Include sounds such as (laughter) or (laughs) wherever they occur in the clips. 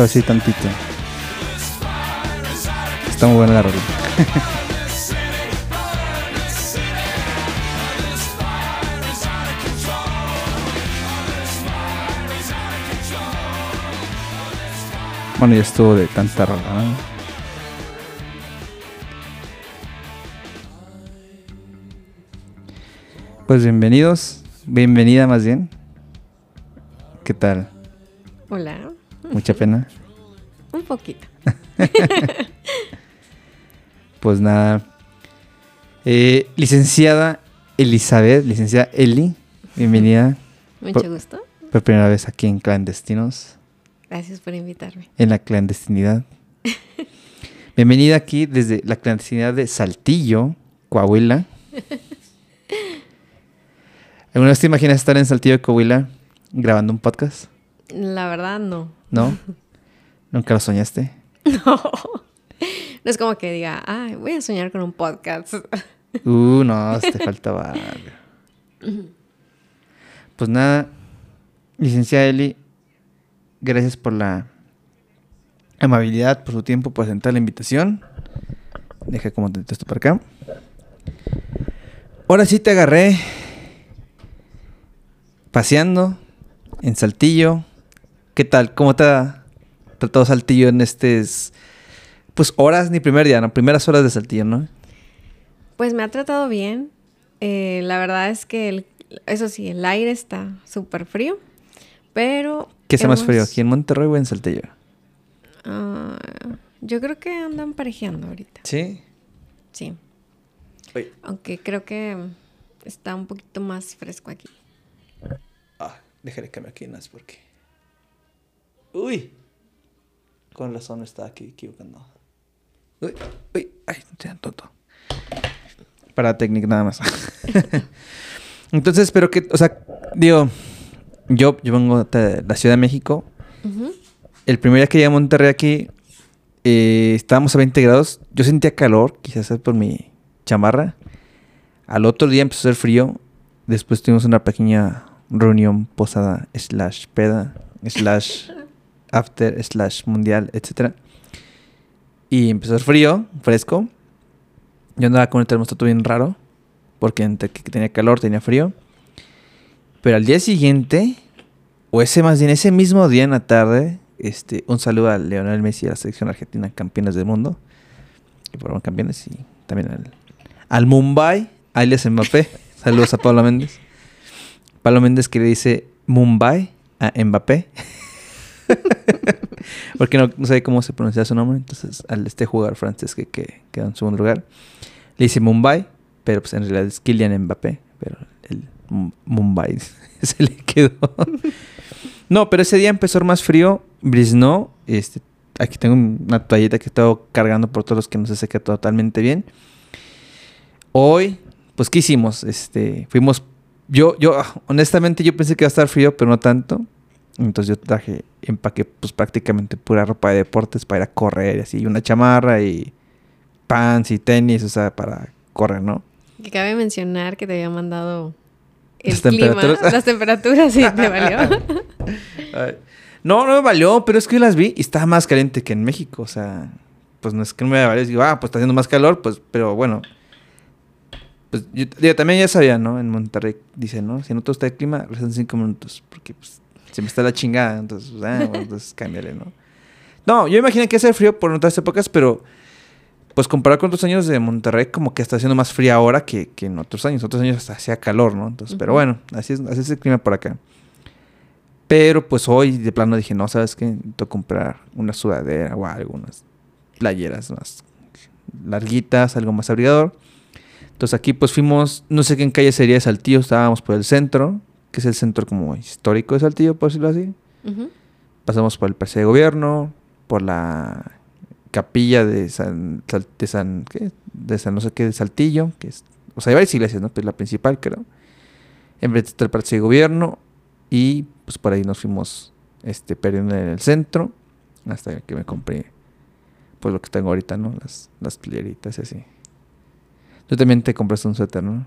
Burn Lo así tantito. Está muy buena la rola. (laughs) Bueno, ya estuvo de tanta rola. ¿no? Pues bienvenidos. Bienvenida más bien. ¿Qué tal? Mucha pena. un poquito. (laughs) Pues nada. Eh, licenciada Elizabeth, licenciada Eli, bienvenida Mucho Por- gusto. por primera vez aquí en Clandestinos, Gracias por invitarme. en la clandestinidad. (laughs) bienvenida aquí desde la clandestinidad de Saltillo, Coahuila. (laughs) ¿Alguna vez te imaginas estar en Saltillo, Coahuila, grabando un podcast? La verdad, no. ¿No? ¿Nunca lo soñaste? (laughs) No. No es como que diga, ay, voy a soñar con un podcast. (laughs) Uh, no, te faltaba algo. Pues nada, licenciada Eli, gracias por la amabilidad, por su tiempo, por aceptar la invitación. Deja como te esto para acá. Ahora sí te agarré paseando en Saltillo. ¿Qué tal? ¿Cómo te ha tratado Saltillo en estos, pues horas, ni primer día, no, primeras horas de Saltillo, ¿no? Pues me ha tratado bien. Eh, la verdad es que, el- eso sí, el aire está súper frío. Pero. ¿Qué hace más hemos- frío, aquí en Monterrey o en Saltillo? Ah, yo creo que andan parejeando ahorita. Sí. Sí. Aunque creo que está un poquito más fresco aquí. Ah, déjale cambiar aquí más porque. Uy. Con razón me estaba aquí equivocando. Uy, uy, ay, sean tonto. Para técnica nada más. (laughs) Entonces, pero que, o sea, digo, yo, yo vengo de la Ciudad de México. El primer día que llegué a Monterrey aquí, eh, estábamos a 20 grados. Yo sentía calor, quizás es por mi chamarra. Al otro día empezó a hacer frío. Después tuvimos una pequeña reunión posada, slash peda, slash after, slash mundial, etc. Y empezó a hacer frío, fresco. Yo andaba con el termostato bien raro. Porque tenía calor, tenía frío. Pero al día siguiente, o ese más bien, ese mismo día en la tarde, este, un saludo a Leonel Messi y a la selección argentina, campeones del mundo. Que fueron campeones y también al, al Mumbai, alias Mbappé. (laughs) Saludos a Pablo Méndez. Pablo Méndez que le dice Mumbai a Mbappé. (laughs) (laughs) Porque no, no sabe cómo se pronuncia su nombre. Entonces, al este jugador francés que, que quedó en segundo lugar, le dice Mumbai, pero pues en realidad es Kylian Mbappé. Pero el Mumbai (laughs) se le quedó. (laughs) no, pero ese día empezó más frío. Briznó. Este, aquí tengo una toallita que he estado cargando por todos los que no se seca totalmente bien. Hoy, pues, ¿qué hicimos? Este, fuimos. Yo, yo, ah, honestamente, yo pensé que iba a estar frío, pero no tanto. Entonces yo traje, empaqué, pues prácticamente pura ropa de deportes para ir a correr y así, una chamarra y pants y tenis, o sea, para correr, ¿no? Que cabe mencionar que te había mandado el Las clima, temperaturas. las temperaturas, sí, te valió. (laughs) No, no me valió, pero es que yo las vi y estaba más caliente que en México, o sea, pues no es que no me valió, digo, ah, pues está haciendo más calor, pues, pero bueno. Pues yo, digo, también ya sabía, ¿no? En Monterrey dice, ¿no? Si no te gusta el clima, restan cinco minutos, porque pues siempre está la chingada, entonces, ah, bueno, entonces cámbiale, ¿no? No, yo imagino que hace frío por otras épocas, pero pues comparado con otros años de Monterrey, como que está haciendo más frío ahora que, que en otros años. Otros años hasta hacía calor, ¿no? Entonces, pero bueno, así es, así es el clima por acá. Pero pues hoy de plano dije, no, ¿sabes qué? Necesito comprar una sudadera o algo, unas playeras más larguitas, algo más abrigador. Entonces aquí pues fuimos, no sé qué en calle sería Saltillo, estábamos por el centro, que es el centro como histórico de Saltillo, por decirlo así. Pasamos por el Palacio de Gobierno, por la capilla de San, de San, ¿qué? De San no sé qué, de Saltillo, que es, o sea, hay varias iglesias, ¿no? Pero la principal, creo. En vez del Palacio de Gobierno y pues por ahí nos fuimos, este, perdiendo en el centro, hasta que me compré, pues lo que tengo ahorita, ¿no? Las, las playeritas y así. Tú también te compraste un suéter, ¿no?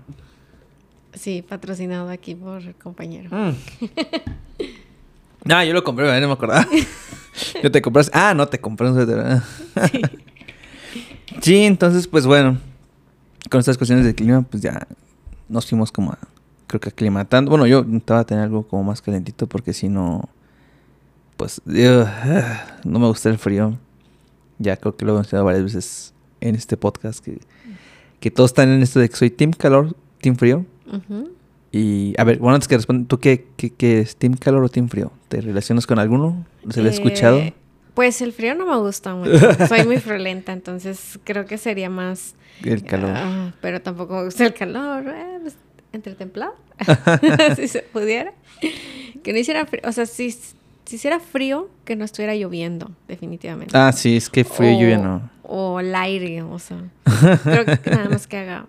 Sí, patrocinado aquí por el compañero. No, yo lo compré, no me acordaba. (laughs) yo te compraste. Ah, no, te compré un suéter. Sí. entonces, pues bueno. Con estas cuestiones del clima, pues ya nos fuimos como a, creo que aclimatando. Bueno, yo intentaba tener algo como más calentito porque si no, pues no me gusta el frío. Ya creo que lo he mencionado varias veces en este podcast que, que todos están en esto de que soy team calor, team frío. Y, a ver, bueno, antes que responda, ¿tú qué, qué, qué es? ¿Team calor o team frío? ¿Te relacionas con alguno? ¿Se lo he escuchado? Eh, Pues el frío no me gusta mucho. (laughs) Soy muy friolenta, entonces creo que sería más. El calor. Ah, pero tampoco me gusta el calor. eh, pues, entre templado. (laughs) (laughs) si se pudiera. Que no hiciera frío. O sea, si, si hiciera frío, que no estuviera lloviendo, definitivamente. Ah, sí, es que frío y lluvia no. O el aire, o sea. creo que nada más que haga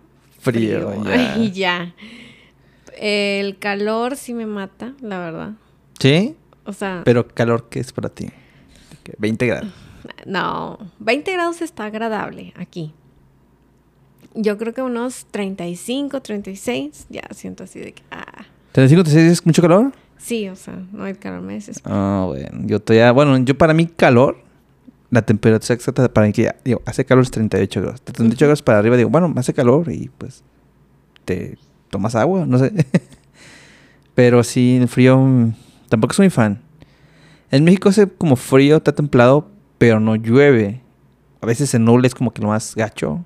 Frío, frío. ya. (laughs) y ya. El calor sí me mata, la verdad. ¿Sí? O sea, Pero calor, ¿qué es para ti? ¿Qué? 20 grados. no. 20 grados está agradable aquí. Yo creo que unos 35, 36, ya siento así de que, ah, ¿35, 36 es mucho calor? sí, o sea, no hay calor, me desespero. Ah, bueno. Yo todavía, bueno, yo para mí calor, la temperatura exacta para que digo, hace calor es 38 grados. De 38 Ujú. grados para arriba, digo, bueno, hace calor y pues te tomas agua, no sé. (laughs) Pero sí, el frío mm, tampoco soy fan. En México hace como frío, está templado, pero no llueve. A veces se nubla, es como que lo más gacho.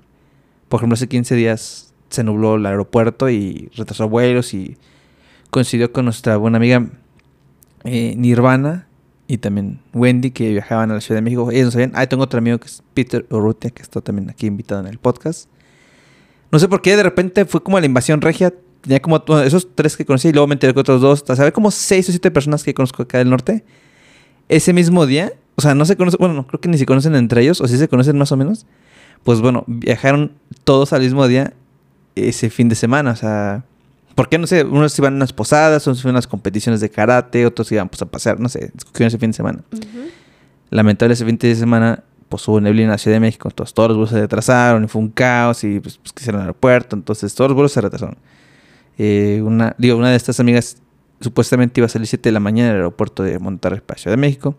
Por ejemplo, hace 15 días se nubló el aeropuerto y retrasó vuelos y coincidió con nuestra buena amiga eh, Nirvana y también Wendy que viajaban a la Ciudad de México. Ellos no sabían. Ah, tengo otro amigo que es Peter Urrutia que está también aquí invitado en el podcast. No sé por qué de repente fue como la invasión regia. Tenía como esos tres que conocí y luego me enteré que otros dos. O sea, como seis o siete personas que conozco acá del norte. Ese mismo día, o sea, no se conocen, bueno, no, creo que ni se conocen entre ellos, o si se conocen más o menos. Pues bueno, viajaron todos al mismo día ese fin de semana. O sea, ¿por qué? No sé, unos iban a unas posadas, otros iban a unas competiciones de karate, otros iban pues a pasear, no sé, escogieron ese fin de semana. Ujú. Lamentable ese fin de semana, pues hubo neblina en la Ciudad de México, entonces todos los vuelos se retrasaron y fue un caos y pues, pues quisieron el aeropuerto, entonces todos los vuelos se retrasaron. Eh, una, digo, una de estas amigas supuestamente iba a salir 7 de la mañana del aeropuerto de Monterrey para Ciudad de México,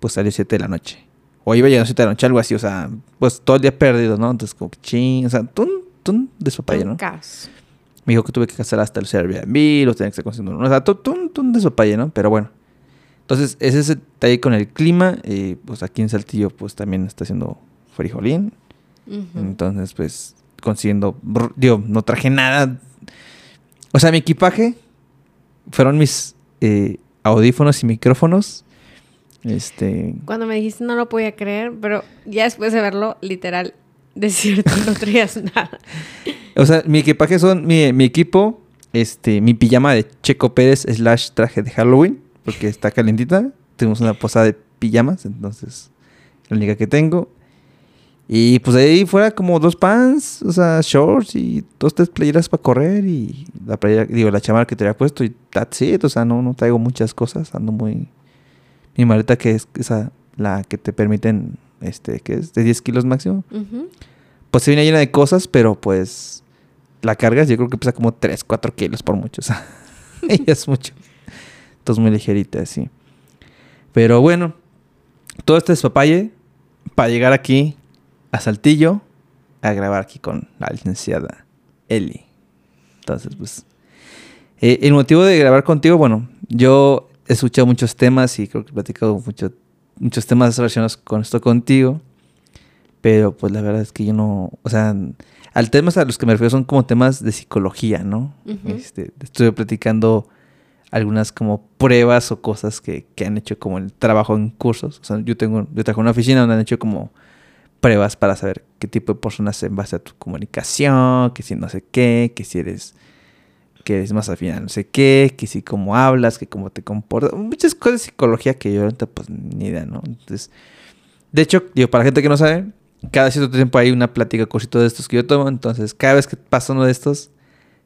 pues salió 7 de la noche. O iba a llegar a 7 de la noche, algo así, o sea, pues todo el día perdido, ¿no? Entonces como que ching, o sea, tun, tun, despapalle, Un ¿no? caos. Me dijo que tuve que cancelar hasta el Airbnb, los tenía que estar consiguiendo. O sea, tun, tun, tun de sopalle, ¿no? Pero bueno. Entonces, ese es el detalle con el clima. Y pues aquí en Saltillo, pues también está haciendo frijolín. Entonces, pues, consiguiendo. Digo, no traje nada. O sea, mi equipaje fueron mis eh, audífonos y micrófonos. Este. Cuando me dijiste no lo podía creer, pero ya después de verlo, literal, de cierto, no traías (laughs) nada. O sea, mi equipaje son mi, mi equipo, este, mi pijama de Checo Pérez slash traje de Halloween, porque está calentita. Tenemos una posada de pijamas, entonces la única que tengo. Y pues ahí fuera como dos pants, o sea, shorts y dos, tres playeras para correr y la playera, digo, la chamarra que te había puesto y that's it. O sea, no, no traigo muchas cosas, ando muy... Mi maleta que es esa, la que te permiten, este, que es de 10 kilos máximo pues se viene llena de cosas, pero pues la cargas yo creo que pesa como 3, 4 kilos por mucho. O sea, (laughs) ella es mucho. Entonces muy ligerita, sí. Pero bueno, todo este despapalle para llegar aquí a Saltillo a grabar aquí con la licenciada Eli. Entonces, pues, eh, el motivo de grabar contigo, bueno, yo he escuchado muchos temas y creo que he platicado mucho, muchos temas relacionados con esto contigo. Pero pues la verdad es que yo no, o sea, al temas a los que me refiero son como temas de psicología, ¿no? Este, estuve platicando algunas como pruebas o cosas que, que han hecho como el trabajo en cursos. O sea, yo tengo, yo trabajo en una oficina donde han hecho como pruebas para saber qué tipo de personas en base a tu comunicación, que si no sé qué, que si eres que eres más afín a no sé qué, que si cómo hablas, que cómo te comportas, muchas cosas de psicología que yo ahorita pues ni idea, ¿no? Entonces, de hecho, digo, para la gente que no sabe, cada cierto tiempo hay una plática, cursito de estos que yo tomo, entonces cada vez que pasa uno de estos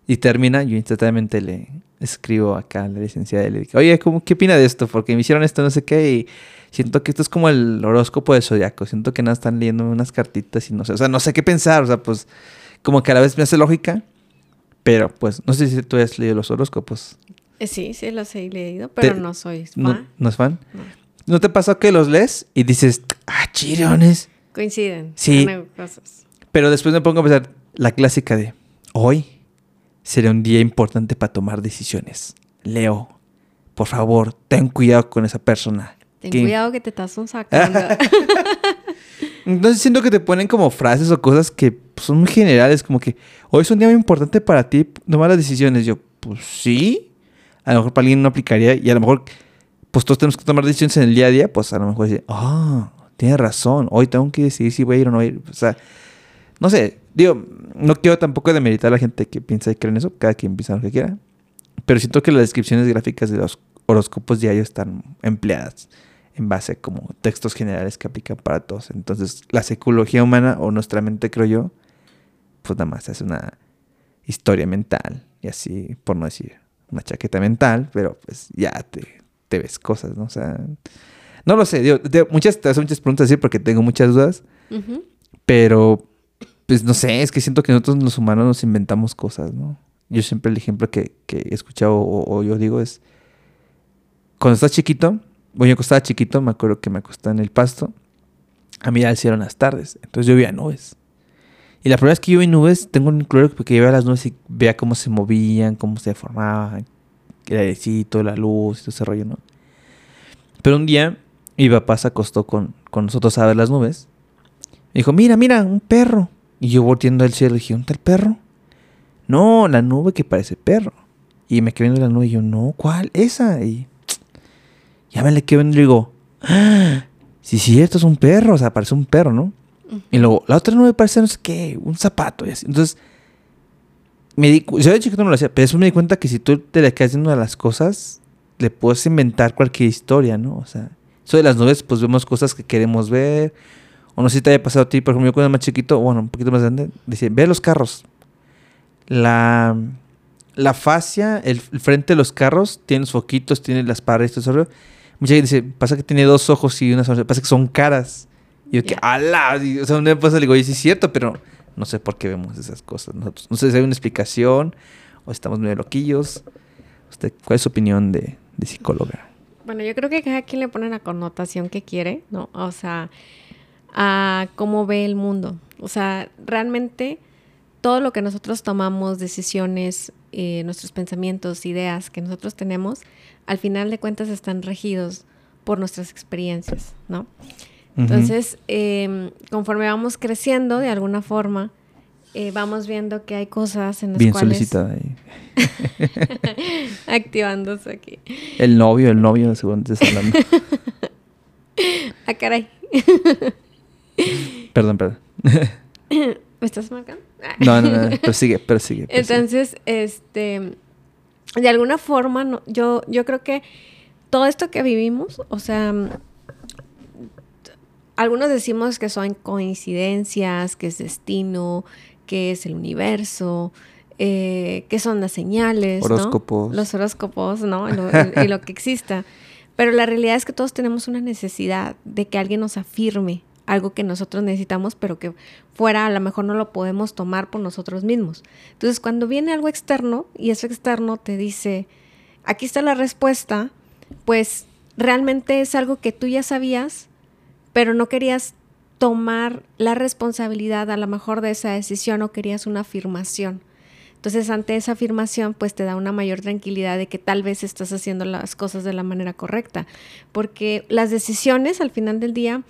y termina, yo instantáneamente le escribo acá a la licenciada y le digo, oye, ¿cómo, ¿qué opina de esto? Porque me hicieron esto, no sé qué, y siento que esto es como el horóscopo de Zodiaco, siento que nada están leyendo unas cartitas y no sé, o sea, no sé qué pensar, o sea, pues como que a la vez me hace lógica, pero pues no sé si tú has leído los horóscopos. Eh, Sí, sí, los he leído, pero no soy fan. ¿No, ¿no es fan? No. ¿No te pasó que los lees y dices, ah, chiriones? Coinciden. Sí. cosas. Pero después me pongo a pensar la clásica de, hoy será un día importante para tomar decisiones. Leo, por favor, ten cuidado con esa persona. Ten que- cuidado que te estás sacando. (laughs) (laughs) Entonces siento que te ponen como frases o cosas que pues, son muy generales, como que hoy es un día muy importante para ti tomar las decisiones. Yo, pues sí, a lo mejor para alguien no aplicaría y a lo mejor, pues todos tenemos que tomar decisiones en el día a día, pues a lo mejor dice, ah, tienes razón, hoy tengo que decidir si voy a ir o no ir. O sea, no sé, digo, no quiero tampoco demeritar a la gente que piensa y cree en eso, cada quien piensa lo que quiera, pero siento que las descripciones gráficas de los horóscopos diarios están empleadas en base a como textos generales que aplican para todos. Entonces, la psicología humana o nuestra mente, creo yo, pues nada más es una historia mental y así, por no decir una chaqueta mental, pero pues ya te, te ves cosas, ¿no? O sea, no lo sé, digo, te- muchas, te muchas preguntas así porque tengo muchas dudas, pero pues no sé, es que siento que nosotros los humanos nos inventamos cosas, ¿no? Yo siempre el ejemplo que, que he escuchado o, o yo digo es, cuando estás chiquito, bueno, yo estaba chiquito, me acuerdo que me acostaba en el pasto a mirar el cielo en las tardes, entonces yo veía nubes. Y la primera vez que yo vi nubes, tengo un claro porque yo veía las nubes y veía cómo se movían, cómo se formaban, el airecito, la luz todo ese rollo, ¿no? Pero un día mi papá se acostó con, con nosotros a ver las nubes. Me dijo, mira, mira, un perro. Y yo volteando al cielo dije, ¿dónde está el perro? No, la nube que parece perro. Y me quedé viendo la nube y yo, no, ¿cuál? Esa. Y ya me le quedé viendo y digo, ¡Ah! sí, sí, esto es un perro, o sea, parece un perro, ¿no? Y luego, la otra nube parece no sé qué, un zapato y así. Entonces, me di, yo de chiquito no lo hacía, pero después me di cuenta que si tú te le quedas viendo a las cosas, le puedes inventar cualquier historia, ¿no? O sea, eso de las nubes, pues vemos cosas que queremos ver. O no sé si te haya pasado a ti, por ejemplo, yo cuando era más chiquito, bueno, un poquito más grande, dice, ve los carros. La, la fascia, el, el frente de los carros, tiene los foquitos, tiene las paredes, todo eso. Mucha gente dice, pasa que tiene dos ojos y una sonrisa, pasa que son caras. Y yo que, ala, o sea, una vez le digo, oye, sí es cierto, pero no sé por qué vemos esas cosas nosotros. No sé si hay una explicación o estamos medio loquillos. ¿Usted, ¿Cuál es su opinión de, de psicóloga? Bueno, yo creo que cada quien le pone la connotación que quiere, ¿no? O sea, a cómo ve el mundo. O sea, realmente todo lo que nosotros tomamos, decisiones, eh, nuestros pensamientos, ideas que nosotros tenemos, al final de cuentas están regidos por nuestras experiencias, ¿no? Entonces, eh, conforme vamos creciendo de alguna forma, eh, vamos viendo que hay cosas en las Bien cuales... solicitada. ahí. (laughs) Activándose aquí. El novio, el novio, según te estás hablando. (laughs) Ah, caray. (laughs) perdón, perdón. ¿Me estás marcando? No, no, no, pero sigue, pero sigue. pero sigue. Entonces, este, de alguna forma, no- yo, yo creo que todo esto que vivimos, o sea, algunos decimos que son coincidencias, que es destino, que es el universo, eh, que son las señales, ¿no? Horóscopos. Los horóscopos, ¿no? Lo, y lo que exista. Pero la realidad es que todos tenemos una necesidad de que alguien nos afirme algo que nosotros necesitamos, pero que fuera a lo mejor no lo podemos tomar por nosotros mismos. Entonces, cuando viene algo externo y eso externo te dice, aquí está la respuesta, pues realmente es algo que tú ya sabías, pero no querías tomar la responsabilidad a lo mejor de esa decisión o querías una afirmación. Entonces, ante esa afirmación, pues te da una mayor tranquilidad de que tal vez estás haciendo las cosas de la manera correcta. Porque las decisiones al final del día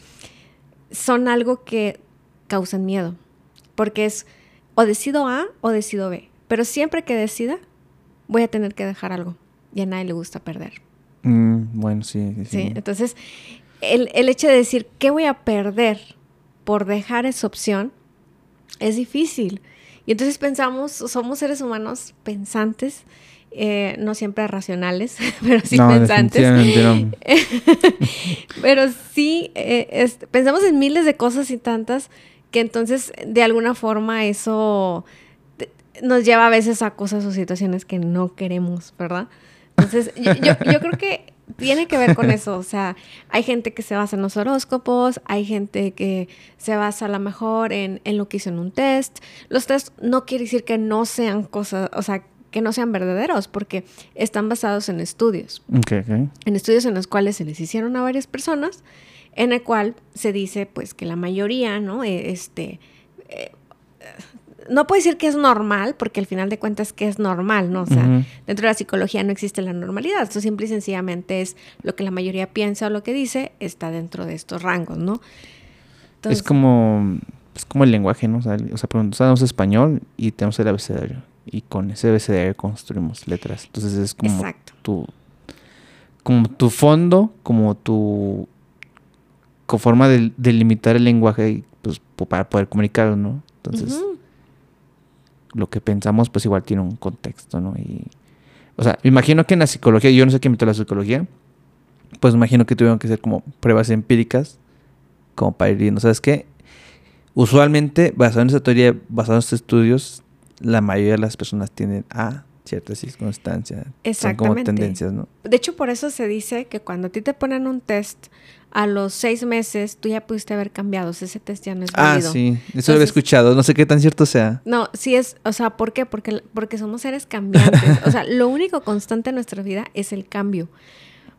son algo que causan miedo. Porque es o decido A o decido B. Pero siempre que decida, voy a tener que dejar algo. Y a nadie le gusta perder. Mm, bueno, sí, sí, ¿sí? Entonces, el, el hecho de decir, ¿qué voy a perder por dejar esa opción? Es difícil. Y entonces pensamos, somos seres humanos pensantes, eh, no siempre racionales, (laughs) pero sí no, pensantes. no. (laughs) Pero sí, eh, es- pensamos en miles de cosas y tantas que entonces de alguna forma eso nos lleva a veces a cosas o situaciones que no queremos, ¿verdad? Entonces yo, yo, yo creo que tiene que ver con eso, o sea, hay gente que se basa en los horóscopos, hay gente que se basa a lo mejor en, en lo que hizo en un test. Los test no quiere decir que no sean cosas, o sea, que no sean verdaderos, porque están basados en estudios Ok, ok. en estudios en los cuales se les hicieron a varias personas, en el cual se dice pues que la mayoría, ¿no? Eh, Este, eh, no puedo decir que es normal, porque al final de cuentas que es normal, ¿no? O sea, Ujú. dentro de la psicología no existe la normalidad, esto simple y sencillamente es lo que la mayoría piensa o lo que dice está dentro de estos rangos, ¿no? Entonces, es como es como el lenguaje, ¿no? O sea, o sea, sabemos español y tenemos el abecedario. Y con ese abecedario construimos letras. Entonces es como Exacto. tu como tu fondo, como tu co- forma de delimitar el lenguaje y, pues, para poder comunicarlo, ¿no? Entonces, lo que pensamos, pues igual tiene un contexto, ¿no? Y, o sea, me imagino que en la psicología, yo no sé quién inventó la psicología, pues me imagino que tuvieron que ser como pruebas empíricas, como para ir viendo, ¿sabes qué? Usualmente, basado en esa teoría, basado en estos estudios, la mayoría de las personas tienen a cierta circunstancia. Son como tendencias, ¿no? De hecho, por eso se dice que cuando a ti te ponen un test, a los seis meses tú ya pudiste haber cambiado, o sea, ese test ya no es Ah, válido. sí, eso lo había escuchado, no sé qué tan cierto sea. No, sí es, o sea, ¿por qué? Porque, porque somos seres cambiantes. (laughs) O sea, lo único constante en nuestra vida es el cambio.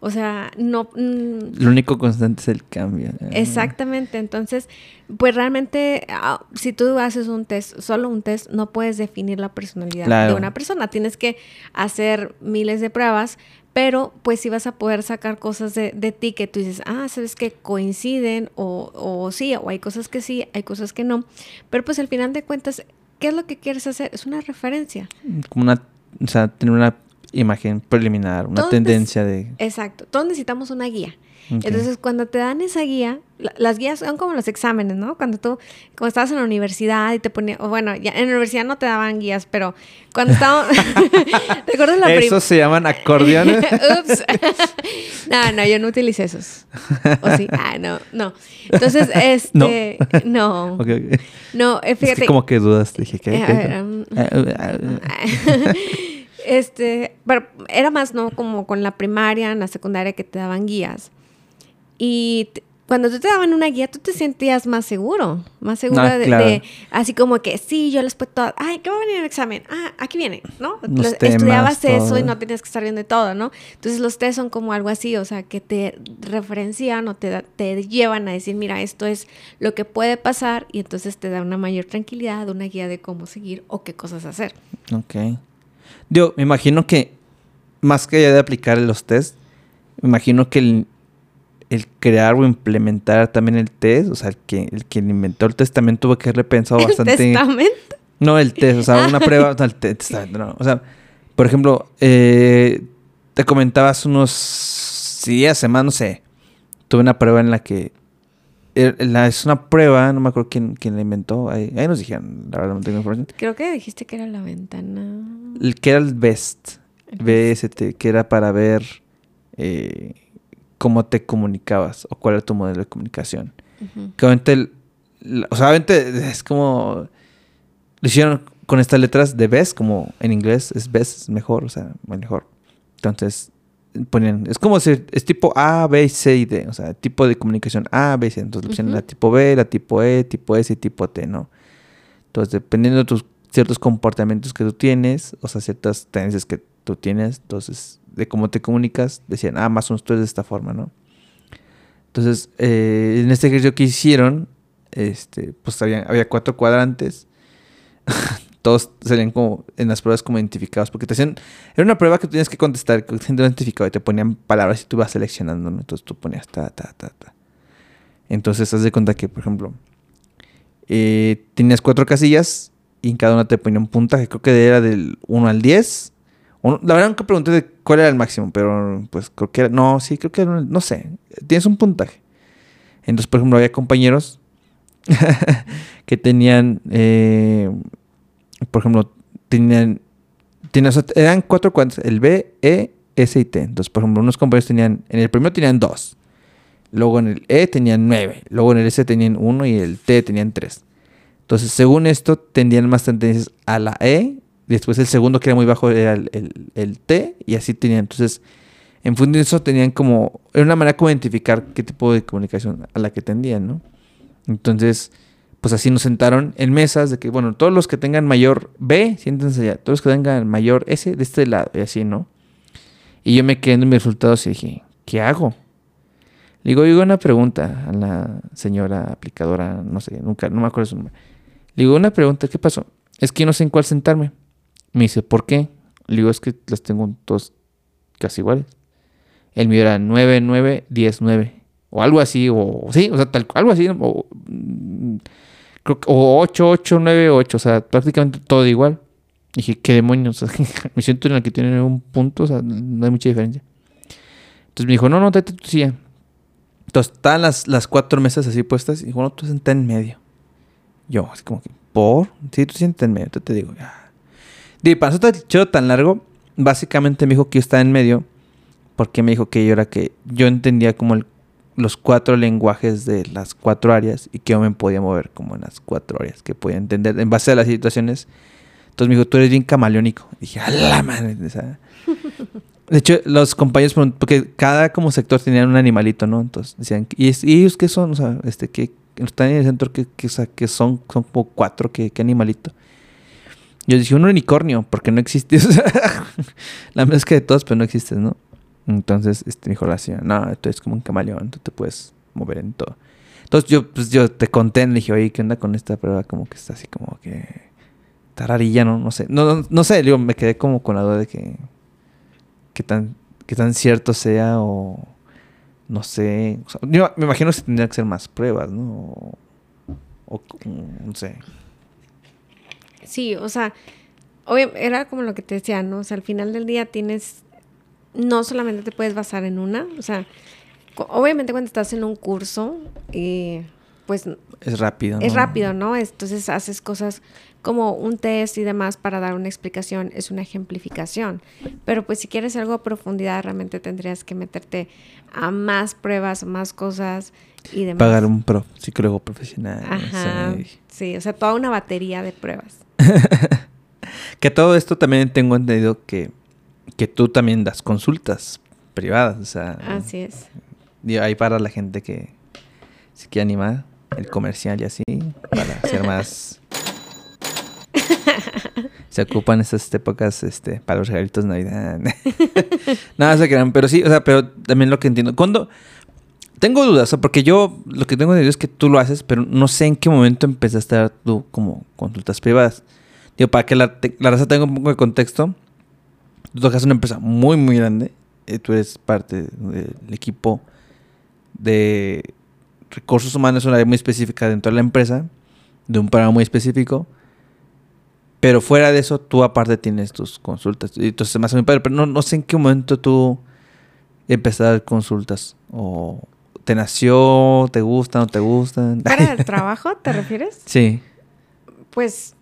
O sea, no... mm, Lo único constante es el cambio. Exactamente, entonces, pues realmente, ah, si tú haces un test, solo un test, no puedes definir la personalidad Claro. de una persona. Tienes que hacer miles de pruebas, pero pues sí vas a poder sacar cosas de, de ti que tú dices, ah, sabes que coinciden o, o sí, o hay cosas que sí, hay cosas que no. Pero pues al final de cuentas, ¿qué es lo que quieres hacer? Es una referencia. Como una, o sea, tener una imagen preliminar, una tendencia de... Exacto, todos necesitamos una guía. Entonces, cuando te dan esa guía, la- las guías son como los exámenes, ¿no? Cuando tú, cuando estabas en la universidad y te ponían, o bueno, ya en la universidad no te daban guías, pero cuando (laughs) estábamos, (laughs) ¿te acuerdas la Esos se llaman acordeones. (laughs) Ups. no, no, yo no utilicé esos. ¿O sí? Ah, no, no. Entonces, este, no, Ok, ok. no, eh, Es fíjate. que como que dudas, dije, ¿qué? Este, pero era más, ¿no? Como con la primaria, en la secundaria que te daban guías. Y te- cuando tú te daban una guía, tú te sentías más seguro, más seguro Ah, de, claro. de- así como que, sí, yo les puedo todo, ay, ¿qué va a venir en el examen? Ah, aquí viene, ¿no? Los temas, Estudiabas eso y no tenías que estar viendo de todo, ¿no? Entonces los test son como algo así, o sea, que te referencian o te, te llevan a decir, mira, esto es lo que puede pasar y entonces te da una mayor tranquilidad, una guía de cómo seguir o qué cosas hacer. Ok. Yo me imagino que, más que allá de aplicar los test, me imagino que el, el crear o implementar también el test, o sea, el que, el que inventó el test también tuvo que haberle pensado El bastante. testamento. No, el test, o sea, una (laughs) prueba, el te- testamento, no. O sea, por ejemplo, eh, te comentabas unos días, semanas, no sé. Tuve una prueba en la que. La- es una prueba, no me acuerdo quién, quién la inventó. Ahí, ahí nos dijeron, la verdad no tengo información. Creo que dijiste que era la ventana. El que era el BEST. El BST, que era para ver eh, cómo te comunicabas o cuál era tu modelo de comunicación. Ujú. Que obviamente, el- la- o sea, obviamente es como... Lo hicieron con estas letras de BEST, como en inglés es BEST, es mejor, o sea, mejor. Entonces, ponían... Es como si es tipo A, B, C y D, o sea, tipo de comunicación A, B, C. Entonces, le pusieron Ujú. la tipo B, la tipo E, tipo S y tipo T, ¿no? Entonces, dependiendo de tus ciertos comportamientos que tú tienes, o sea, ciertas tendencias que tú tienes, entonces, de cómo te comunicas, decían, ah, más o menos tú eres de esta forma, ¿no? Entonces, eh, en este ejercicio que hicieron, este, pues había, había cuatro cuadrantes. (laughs) Todos salían como en las pruebas como identificados, porque te hacían, era una prueba que tú tenías que contestar, que te identificado y te ponían palabras y tú ibas seleccionando, ¿no? Entonces tú ponías ta, ta, ta, ta. Entonces, haz de cuenta que, por ejemplo, eh, tenías cuatro casillas y en cada una te ponía un puntaje. Creo que era del 1 al 10. Uno- la verdad nunca pregunté de cuál era el máximo, pero pues creo que era... No, sí, creo que era... No sé. Tienes un puntaje. Entonces, por ejemplo, había compañeros (laughs) que tenían... eh, por ejemplo, tenían... tenían eran cuatro cuantos. El B, E, S y T. Entonces, por ejemplo, unos compañeros tenían... En el primero tenían dos. Luego en el E tenían 9. Luego en el S tenían 1 y el T tenían 3. Entonces, según esto, tendían más tendencias a la E. Después el segundo, que era muy bajo, era el, el- el T. Y así tenían. Entonces, en función de eso, tenían como... Era una manera como identificar qué tipo de comunicación a la que tendían, ¿no? Entonces, pues así nos sentaron en mesas de que, bueno, todos los que tengan mayor B, siéntense allá. Todos los que tengan mayor S, de este lado. Y así, ¿no? Y yo me quedé en mis resultados y dije, ¿qué hago? Le digo, digo una pregunta a la señora aplicadora, no sé, nunca, no me acuerdo su nombre. Le digo, una pregunta, ¿qué pasó? Es que no sé en cuál sentarme. Me dice, ¿por qué? Le digo, es que las tengo todos casi iguales. El mío era 9, 9, 10, 9. O algo así, o sí, o sea, tal, algo así. O, mm, creo que- o 8, 8, 9, 8. O sea, prácticamente todo igual. Dije, ¿qué demonios? (laughs) Me siento en el que tiene un punto, o sea, no hay mucha diferencia. Entonces me dijo, no, no, tete tu silla. Entonces estaban las, las cuatro mesas así puestas y dijo, no, tú senté en medio. Yo, así como que, ¿por? Sí, tú siéntate en medio, te, te digo, ya. Y para eso el tan largo, básicamente me dijo que yo estaba en medio porque me dijo que yo era que yo entendía como el- los cuatro lenguajes de las cuatro áreas y que yo podía mover como en las cuatro áreas que podía entender en base a las situaciones. Entonces me dijo, tú eres bien camaleónico. Y dije, a la madre. De hecho, los compañeros, porque cada como sector tenían un animalito, ¿no? Entonces decían, ¿y, es- y ellos qué son? O sea, este, que están en el centro, que, que, o sea, que son, son como cuatro, ¿qué, qué animalito? Yo dije, un unicornio, porque no existe. (laughs) o sea, la mezcla de todos, pero no existe, ¿no? Entonces, este, dijo la señora, no, tú eres como un camaleón, tú te puedes mover en todo. Entonces yo, pues yo te conté, le dije, oye, ¿qué onda con esta prueba? Como que está así como que... Está rarilla, ¿no? No sé. No, no, no sé, digo, me quedé como con la duda de que... Qué tan, qué tan cierto sea o... No sé. Yo me imagino que tendría que ser más pruebas, ¿no? O, no sé. Sí, o sea, obvia- era como lo que te decía, ¿no? O sea, al final del día tienes, no solamente te puedes basar en una, o sea, obviamente cuando estás en un curso, eh, pues Es rápido, es rápido, ¿no? Entonces haces cosas como un test y demás para dar una explicación, es una ejemplificación. Pero pues si quieres algo a profundidad, realmente tendrías que meterte a más pruebas, más cosas y demás. Pagar un pro, psicólogo profesional. Ajá. Sí, o sea, toda una batería de pruebas. (laughs) Que todo esto también tengo entendido que, que tú también das consultas privadas. O sea, Así es. digo, ahí para la gente que se quiere animar, el comercial y así, para hacer más. (laughs) se ocupan estas épocas este, para los regalitos de Navidad. (laughs) Nada, se crean, pero sí, o sea, pero también lo que entiendo. Cuando. Tengo dudas, o sea, porque yo lo que tengo entendido es que tú lo haces, pero no sé en qué momento empezaste a dar tú como consultas privadas. Digo, para que la, la raza tenga un poco de contexto, tú tocas una empresa muy, muy grande. eh, tú eres parte del equipo de recursos humanos, una área muy específica dentro de la empresa, de un programa muy específico. Pero fuera de eso, tú aparte tienes tus consultas. Y entonces se me hace muy padre, pero no, no sé en qué momento tú empezaste a dar consultas. O te nació, te gustan, no te gustan. (laughs) ¿Para el trabajo te refieres? sí. Pues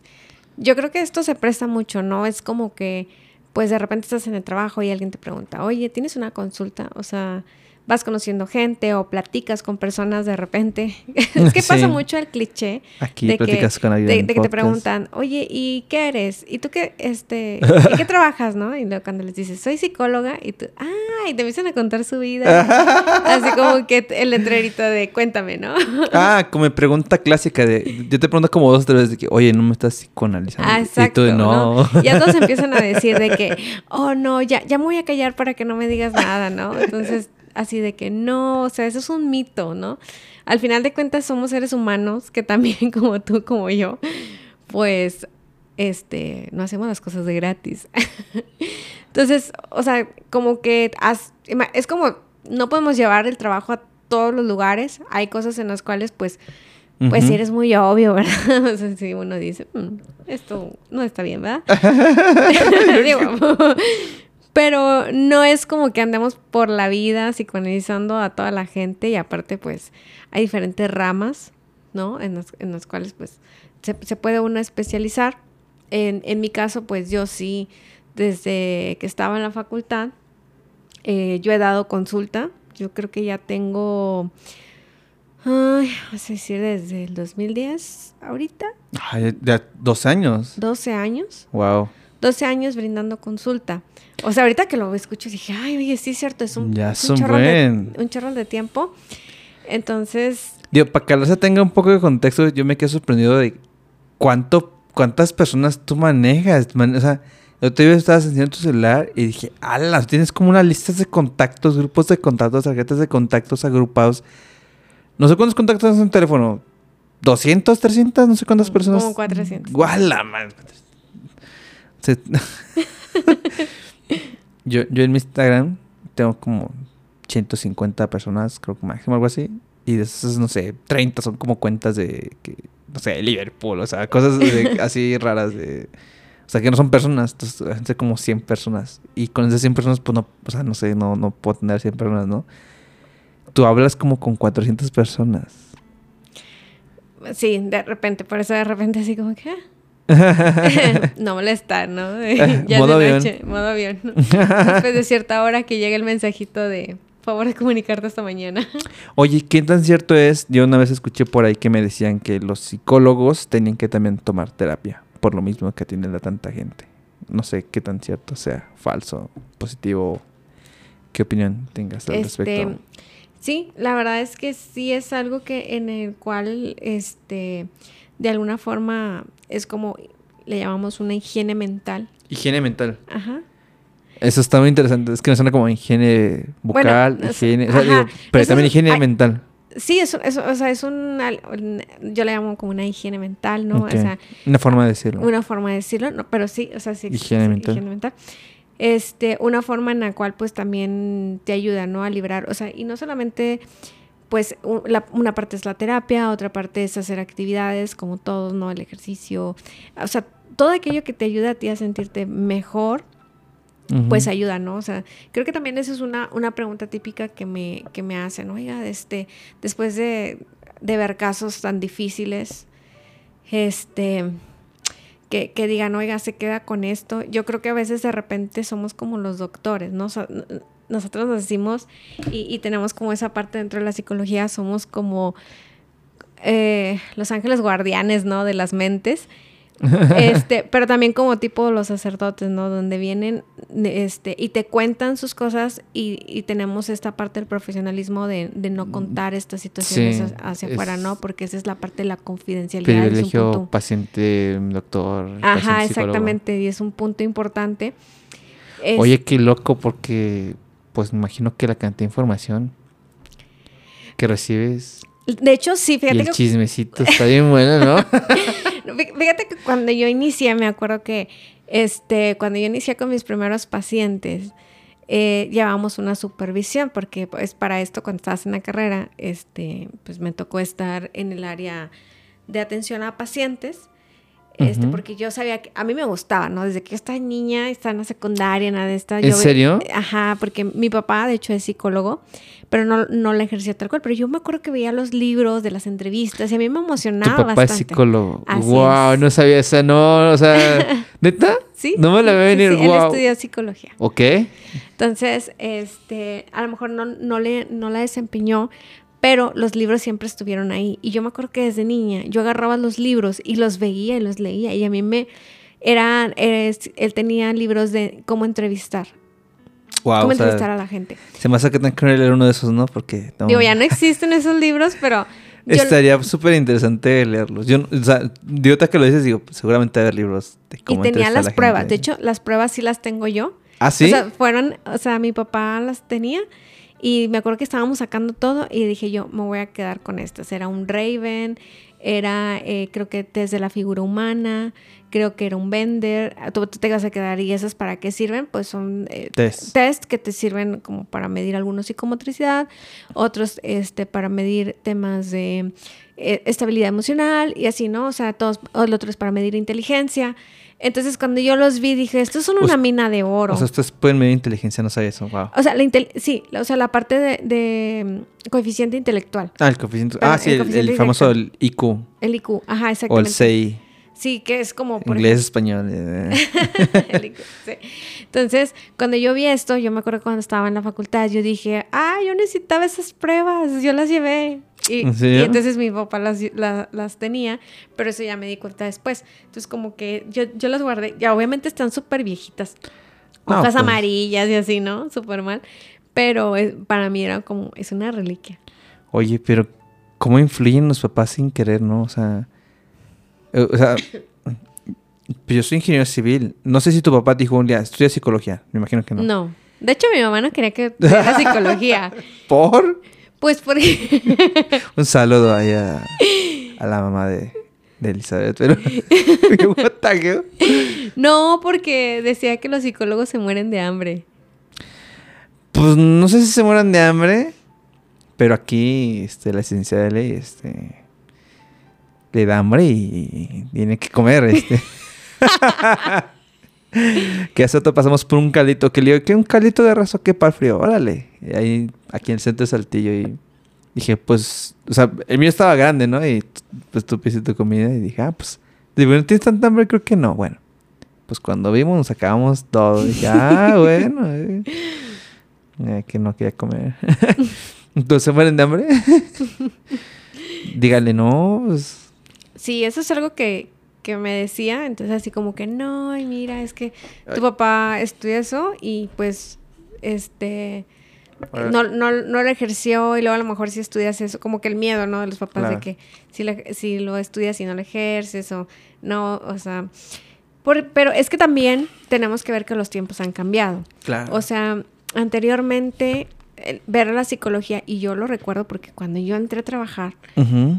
yo creo que esto se presta mucho, ¿no? Es como que, pues de repente estás en el trabajo y alguien te pregunta, oye, ¿tienes una consulta? O sea, vas conociendo gente o platicas con personas de repente. (laughs) es que pasa mucho el cliché Aquí de que, platicas con alguien. de, de que te preguntan, oye, ¿y qué eres? ¿Y tú qué, este, (laughs) ¿y qué trabajas, no? Y luego cuando les dices, soy psicóloga, y tú, ah, y te empiezan a contar su vida. (laughs) Así como que el letrerito de cuéntame, ¿no? Ah, como pregunta clásica de... Yo te pregunto como dos o tres veces de que, oye, no me estás psicoanalizando. Ah, Y exacto. tú de, no. Ya todos empiezan a decir de que, oh, no, ya, ya me voy a callar para que no me digas nada, ¿no? Entonces, así de que no, o sea, eso es un mito, ¿no? Al final de cuentas somos seres humanos que también, (laughs) como tú, como yo, pues, este, no hacemos las cosas de gratis. (laughs) Entonces, o sea, como que es como, no podemos llevar el trabajo a todos los lugares. Hay cosas en las cuales, pues, pues eres muy obvio, (laughs) ¿verdad? O sea, si uno dice, "Mm, esto no está bien, ¿verdad? Digo, pero no es como que andemos por la vida psicoanalizando a toda la gente y aparte pues hay diferentes ramas, ¿no? En las, en las cuales pues se, se puede uno especializar. En, en mi caso pues yo sí, desde que estaba en la facultad, eh, yo he dado consulta. Yo creo que ya tengo, ay, vas a decir desde el 2010, ahorita, Ay, de dos años. 12 años. Wow. 12 años brindando consulta. O sea, ahorita que lo escucho dije, ay, oye, sí es cierto, es un, Ya es son chorro de, buen. un chorro de tiempo. Entonces, Digo, para que Alonso tenga un poco de contexto, yo me quedé sorprendido de cuánto, cuántas personas tú manejas. Man- o sea, otro día estabas enseñando tu celular y dije, ala, tienes como una lista de contactos, grupos de contactos, tarjetas de contactos agrupados. No sé cuántos contactos en un teléfono. ¿200, 300? No sé cuántas personas. como 400. ¡Guala, man! Se- (laughs) yo, yo en mi Instagram tengo como 150 personas, creo que máximo, algo así. Y de esas, no sé, 30 son como cuentas de, que, no sé, Liverpool, o sea, cosas de- (laughs) así raras de... O sea, que no son personas, entonces, como 100 personas. Y con esas 100 personas, pues no, o sea, no sé, no, no puedo tener 100 personas, ¿no? Tú hablas como con 400 personas. sí, de repente, por eso de repente así como que... (laughs) no molestar, ¿no? (laughs) ya Modo es de avión. noche, modo avión. (laughs) Después de cierta hora que llega el mensajito de, favor de comunicarte esta mañana. Oye, ¿qué tan cierto es? Yo una vez escuché por ahí que me decían que los psicólogos tenían que también tomar terapia, por lo mismo que atienden a tanta gente. No sé qué tan cierto sea, falso, positivo. ¿Qué opinión tengas al Este, respecto? sí, la verdad es que sí es algo que en el cual, este, de alguna forma es como le llamamos una higiene mental. Higiene mental. Ajá. Eso está muy interesante. Es que me suena como higiene bucal, Bueno, higiene... o sea, ajá. digo, pero Eso también es- higiene mental. Sí, eso, eso, o sea, es un, al- un- yo le llamo como una higiene mental, ¿no? Ok. O sea, Una forma de decirlo. una forma de decirlo, no, pero sí, o sea, sí. Higiene esa mental. Este, una forma en la cual pues también te ayuda, ¿no? A librar, o sea, y no solamente, pues, una parte es la terapia, otra parte es hacer actividades como todos, ¿no? El ejercicio, o sea, todo aquello que te ayuda a ti a sentirte mejor, pues ayuda, ¿no? O sea, creo que también esa es una, una pregunta típica que me, que me hacen, oiga, este, después de, de ver casos tan difíciles, este, que, que digan, oiga, se queda con esto. Yo creo que a veces de repente somos como los doctores, ¿no? O sea, nosotros nos decimos y, y tenemos como esa parte dentro de la psicología, somos como eh, los ángeles guardianes, ¿no? De las mentes. (laughs) este, pero también como tipo los sacerdotes, ¿no? Donde vienen este, y te cuentan sus cosas y, y tenemos esta parte del profesionalismo de, de no contar estas situaciones Sí, hacia- afuera, ¿no? Porque esa es la parte de la confidencialidad. y es un Privilegio punto- paciente, doctor. Ajá, paciente, exactamente, y es un punto importante. Es- Oye, qué loco, porque pues me imagino que la cantidad de información que recibes de hecho, sí, y fíjate el que chismecito (laughs) está bien bueno, ¿no? Fí- Fíjate que cuando yo inicié, me acuerdo que este, cuando yo inicié con mis primeros pacientes, eh, llevábamos una supervisión, porque pues para esto, cuando estabas en la carrera, este, pues me tocó estar en el área de atención a pacientes. Este, porque yo sabía que a mí me gustaba, ¿no? Desde que yo estaba niña, estaba en la secundaria, nada de esta. ¿En yo serio? Ajá, porque mi papá, de hecho, es psicólogo, pero no, no la ejercía tal cual. Pero yo me acuerdo que veía los libros de las entrevistas y a mí me Tu emocionaba papá es bastante. psicólogo. Así wow, es. no sabía esa, no, o sea, (laughs) ¿neta? Sí. No me la ve sí, venir, sí, Él wow. estudió psicología. Ok. Entonces, este, a lo mejor no, no, le, no la desempeñó, pero los libros siempre estuvieron ahí. Y yo me acuerdo que desde niña yo agarraba los libros y los veía y los leía. Y a mí me... Era, es- él tenía libros de cómo entrevistar, Wow, cómo sea, entrevistar a la gente. se me hace que tengo que leer uno de esos, ¿no? Porque no, Digo, ya no existen esos libros, pero yo, estaría súper interesante leerlos. Yo, o sea, de ahorita que lo dices, digo, seguramente haber libros de y cómo tenía entrevistar a las la pruebas. gente. De hecho, las pruebas sí las tengo yo. ¿Ah, sí? O sea, fueron, o sea, mi papá las tenía y me acuerdo que estábamos sacando todo y dije yo, me voy a quedar con estas. Era un Raven, era, eh, creo que desde la figura humana, creo que era un vender, tú, tú te vas a quedar y esas para qué sirven, pues son eh, Test. test que te sirven como para medir algunos psicomotricidad, otros este, para medir temas de eh, estabilidad emocional y así, ¿no? O sea, todos, el otro es para medir inteligencia. Entonces, cuando yo los vi, dije, estos son una mina de oro. O sea, ustedes pueden medir inteligencia, no sabía eso. Wow. O sea, la intel- sí, o sea, la parte de, de, mm, coeficiente intelectual. Ah, el coeficiente. Ah, Ah, sí, el el, el famoso el IQ El IQ, ajá, o exactamente. el CI. Sí, que es como por Inglés, español. eh. (laughs) El IQ, sí. Entonces, cuando yo vi esto, yo me acuerdo cuando estaba en la facultad, yo dije, ah, yo necesitaba esas pruebas, yo las llevé. Y, entonces mi papá las, la- las tenía, pero eso ya me di cuenta después. Entonces, como que yo, yo las guardé, ya obviamente están súper viejitas, No, hojas pues. amarillas y así, ¿no? Súper mal. Pero es- para mí era como, es una reliquia. Oye, pero ¿cómo influyen los papás sin querer, no? O sea, eh, o sea, pues yo soy ingeniero civil. No sé si tu papá dijo un día, estudia psicología. Me imagino que no. No. De hecho, mi mamá no quería que (laughs) tuviera psicología. ¿Por? Pues porque... (laughs) Un saludo ahí a, a la mamá de, de Elizabeth. Pero, (laughs) no, porque decía que los psicólogos se mueren de hambre. Pues no sé si se mueran de hambre, pero aquí este, la licenciada de ley este, le da hambre y tiene que comer. Este. (laughs) (laughs) que hace rato pasamos por un caldito que le digo, ¿qué un caldito de raso que para el frío? Órale. Y ahí, aquí en el centro de Saltillo. Y dije, pues, o sea, el mío estaba grande, ¿no? Y pues tú pediste tu comida y dije, ah, pues, digo, ¿no tienes tanta hambre? Creo que no. Bueno, pues cuando vimos nos acabamos todo. Y dije, ah, (laughs) bueno. eh. Eh, que no quería comer. (laughs) Entonces, ¿se mueren de hambre? Dígale, no, pues... Sí, eso es algo que, que me decía. Entonces, así como que, no, ay, mira, es que Ay. tu papá estudia eso y pues, este... No, no, no lo ejerció y luego a lo mejor si estudias eso, como que el miedo, ¿no? De los papás Claro. de que si, si lo estudias y no lo ejerces o no, o sea... por- pero es que también tenemos que ver que los tiempos han cambiado. Claro. O sea, anteriormente ver la psicología, y yo lo recuerdo porque cuando yo entré a trabajar,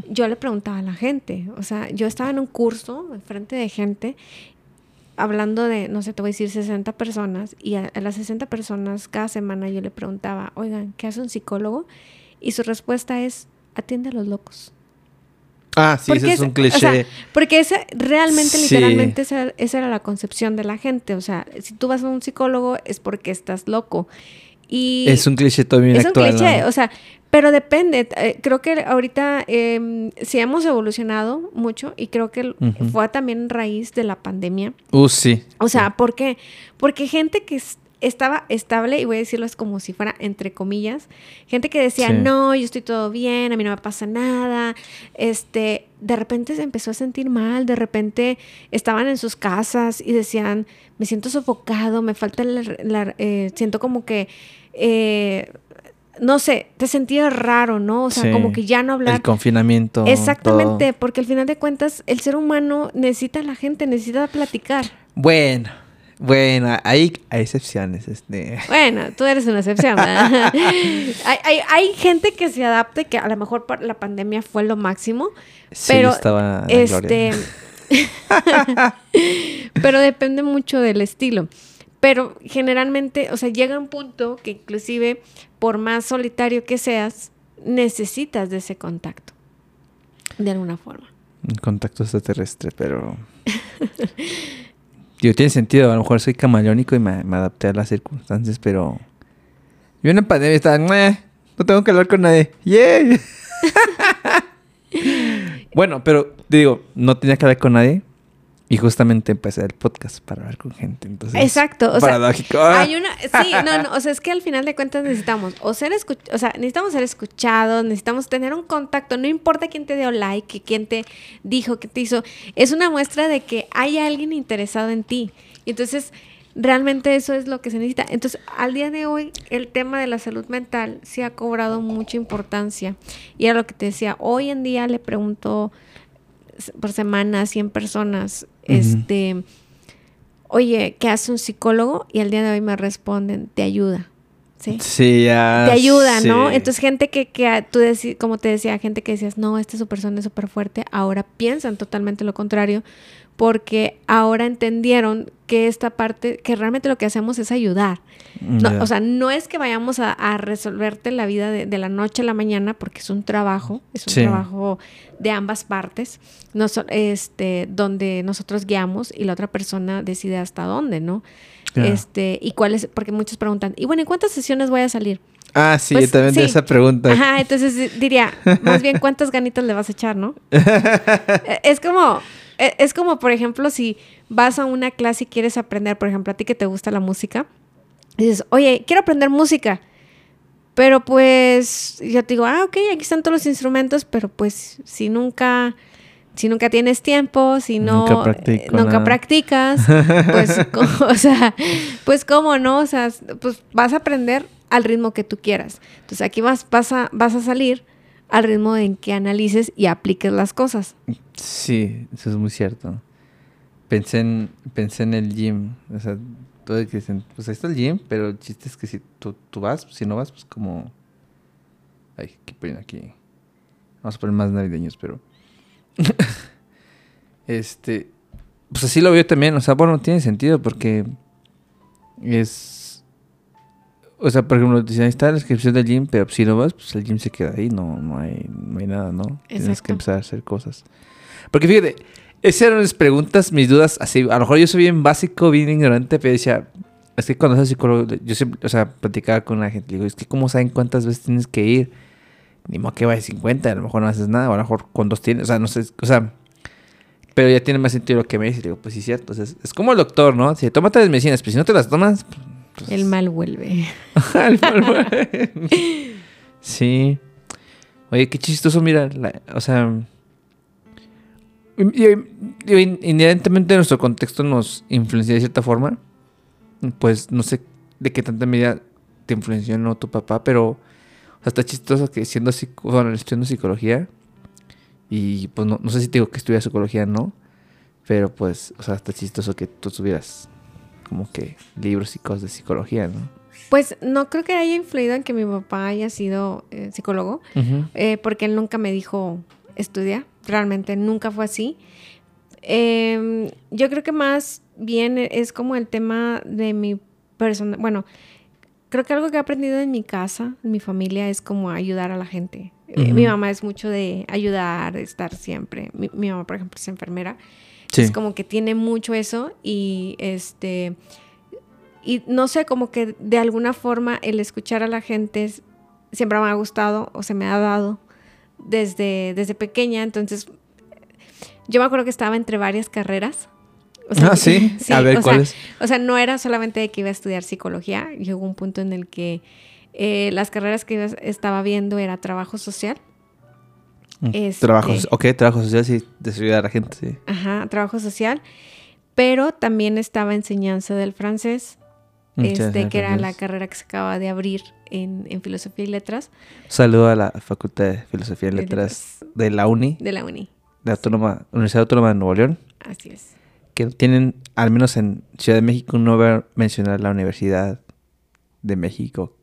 yo le preguntaba a la gente, o sea, yo estaba en un curso enfrente de gente hablando de, no sé, te voy a decir 60 personas, y a, a las 60 personas cada semana yo le preguntaba, oigan, ¿qué hace un psicólogo? Y su respuesta es, atiende a los locos. Ah, sí, Porque ese es un o cliché. sea, porque esa, realmente, Sí. literalmente, esa, esa era la concepción de la gente. O sea, si tú vas a un psicólogo es porque estás loco. Y es un cliché todavía es un actual. cliché, ¿no? o sea, pero depende. eh, creo que ahorita eh, sí hemos evolucionado mucho y creo que fue también raíz de la pandemia. Uh, sí. O sea, ¿por qué? Porque gente que es- estaba estable, y voy a decirlo es como si fuera entre comillas, gente que decía, Sí. no, yo estoy todo bien, a mí no me pasa nada, este, de repente se empezó a sentir mal, de repente estaban en sus casas y decían, me siento sofocado, me falta, la, la- eh, siento como que, eh, no sé, te sentías raro, ¿no? O sea, Sí. como que ya no hablar. El confinamiento. Exactamente, todo. porque al final de cuentas el ser humano necesita a la gente, necesita platicar. Bueno, bueno, hay, hay excepciones. Este. Bueno, tú eres una excepción. ¿verdad? (laughs) hay, hay, hay gente que se adapte, que a lo mejor la pandemia fue lo máximo, Sí, pero estaba este, (laughs) pero depende mucho del estilo. Pero generalmente, o sea, llega un punto que inclusive por más solitario que seas, necesitas de ese contacto, de alguna forma. Un contacto extraterrestre, pero. (laughs) Digo, tiene sentido. A lo mejor soy camaleónico y me, me adapté a las circunstancias, pero. Yo en la pandemia estaba. "Meh, No tengo que hablar con nadie. ¡Yay! (laughs) bueno, pero digo, no tenía que hablar con nadie. Y justamente empecé el podcast para hablar con gente. Entonces, Exacto, o paradójico. Ah. Hay una, sí, no, no, o sea, es que al final de cuentas necesitamos o ser o sea, necesitamos ser escuchados, necesitamos tener un contacto, no importa quién te dio like, quién te dijo, qué te hizo, es una muestra de que hay alguien interesado en ti. Y entonces, realmente eso es lo que se necesita. Entonces, al día de hoy, el tema de la salud mental sí ha cobrado mucha importancia. Y era lo que te decía, hoy en día le pregunto por semana a 100 personas, Este oye, ¿qué hace un psicólogo? Y al día de hoy me responden, te ayuda. Sí. Sí, ya. te ayuda, ¿no? Entonces, gente que, que tú como te decía, gente que decías, no, esta su persona es súper fuerte, ahora piensan totalmente lo contrario, porque ahora entendieron que esta parte, que realmente lo que hacemos es ayudar. No. O sea, no es que vayamos a, a resolverte la vida de, de la noche a la mañana, porque es un trabajo, es un Sí. trabajo de ambas partes, no so- este, donde nosotros guiamos y la otra persona decide hasta dónde, ¿no? Ya. Este, y cuáles, porque muchos preguntan, y bueno, ¿en cuántas sesiones voy a salir? Ah, sí, Pues, yo también de sí. esa pregunta. Ajá, entonces di- diría, más bien cuántas ganitas le vas a echar, ¿no? (laughs) Es como, es como, por ejemplo, si vas a una clase y quieres aprender, por ejemplo, a ti que te gusta la música, y dices, oye, quiero aprender música. Pero pues yo te digo, ah, ok, aquí están todos los instrumentos, pero pues si nunca, si nunca tienes tiempo, si no, Nunca eh, practicas, (laughs) pues, o sea, pues cómo no, o sea, pues vas a aprender al ritmo que tú quieras. Entonces aquí vas, vas, a, vas a salir al ritmo en que analices y apliques las cosas. Sí, eso es muy cierto. Pensé en, pensé en el gym. O sea, todo el que dicen, pues ahí está el gym, pero el chiste es que si tú, tú vas, si no vas, pues como... Ay, ¿qué ponen aquí? Vamos a poner más navideños, pero... (laughs) este... Pues así lo veo también. O sea, bueno, tiene sentido porque es... O sea, por ejemplo, dicen, ahí está la descripción del gym, pero si no vas, pues el gym se queda ahí. No, no, hay, no hay nada, ¿no? Tienes Exacto. que empezar a hacer cosas. Porque fíjate, esas eran mis preguntas, mis dudas, así, a lo mejor yo soy bien básico, bien ignorante, pero decía, es que cuando soy psicólogo, yo siempre, o sea, platicaba con la gente, digo, es que cómo saben cuántas veces tienes que ir, ni modo que vayas 50, a lo mejor no haces nada, o a lo mejor con dos tienes, o sea, no sé, o sea, pero ya tiene más sentido lo que me dice, digo, pues sí, cierto, o sea, es, es como el doctor, ¿no? Si tómate las medicinas, pero si no te las tomas, pues, El mal vuelve. (laughs) el mal- sí. Oye, qué chistoso, mira, la- o sea... Inherentemente nuestro contexto nos influencia de cierta forma. Pues no sé de qué tanta medida te influenció no tu papá, pero o sea, está chistoso que siendo bueno, estudiando psicología y pues no, no sé si te digo que estudia psicología no, pero pues, o sea, está chistoso que tú tuvieras como que libros y cosas de psicología, ¿no? Pues no creo que haya influido en que mi papá haya sido eh, psicólogo, eh, porque él nunca me dijo estudia, realmente nunca fue así. Em, yo creo que más bien es como el tema de mi persona, bueno, creo que algo que he aprendido en mi casa, en mi familia, es como ayudar a la gente. Eh. Mi mamá es mucho de ayudar, de estar siempre. Mi, mi mamá, por ejemplo, es enfermera. Sí. Es como que tiene mucho eso y este y no sé, como que de alguna forma el escuchar a la gente es- siempre me ha gustado o se me ha dado desde, desde pequeña. Entonces, yo me acuerdo que estaba entre varias carreras. O Ah, (laughs) ¿sí? A ver, o ¿cuál sea, es? O sea, no era solamente de que iba a estudiar psicología. Llegó un punto en el que eh, las carreras que estaba viendo era trabajo social. Este- Trabajo, ok, trabajo social, sí, de ayudar a la gente, sí. Ajá, trabajo social. Pero también estaba enseñanza del francés, Muchas este, que era la carrera que se acaba de abrir en, en filosofía y letras Saludo a la Facultad de Filosofía y Letras de la UNI, de la uni. de Autónoma, Universidad Autónoma de Nuevo León, Así es. que tienen, al menos en Ciudad de México, no voy a mencionar la Universidad de México,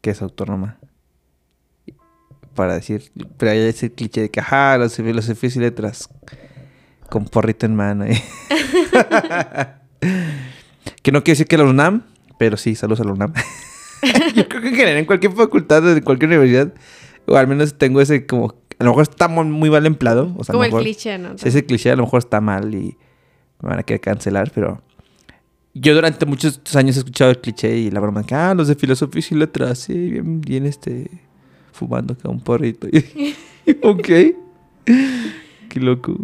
que es autónoma. Para decir, pero hay ese cliché de que, ajá, las filosofías y letras, con porrito en mano. (laughs) que no quiere decir que la UNAM, pero sí, saludos a la UNAM. (laughs) Yo creo que en general en cualquier facultad de cualquier universidad, o al menos tengo ese como, a lo mejor está mu- muy mal empleado. O sea, a lo Como el cliché, ¿no? Ese cliché a lo mejor está mal y me van a querer cancelar, pero yo durante muchos años he escuchado el cliché y la broma de que, ah, los de filosofía y letras, sí, bien, bien, este, fumando acá un porrito. (laughs) ok. Qué loco.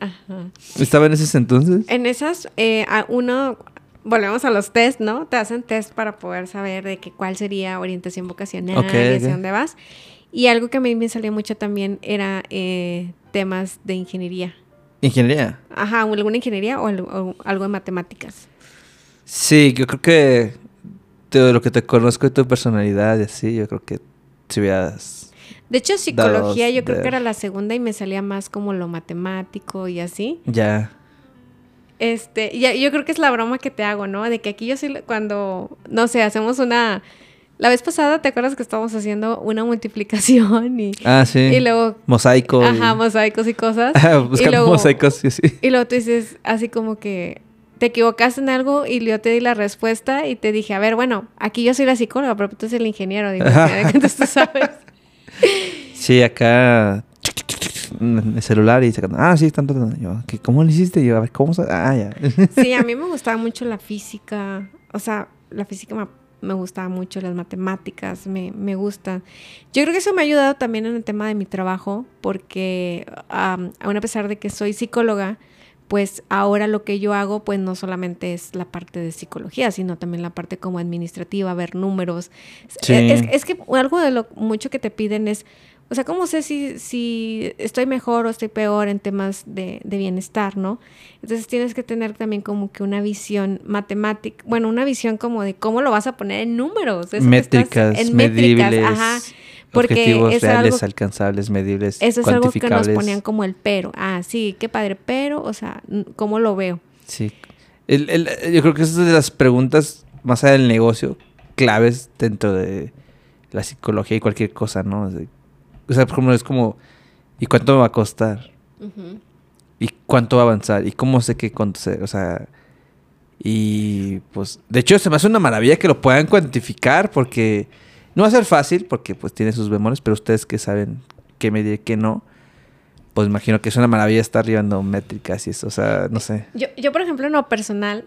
Ajá. ¿Estaba en ese entonces? En esas, eh, a uno, volvemos a los test, ¿no? Te hacen test para poder saber de que cuál sería orientación vocacional Ok, y hacia dónde vas. Y algo que a mí me salía mucho también era eh, temas de ingeniería. Ingeniería. Ajá, alguna ingeniería o algo, o algo de matemáticas. Sí, yo creo que de lo que te conozco de tu personalidad y así, yo creo que si hubieras... De hecho, psicología yo creo de- que era la segunda y me salía más como lo matemático y así. Ya. Este, ya, yo creo que es la broma que te hago, ¿no? De que aquí yo sí, cuando, no sé, hacemos una, La vez pasada, ¿te acuerdas que estábamos haciendo una multiplicación y, Ah, sí. y luego, Mosaico. y- ajá, mosaicos y cosas? (laughs) Buscando y luego, mosaicos, sí, sí. Y luego tú dices así como que te equivocaste en algo y yo te di la respuesta y te dije, a ver, bueno, aquí yo soy la psicóloga, pero tú eres el ingeniero. Entonces tú sabes. (laughs) Sí, acá el celular y sacando, ah, sí, tanto, tanto. Yo, ¿qué, ¿cómo lo hiciste? Yo, a ver, ¿cómo? Ah, ya. (laughs) Sí, a mí me gustaba mucho la física. O sea, la física me, me gustaba mucho, las matemáticas me, me gustan. Yo creo que eso me ha ayudado también en el tema de mi trabajo, porque am, aún a pesar de que soy psicóloga, pues ahora lo que yo hago, pues no solamente es la parte de psicología, sino también la parte como administrativa, ver números. Sí. Es, es que algo de lo mucho que te piden es, o sea, ¿cómo sé si, si estoy mejor o estoy peor en temas de, de bienestar, no? Entonces tienes que tener también como que una visión matemática, bueno, una visión como de cómo lo vas a poner en números. eso estás- métricas, en métricas, medibles, ajá. Porque objetivos es reales, algo- alcanzables, medibles, Eso es algo que nos ponían como el pero. Ah, sí, qué padre, pero, o sea, ¿cómo lo veo? Sí. El- el- yo creo que esa es de las preguntas más allá del negocio claves dentro de la psicología y cualquier cosa, ¿no? O sea, por ejemplo, es como, ¿y cuánto me va a costar? ¿Y cuánto va a avanzar? ¿Y cómo sé que cuánto sé? O sea, y pues, de hecho, se me hace una maravilla que lo puedan cuantificar porque no va a ser fácil porque pues tiene sus bemoles, pero ustedes que saben qué medir y qué no, pues imagino que es una maravilla estar llevando métricas y eso, o sea, no sé. Yo, yo, por ejemplo, en lo personal,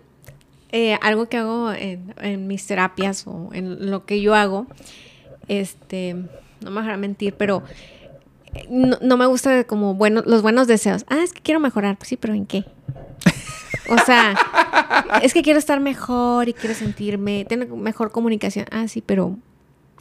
eh, algo que hago en, en mis terapias o en lo que yo hago, este, no me dejará mentir, pero eh, no, no me gusta como bueno, los buenos deseos. Ah, es que quiero mejorar. Pues sí, pero ¿en qué? O sea, (laughs) es que quiero estar mejor y quiero sentirme, tener mejor comunicación. Ah, sí, pero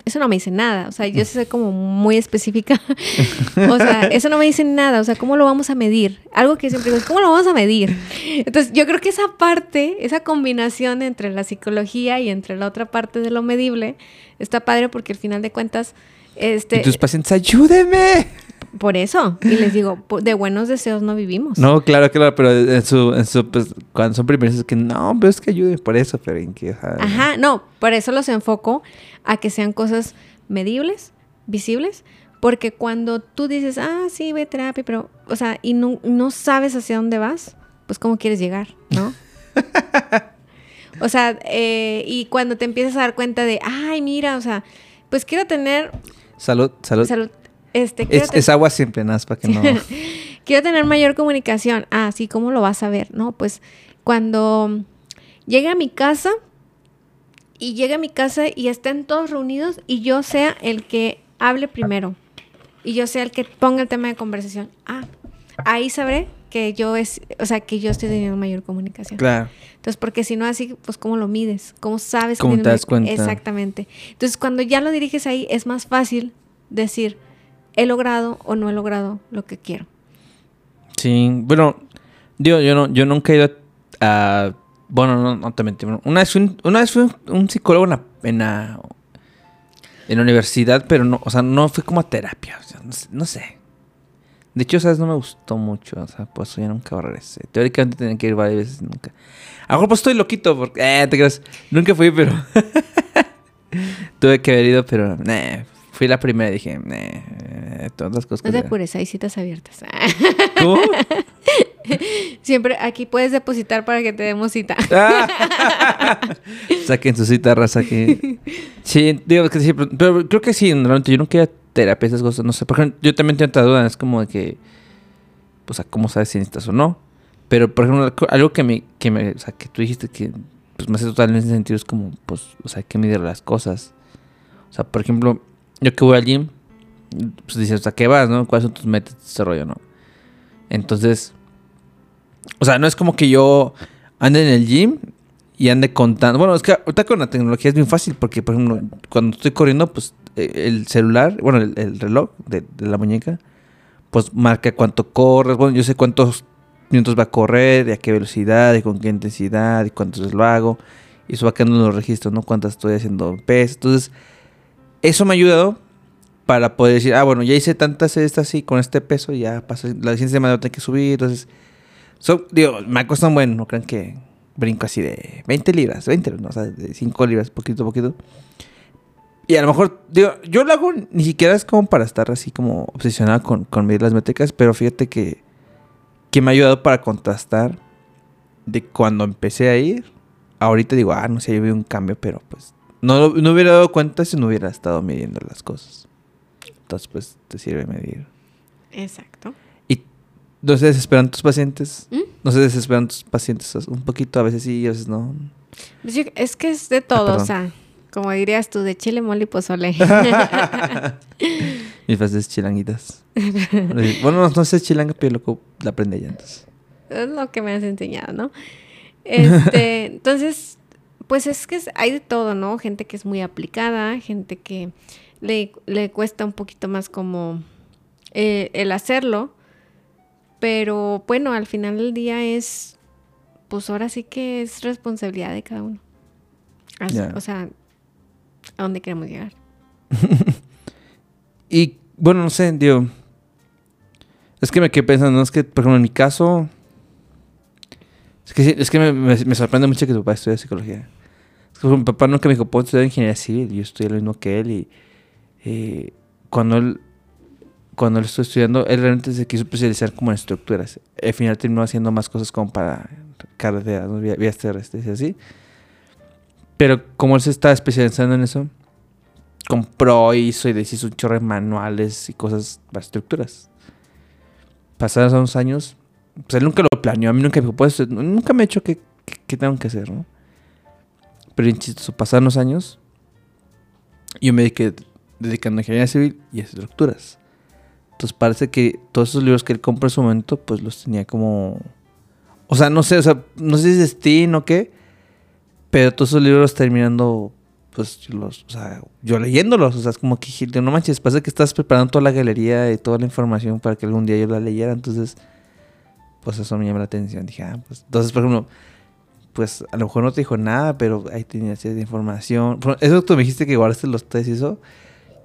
eso no me dice nada. O sea, yo soy como muy específica. (laughs) o sea, eso no me dice nada. O sea, ¿cómo lo vamos a medir? Algo que siempre digo, es, ¿cómo lo vamos a medir? Entonces, yo creo que esa parte, esa combinación entre la psicología y entre la otra parte de lo medible, está padre porque al final de cuentas, este, Y tus pacientes, ayúdeme. Por eso. Y les digo, de buenos deseos no vivimos. No, claro, claro, pero en su, en su pues, cuando son primeros es que no, pero es que ayude por eso, pero en que, ajá. No, por eso los enfoco a que sean cosas medibles, visibles, porque cuando tú dices, ah, sí, ve terapia, pero, o sea, y no, no sabes hacia dónde vas, pues cómo quieres llegar, ¿no? (laughs) o sea, eh, y cuando te empiezas a dar cuenta de, ay, mira, o sea, pues quiero tener Salud, salud. salud, este, Es, ten- es agua siempre, nada para que no. (laughs) Quiero tener mayor comunicación. Ah, sí, ¿cómo lo vas a ver? No, pues cuando llegue a mi casa y llegue a mi casa y estén todos reunidos y yo sea el que hable primero y yo sea el que ponga el tema de conversación. Ah, ahí sabré que yo es, o sea, que yo estoy teniendo mayor comunicación. claro. Entonces, porque si no así, pues ¿cómo lo mides? ¿Cómo sabes? ¿Cómo te das cuenta? Exactamente. Entonces, cuando ya lo diriges ahí, es más fácil decir, he logrado o no he logrado lo que quiero. Sí, bueno, digo, yo no, yo nunca he ido a, bueno, no, no te mentí. Una vez fui, un- una vez fui un, psicólogo en la, en la, en la universidad, pero no, o sea, no fui como a terapia, o sea, no, sé-. De hecho, ¿sabes? No me gustó mucho, o sea, pues ya nunca regresé. Teóricamente tenía que ir varias veces, nunca. A pues estoy loquito, porque, eh, te creas, nunca fui, pero (laughs) tuve que haber ido, pero, nah, fui la primera y dije, eh, todas las cosas No te sea. apures, hay citas abiertas. ¿Cómo? (laughs) Siempre aquí puedes depositar para que te demos cita. Ah. (laughs) Saquen su cita, raza, que... (laughs) Sí, digo que sí, pero, pero creo que sí, realmente yo nunca a terapia, esas cosas, no sé. Por ejemplo, yo también tengo otra duda, es como de que... Pues, ¿cómo sabes si necesitas o no? Pero, por ejemplo, algo que me... Que me o sea, que tú dijiste que... Pues, me hace totalmente sentido, es como, pues, o sea, hay que medir las cosas. O sea, por ejemplo, yo que voy al gym, pues dices, ¿a qué vas, no? ¿Cuáles son tus metas, ese rollo, no? Entonces... O sea, no es como que yo ande en el gym y ande contando. Bueno, es que ahorita con la tecnología es bien fácil porque, por ejemplo, cuando estoy corriendo, pues eh, el celular, bueno, el, el reloj de, de la muñeca, pues marca cuánto corres. Bueno, yo sé cuántos minutos va a correr, y a qué velocidad, y con qué intensidad, y cuántos lo hago. Y eso va quedando en los registros, ¿no? Cuántas estoy haciendo peso. Entonces, eso me ha ayudado para poder decir, ah, bueno, ya hice tantas estas así con este peso, y ya pasó. La siguiente semana tengo que subir, entonces. So, digo, me ha costado un buen, no crean que brinco así de 20 libras, 20, no, o sea, de 5 libras, poquito a poquito. Y a lo mejor, digo, yo lo hago ni siquiera es como para estar así como obsesionado con, con medir las métricas, pero fíjate que, que me ha ayudado para contrastar de cuando empecé a ir. Ahorita digo, ah, no sé, yo vi un cambio, pero pues no, no hubiera dado cuenta si no hubiera estado midiendo las cosas. Entonces, pues te sirve medir. Exacto. Y no se desesperan tus pacientes. ¿Mm? No se desesperan tus pacientes un poquito, a veces sí, a veces no. Pues yo- es que es de todo, Ah, o sea, como dirías tú, de chile, mole y pozole. (laughs) Mis frases chilanguitas. bueno, no, no sé chilanga, pero loco la aprende ya entonces. es lo que me has enseñado, ¿no? Este, (laughs) entonces, pues es que hay de todo, ¿no? Gente que es muy aplicada, gente que le, le cuesta un poquito más como eh, el hacerlo, pero bueno, al final del día es, pues ahora sí que es responsabilidad de cada uno. Así-. O sea, a dónde queremos llegar. (laughs) Y bueno, no sé, digo. Es que me quedé pensando, ¿no? es que, por ejemplo, en mi caso. Es que, es que me, me- me sorprende mucho que tu papá estudie psicología. Que mi papá nunca me dijo, puedo estudiar ingeniería civil. Yo estudié lo mismo que él. Y eh, cuando él. Cuando él estuvo estudiando, él realmente se quiso especializar como en estructuras. Al final terminó haciendo más cosas como para carreteras, ¿no? Vía- vías terrestres y así. Pero como él se estaba especializando en eso, compró, hizo y deshizo un chorro de manuales y cosas para estructuras. Pasados unos años, pues él nunca lo planeó. A mí nunca me dijo, pues, nunca me ha hecho qué, qué- qué tengo que hacer, ¿no? Pero bien chistoso, pasaron los años, yo me dediqué dedicando a ingeniería civil y a estructuras. Entonces parece que todos esos libros que él compró en su momento, pues los tenía como... O sea, no sé, o sea, no sé si es destino o qué, pero todos esos libros terminando, pues, los, o sea, yo leyéndolos, o sea, es como que no manches, parece que estás preparando toda la galería y toda la información para que algún día yo la leyera, entonces, pues eso me llama la atención. Dije, ah, pues, entonces, por ejemplo, pues a lo mejor no te dijo nada, pero ahí tenía cierta información. Eso tú me dijiste que guardaste los tres y eso.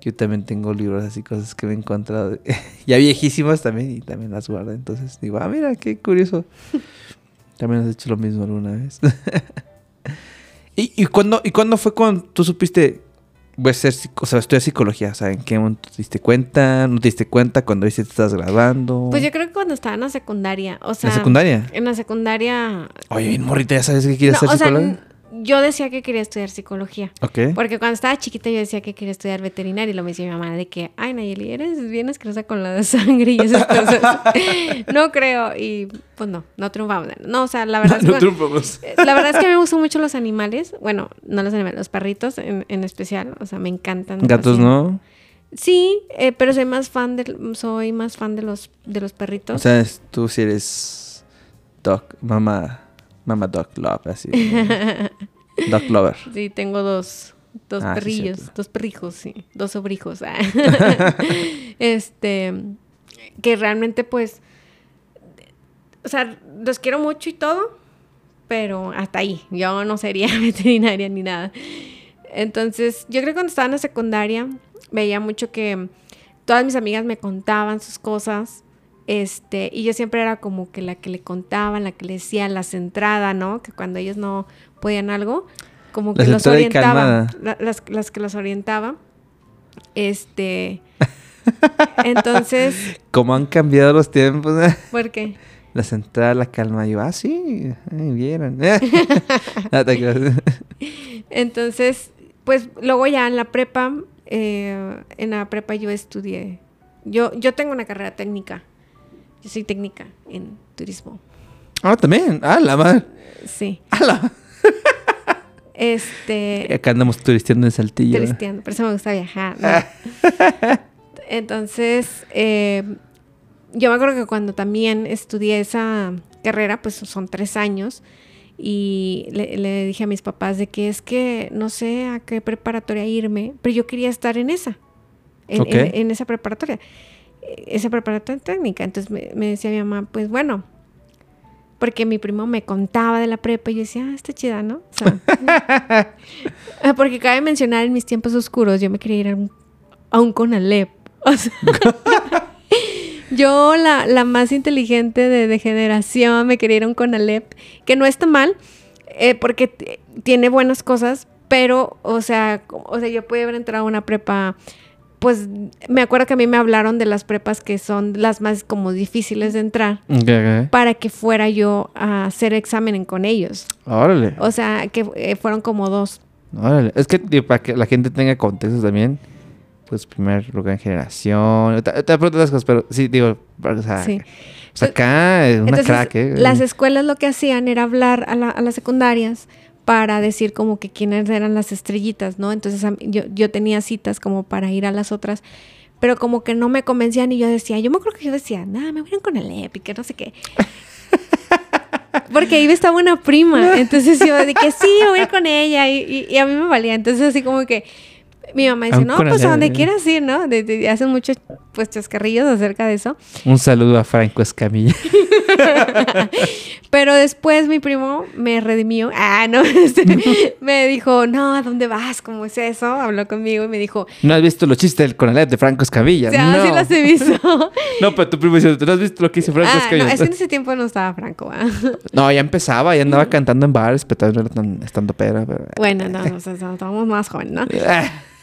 Yo también tengo libros así, cosas que me he encontrado, (laughs) ya viejísimas también, y también las guardo. Entonces digo, ah, mira, qué curioso. (laughs) También has hecho lo mismo alguna vez. (laughs) ¿Y, y, cuándo, ¿Y cuándo fue cuando tú supiste, voy a ser, o sea, estudiar psicología? O sea, ¿en qué momento te diste cuenta? ¿No te diste cuenta cuando que te estás graduando? Pues yo creo que cuando estaba en la secundaria, o sea... ¿En la secundaria? En la secundaria... Oye, bien morrita, ¿ya sabes que quieres No, ser sea, psicóloga? Yo decía que quería estudiar psicología. ok. Porque cuando estaba chiquita yo decía que quería estudiar veterinaria y lo me decía mi mamá de que, ay Nayeli, eres bien asquerosa con la de sangre y esas cosas. (laughs) no creo. Y pues no, no triunfamos. No, o sea, la verdad es que... No triunfamos. eh, La verdad es que me gustan mucho los animales. Bueno, no los animales, los perritos en, en especial. O sea, me encantan. Gatos. ¿no? Sí, eh, pero soy más fan de, soy más fan de los, de los perritos. O sea, tú sí eres dog, mamá, mamá dog love, así. (laughs) dog lover. Sí, tengo dos, dos Ah, perrillos, dos perrijos, sí, dos sobrijos. ah. (laughs) (laughs) este, que realmente pues, o sea, los quiero mucho y todo, pero hasta ahí, yo no sería veterinaria ni nada. Entonces, yo creo que cuando estaba en la secundaria, veía mucho que todas mis amigas me contaban sus cosas. Este, y yo siempre era como que la que le contaban, la que le decía la centrada, ¿no? Que cuando ellos no podían algo, como La que los centrada orientaba. la- las, las que los orientaba. Este. Entonces, (laughs) ¿Cómo han cambiado los tiempos? (laughs) ¿por qué? La central, la calma. Yo, ah, sí, ay, vieron. (laughs) Entonces, pues luego ya en la prepa, eh, en la prepa yo estudié. Yo, yo tengo una carrera técnica. Yo soy técnica en turismo. ah, también. Ah, la madre. Sí. ¡Hala! (laughs) Este. Acá andamos turisteando en Saltillo. Cristiano, por eso me gusta viajar. ¿no? (laughs) Entonces, eh, yo me acuerdo que cuando también estudié esa carrera, pues son tres años, y le, le dije a mis papás de que es que no sé a qué preparatoria irme, pero yo quería estar en esa, en, en- en esa preparatoria, esa preparatoria técnica. Entonces me, me decía mi mamá, pues bueno, porque mi primo me contaba de la prepa y yo decía, ah, está chida, ¿no? O sea, (laughs) Porque cabe mencionar en mis tiempos oscuros, yo me quería ir a un, a un Conalep. O sea, (laughs) yo, la, la más inteligente de, de generación, me quería ir a un Conalep, que no está mal, eh, porque tiene buenas cosas, Pero, o sea, o sea, yo pude haber entrado a una prepa, pues me acuerdo que a mí me hablaron de las prepas que son las más como difíciles de entrar para que fuera yo a hacer examen con ellos. Órale. O sea, que eh, fueron como dos. Órale. Es que para que la gente tenga contexto también, pues primer lugar en generación. Te, te pregunto las cosas, pero sí, digo, o sea, Sí. o sea, acá es una Entonces, crack, ¿eh? las escuelas lo que hacían era hablar a, la- a las secundarias para decir como que quiénes eran las estrellitas, ¿no? Entonces yo, yo tenía citas como para ir a las otras, pero como que no me convencían y yo decía, yo me acuerdo que yo decía, nada, me voy a ir con el EPI, que no sé qué. (laughs) Porque ahí estaba una prima, entonces yo que sí, voy a ir con ella y, y- y a mí me valía, entonces así como que mi mamá dice, no, pues a donde quieras ir, ¿no? De- de- hacen muchos pues chascarrillos acerca de eso. Un saludo a Franco Escamilla. (laughs) Pero después mi primo me redimió. Ah, no. (laughs) este, me dijo, no, ¿a dónde vas? ¿Cómo es eso? Habló conmigo y me dijo, ¿No has visto los chistes del Conalet de Franco Escamilla? ah, no. sí las he visto. (laughs) No, pero tu primo dice, ¿tú no has visto lo que hizo Franco ah, no, Escamilla? es que en ese tiempo no estaba Franco. ¿ah? No, ya empezaba, ya andaba cantando en bares, pero no estando pera. Pero... Bueno, no, o sea, estábamos más jóvenes, ¿no?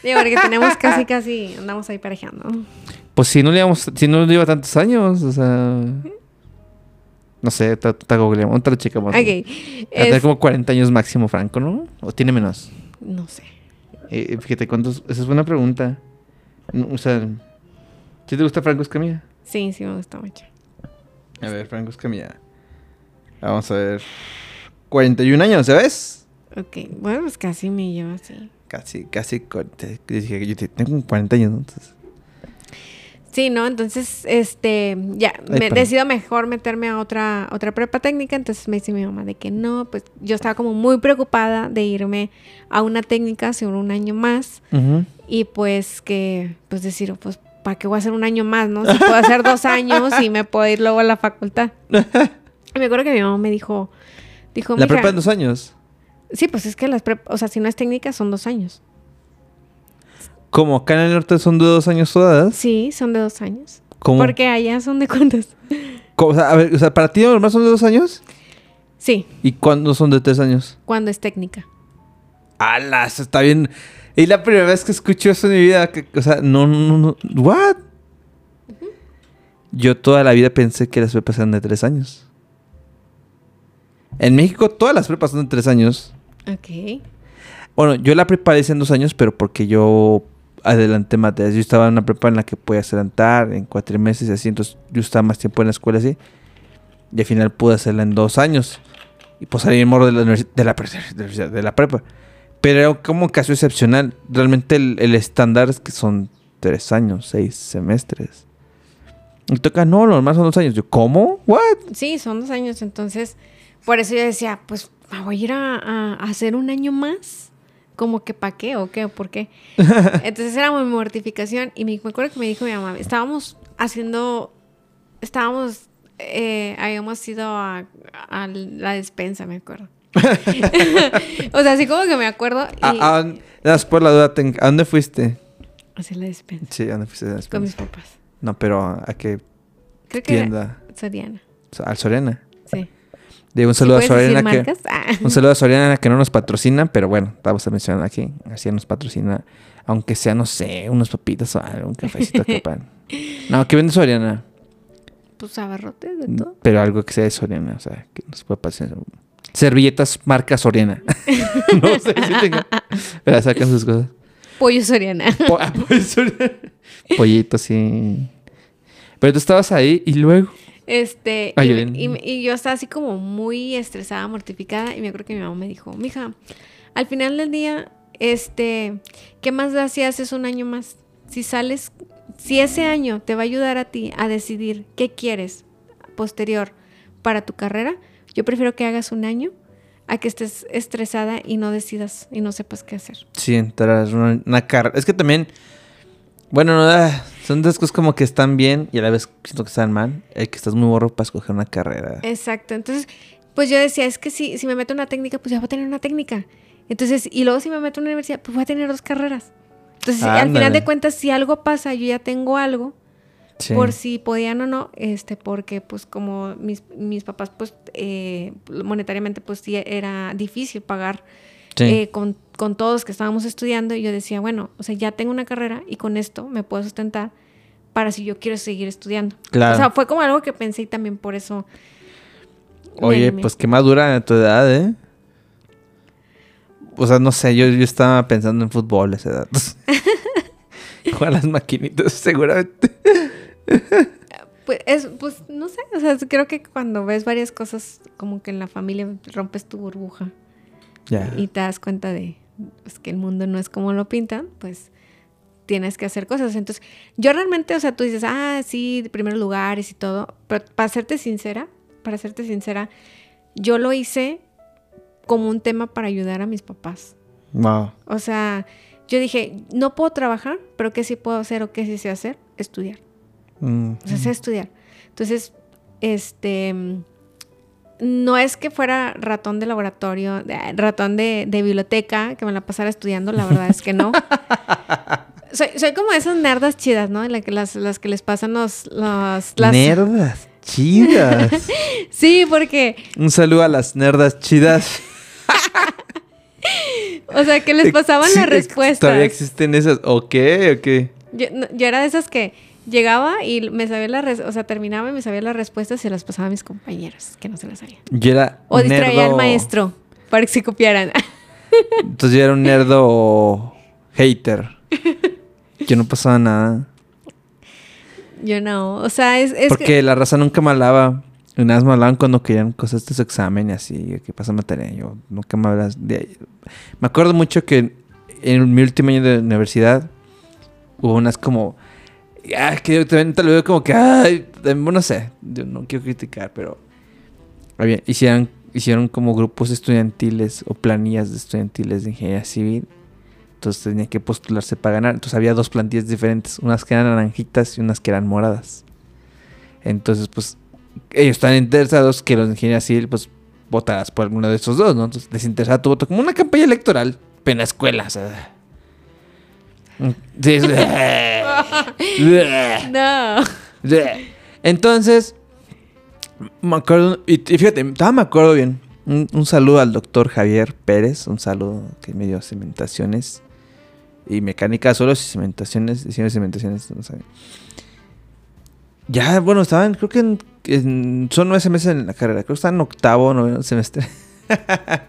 Digo, porque tenemos casi, (laughs) casi, andamos ahí parejeando. Pues si no le íbamos, si no le lleva tantos años, o sea... No sé, te, te googleamos, otra chica más. Ok. Es- como 40 años máximo Franco, ¿no? ¿O tiene menos? no sé. Eh, fíjate, ¿cuántos? Esa es buena pregunta. O sea, ¿sí te gusta Franco Escamilla? Sí, sí me gusta mucho. A ver, Franco Escamilla. Vamos a ver. 41 años, ¿sabes? Ok, bueno, pues casi me lleva así. Casi, casi. Dije, yo te- tengo como 40 años, ¿no? Entonces, Sí, ¿no? Entonces, este, ya, Ay, me decido mejor meterme a otra, otra prepa técnica. Entonces me dice mi mamá de que no, pues yo estaba como muy preocupada de irme a una técnica hace un año más. Y pues que, pues decir, pues, ¿para qué voy a hacer un año más, no? Si puedo hacer dos años y me puedo ir luego a la facultad. (laughs) Y me acuerdo que mi mamá me dijo, dijo, La "Mija, prepa en dos años. Sí, pues es que las prepas, o sea, si no es técnica, son dos años. Como acá en el norte son de dos años todas. Sí, son de dos años. ¿Cómo? Porque allá son de cuántos. ¿Cómo? O sea, a ver, o sea, ¿para ti normal son de dos años? Sí, ¿Y cuándo son de tres años? cuando es técnica. ¡Alas! Está bien. Y la primera vez que escucho eso en mi vida, que, o sea, no, no, no. ¿What? Yo toda la vida pensé que las prepas eran de tres años. En México todas las prepas son de tres años. Ok. Bueno, yo la prepa hice en dos años, pero porque yo adelanté materias. Yo estaba en una prepa en la que podías adelantar en cuatro meses y así, entonces yo estaba más tiempo en la escuela así. Y al final pude hacerla en dos años. Y pues salí morro de la, de la, de la universidad, de la prepa. Pero era como un caso excepcional. Realmente el, el estándar es que son tres años, seis semestres. Y toca, no, lo normal son dos años. Yo, ¿cómo? ¿What? Sí, son dos años. Entonces, por eso yo decía, pues, ¿me voy a ir a, a- a hacer un año más? Como que para qué o qué por qué. (laughs) Entonces era mi mortificación. Y me, me acuerdo que me dijo mi mamá, estábamos haciendo, estábamos, eh, habíamos ido a, a la despensa, me acuerdo. (laughs) (laughs) o sea, así como que me acuerdo. Y, ¿A, a, por la duda, ¿a dónde fuiste? hacia la despensa. Sí, ¿a dónde fuiste? la Con mis despensa? papás. No, pero ¿a qué Creo que era tienda? Soriana. Al Soriana. Sí. Digo, un saludo a ¿Sí puedes decir Soriana que... Ah. Un saludo a Soriana que no nos patrocina, pero bueno, vamos a mencionar aquí. Así nos patrocina, aunque sea, no sé, unos papitas o algo, un cafecito que (laughs) pan. No, que vende Soriana, Pues abarrotes de todo. pero algo que sea de Soriana, o sea, que nos puede patrocinar. Servilletas marca Soriana. (laughs) no sé si tenga. Pero sacan sus cosas. Pollo Soriana. Po- ah, pues, Soriana. (laughs) Pollito, sí. Pero tú estabas ahí y luego. Este, y, y y yo estaba así como muy estresada, mortificada, y me acuerdo que mi mamá me dijo, mija, al final del día, este, ¿qué más da si haces un año más? Si sales, si ese año te va a ayudar a ti a decidir qué quieres posterior para tu carrera, yo prefiero que hagas un año a que estés estresada y no decidas y no sepas qué hacer. Sí, entrar una, una carrera. Es que también. Bueno, no, ah, son dos cosas como que están bien y a la vez siento que están mal. El que estás muy borro para escoger una carrera. Exacto. Entonces, pues yo decía, es que si, si me meto en una técnica, pues ya voy a tener una técnica. Entonces, y luego si me meto en una universidad, pues voy a tener dos carreras. Entonces, al final de cuentas, si algo pasa, yo ya tengo algo, Sí. por si podían o no, este, porque pues como mis, mis papás, pues eh, monetariamente, pues sí era difícil pagar Sí. eh, con, con todos que estábamos estudiando y yo decía, bueno, o sea, ya tengo una carrera y con esto me puedo sustentar para si yo quiero seguir estudiando. Claro. O sea, fue como algo que pensé y también por eso. Oye, pues qué madura a tu edad, ¿eh? O sea, no sé, yo, yo estaba pensando en fútbol a esa edad. (laughs) Jugar las maquinitas, seguramente. (laughs) Pues, es, pues no sé, o sea, creo que cuando ves varias cosas como que en la familia rompes tu burbuja Y te das cuenta de pues, que el mundo no es como lo pintan, pues tienes que hacer cosas. Entonces, yo realmente, o sea, tú dices, ah, sí, de primeros lugares y todo, pero para serte sincera, para serte sincera, yo lo hice como un tema para ayudar a mis papás. Wow. O sea, yo dije, no puedo trabajar, pero ¿qué sí puedo hacer o qué sí sé hacer? Estudiar. Mm. O sea, sé estudiar. Entonces, este, mm, no es que fuera ratón de laboratorio, de- ratón de, de biblioteca, que me la pasara estudiando, la verdad es que no. (laughs) soy, soy como esas nerdas chidas, ¿no? La que, las, las que les pasan los... los las... Nerdas chidas. (laughs) Sí, porque, Un saludo a las nerdas chidas. (laughs) o sea, que les pasaban Sí, las Todavía respuestas. existen esas. Ok, ok. Yo, yo era de esas que llegaba y me sabía la res- o sea, terminaba y me sabía las respuestas y se las pasaba a mis compañeros, que no se las sabían. Yo era. O distraía al maestro para que se copiaran. (laughs) Entonces yo era un nerdo hater. Yo no pasaba nada. Yo no, o sea, es, es Porque que... la raza nunca me hablaba. Nada más me hablaban cuando querían cosas de su examen y así, que pasa materia. Yo nunca me hablas de. Me acuerdo mucho que en mi último año de universidad hubo unas como. Ah, que yo también te lo veo como que. Ay, no sé. Yo no quiero criticar, pero. había- hicieron, hicieron como grupos estudiantiles o planillas de estudiantiles de ingeniería civil. Entonces tenía que postularse para ganar. Entonces había dos plantillas diferentes. Unas que eran naranjitas y unas que eran moradas. Entonces, pues, ellos están interesados que los de ingeniería civil, pues, votaras por alguno de esos dos, ¿no? Entonces les interesaba tu voto como una campaña electoral, pero en la escuela, o sea. Sí, es- (laughs) No. Entonces, me acuerdo, y, fíjate, todavía me acuerdo bien. Un, un saludo al doctor Javier Pérez, un saludo que me dio cimentaciones y mecánica solo y cimentaciones, diseño de cimentaciones, no sé. Ya, bueno, estaban, creo que en, en- son nueve meses en la carrera, creo que están en octavo, noveno semestre. (laughs)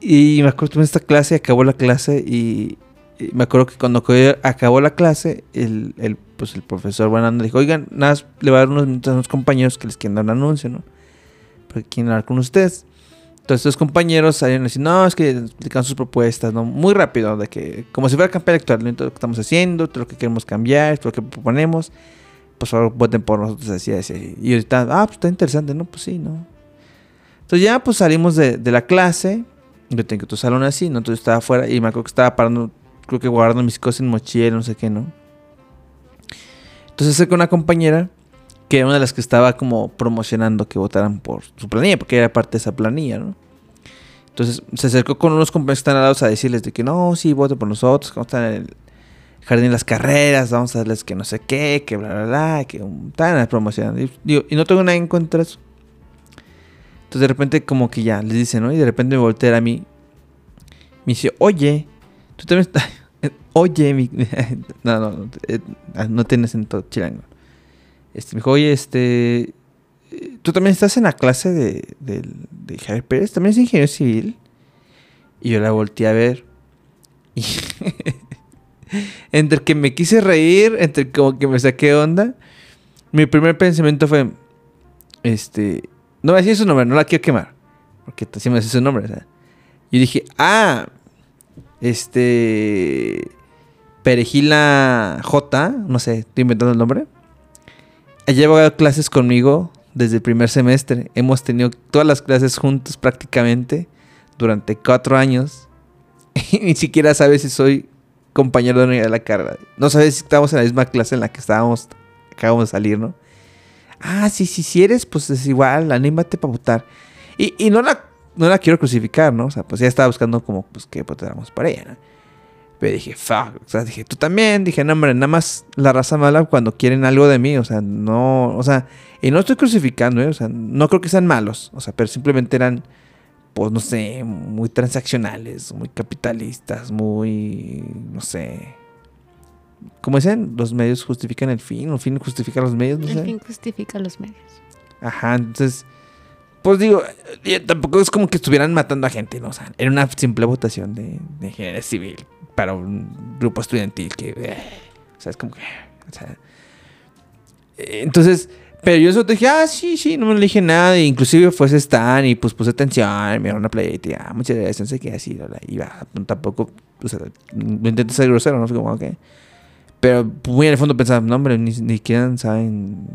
y me acuerdo en esta clase, acabó la clase y me acuerdo que cuando acabó- la clase, el, el, pues el profesor Banana dijo, oigan, nada, le va a dar unos minutos a unos compañeros que les quieren dar un anuncio, ¿no? Porque quieren hablar con ustedes. Entonces los compañeros salieron decían, no, es que explican sus propuestas, ¿no? Muy rápido, de que, como si fuera campaña electoral, ¿no? todo lo que estamos haciendo, todo lo que queremos cambiar, todo lo que proponemos, por favor voten por nosotros, así, así. Y ahorita, ah, pues está interesante, ¿no? Pues sí, ¿no? Entonces ya pues salimos de, de la clase, yo tengo tu salón así, ¿no? Entonces estaba afuera y me acuerdo que estaba parando, creo que guardando mis cosas en mochila, no sé qué, ¿no? Entonces acerca una compañera que era una de las que estaba como promocionando que votaran por su planilla, porque era parte de esa planilla, ¿no? Entonces se acercó con unos compañeros que están al a decirles de que no, sí, voten por nosotros, que vamos a en el jardín de las carreras, vamos a darles que no sé qué, que bla, bla, bla, que están promocionando. Y, digo, y no tengo nada en contra eso. Entonces de repente como que ya les dice, ¿no? Y de repente me voltea a mí. Me dice, oye, tú también (laughs) estás... Oye, mi... no, (laughs) no, no, eh, no tienes en todo chilango. Este, me dijo, oye, este... eh, ¿Tú también estás en la clase de, de, Javier Pérez? ¿También es ingeniero civil? Y yo la volteé a ver. Y (laughs) entre que me quise reír, entre como que me saqué onda, mi primer pensamiento fue, este, no voy a decir su nombre, no la quiero quemar, porque así me decía su nombre, o sea. Y dije, ah, este, Perejila J, no sé, estoy inventando el nombre. Ha llevado clases conmigo desde el primer semestre. Hemos tenido todas las clases juntos prácticamente durante cuatro años. (laughs) Y ni siquiera sabe si soy compañero de la carrera. No sabes si estamos en la misma clase en la que estábamos, acabamos de salir, ¿no? Ah, sí, sí, si eres, pues es igual, anímate para votar. Y, y no, la, no la quiero crucificar, ¿no? O sea, pues ya estaba buscando como, pues, que votáramos por ella, ¿no? Pero dije, fuck, o sea, dije, tú también, dije, no, hombre, nada más la raza mala cuando quieren algo de mí, o sea, no, o sea, y no estoy crucificando, ¿eh? O sea, no creo que sean malos, o sea, pero simplemente eran pues no sé, muy transaccionales, muy capitalistas, muy, no sé. Como dicen, los medios justifican el fin, el fin justifica los medios, no El sé. fin justifica los medios. Ajá, entonces, pues digo, eh, tampoco es como que estuvieran matando a gente, ¿no? O sea, era una simple votación de, de ingeniería civil para un grupo estudiantil que, eh, o es como que, o sea, eh, entonces, pero yo solo dije, ah, sí, sí, no me le dije nada, e inclusive fue ese stand y pues puse atención, me dieron una playita y ah, muchas gracias, no sé qué, así, y va, tampoco, o sea, intenté ser grosero, ¿no? Fue como, ok. Pero muy en el fondo pensaba, no, hombre, ni, ni siquiera saben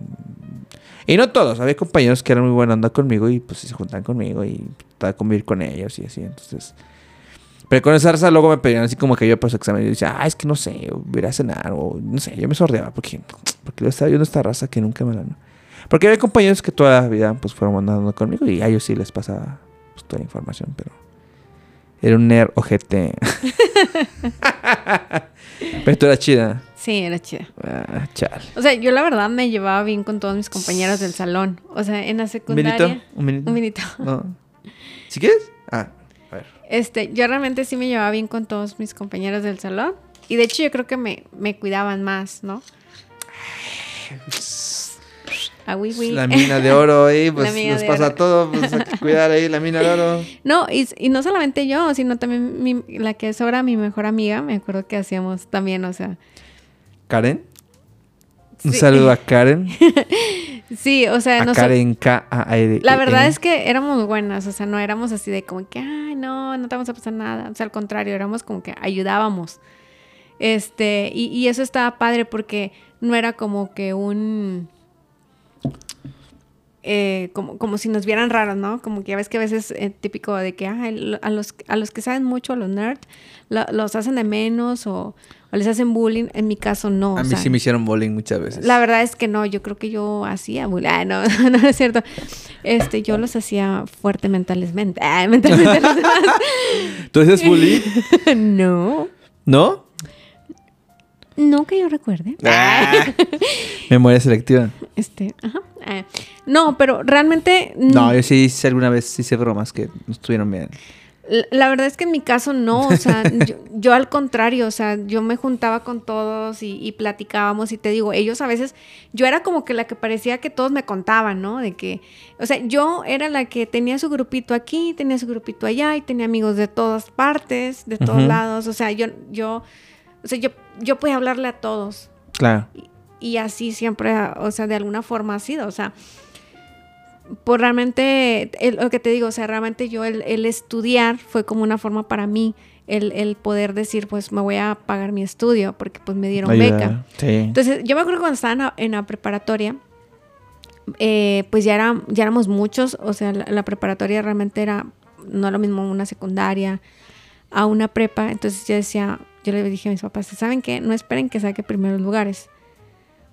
y no todos, había compañeros que eran muy buena onda conmigo y pues se juntaban conmigo y trataba de convivir con ellos y así, entonces... Pero con esa raza luego me pedían así como que yo para su examen y yo decía, ah, es que no sé, voy a ir a cenar o no sé, yo me sordeaba porque, porque yo estaba viendo esta raza que nunca me la... Porque había compañeros que toda la vida pues fueron mandando conmigo y a ellos sí les pasaba pues, toda la información, pero... Era un nerd ojete. (laughs) pero tú eras chida. Sí, era chida. Ah, chale. O sea, yo la verdad me llevaba bien con todos mis compañeros del salón. O sea, en la Un secundaria. un minuto. Un minuto. No. ¿Si quieres? Ah. Este, yo realmente sí me llevaba bien con todos mis compañeros del salón. Y de hecho yo creo que me, me cuidaban más, ¿no? Ah, oui, oui. La mina de oro ahí, (laughs) pues nos pasa oro. todo, pues hay que cuidar ahí la mina de oro. (laughs) No, y, y no solamente yo, sino también mi- la que es ahora mi mejor amiga. Me acuerdo que hacíamos también, o sea. Karen. Un Sí. saludo a (laughs) Karen. Sí, o sea, A no Karen K A R. La verdad es que éramos buenas, o sea, no éramos así de como que, ay, no, no te vamos a pasar nada. O sea, al contrario, éramos como que ayudábamos. Este, y, y eso estaba padre porque no era como que un. eh, como, como si nos vieran raros, ¿no? Como que ya ves que a veces es típico de que ay, lo- a, los, a los que saben mucho, a los nerds, lo- los hacen de menos o, o les hacen bullying. En mi caso, no. A o mí sea, sí me hicieron bowling muchas veces. la verdad es que no, yo creo que yo hacía bullying. Ah, no, (laughs) no, es cierto. Este, yo los hacía fuerte mentalmente. Ah, (laughs) mentalmente los demás. ¿Tú haces bullying? (laughs) no. ¿No? No que yo recuerde. Ah. Memoria selectiva. Este, ajá. Ah, no, pero realmente. No, yo sí hice alguna vez, hice bromas que no estuvieron bien. La- verdad es que en mi caso no, o sea, (laughs) yo, yo al contrario, o sea, yo me juntaba con todos y, y platicábamos y te digo, ellos a veces, yo era como que la que parecía que todos me contaban, ¿no? De que, o sea, yo era la que tenía su grupito aquí, tenía su grupito allá y tenía amigos de todas partes, de todos lados, o sea, yo, yo, o sea, yo, yo podía hablarle a todos Claro. y así siempre, o sea, de alguna forma ha sido, o sea, por realmente, el- lo que te digo, o sea, realmente yo el, el estudiar fue como una forma para mí, el, el poder decir, pues me voy a pagar mi estudio, porque pues me dieron Ayuda. beca. Sí. Entonces, yo me acuerdo cuando estaba en la, en la preparatoria, eh, pues ya, era, ya éramos muchos, o sea, la, la preparatoria realmente era no lo mismo una secundaria a una prepa, entonces yo decía, yo le dije a mis papás, ¿saben qué? No esperen que saque primeros lugares.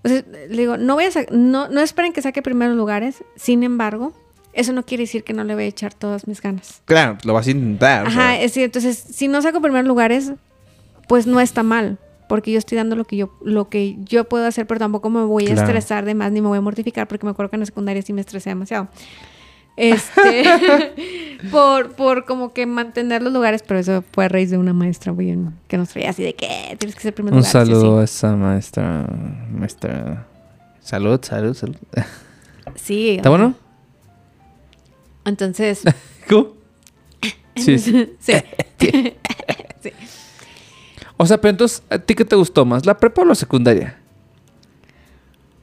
O sea, le digo, no, voy a no, no esperen que saque primeros lugares, sin embargo, eso no quiere decir que no le voy a echar todas mis ganas. Claro, lo vas a intentar. Ajá, es decir, entonces, si no saco primeros lugares, pues no está mal, porque yo estoy dando lo que yo, lo que yo puedo hacer, pero tampoco me voy a Claro. estresar de más ni me voy a mortificar, porque me acuerdo que en la secundaria sí me estresé demasiado. Este, (laughs) por, por como que mantener los lugares, pero eso fue a raíz de una maestra muy bien, que nos traía así de que tienes que ser primer Un lugar. sí sí". saludo a esa maestra. Maestra. Salud, salud, salud. Sí. ¿Está bueno? Entonces, (laughs) ¿Cómo? Sí, (laughs) sí. sí. O sea, pero entonces, ¿a ti qué te gustó más? ¿La prepa o la secundaria?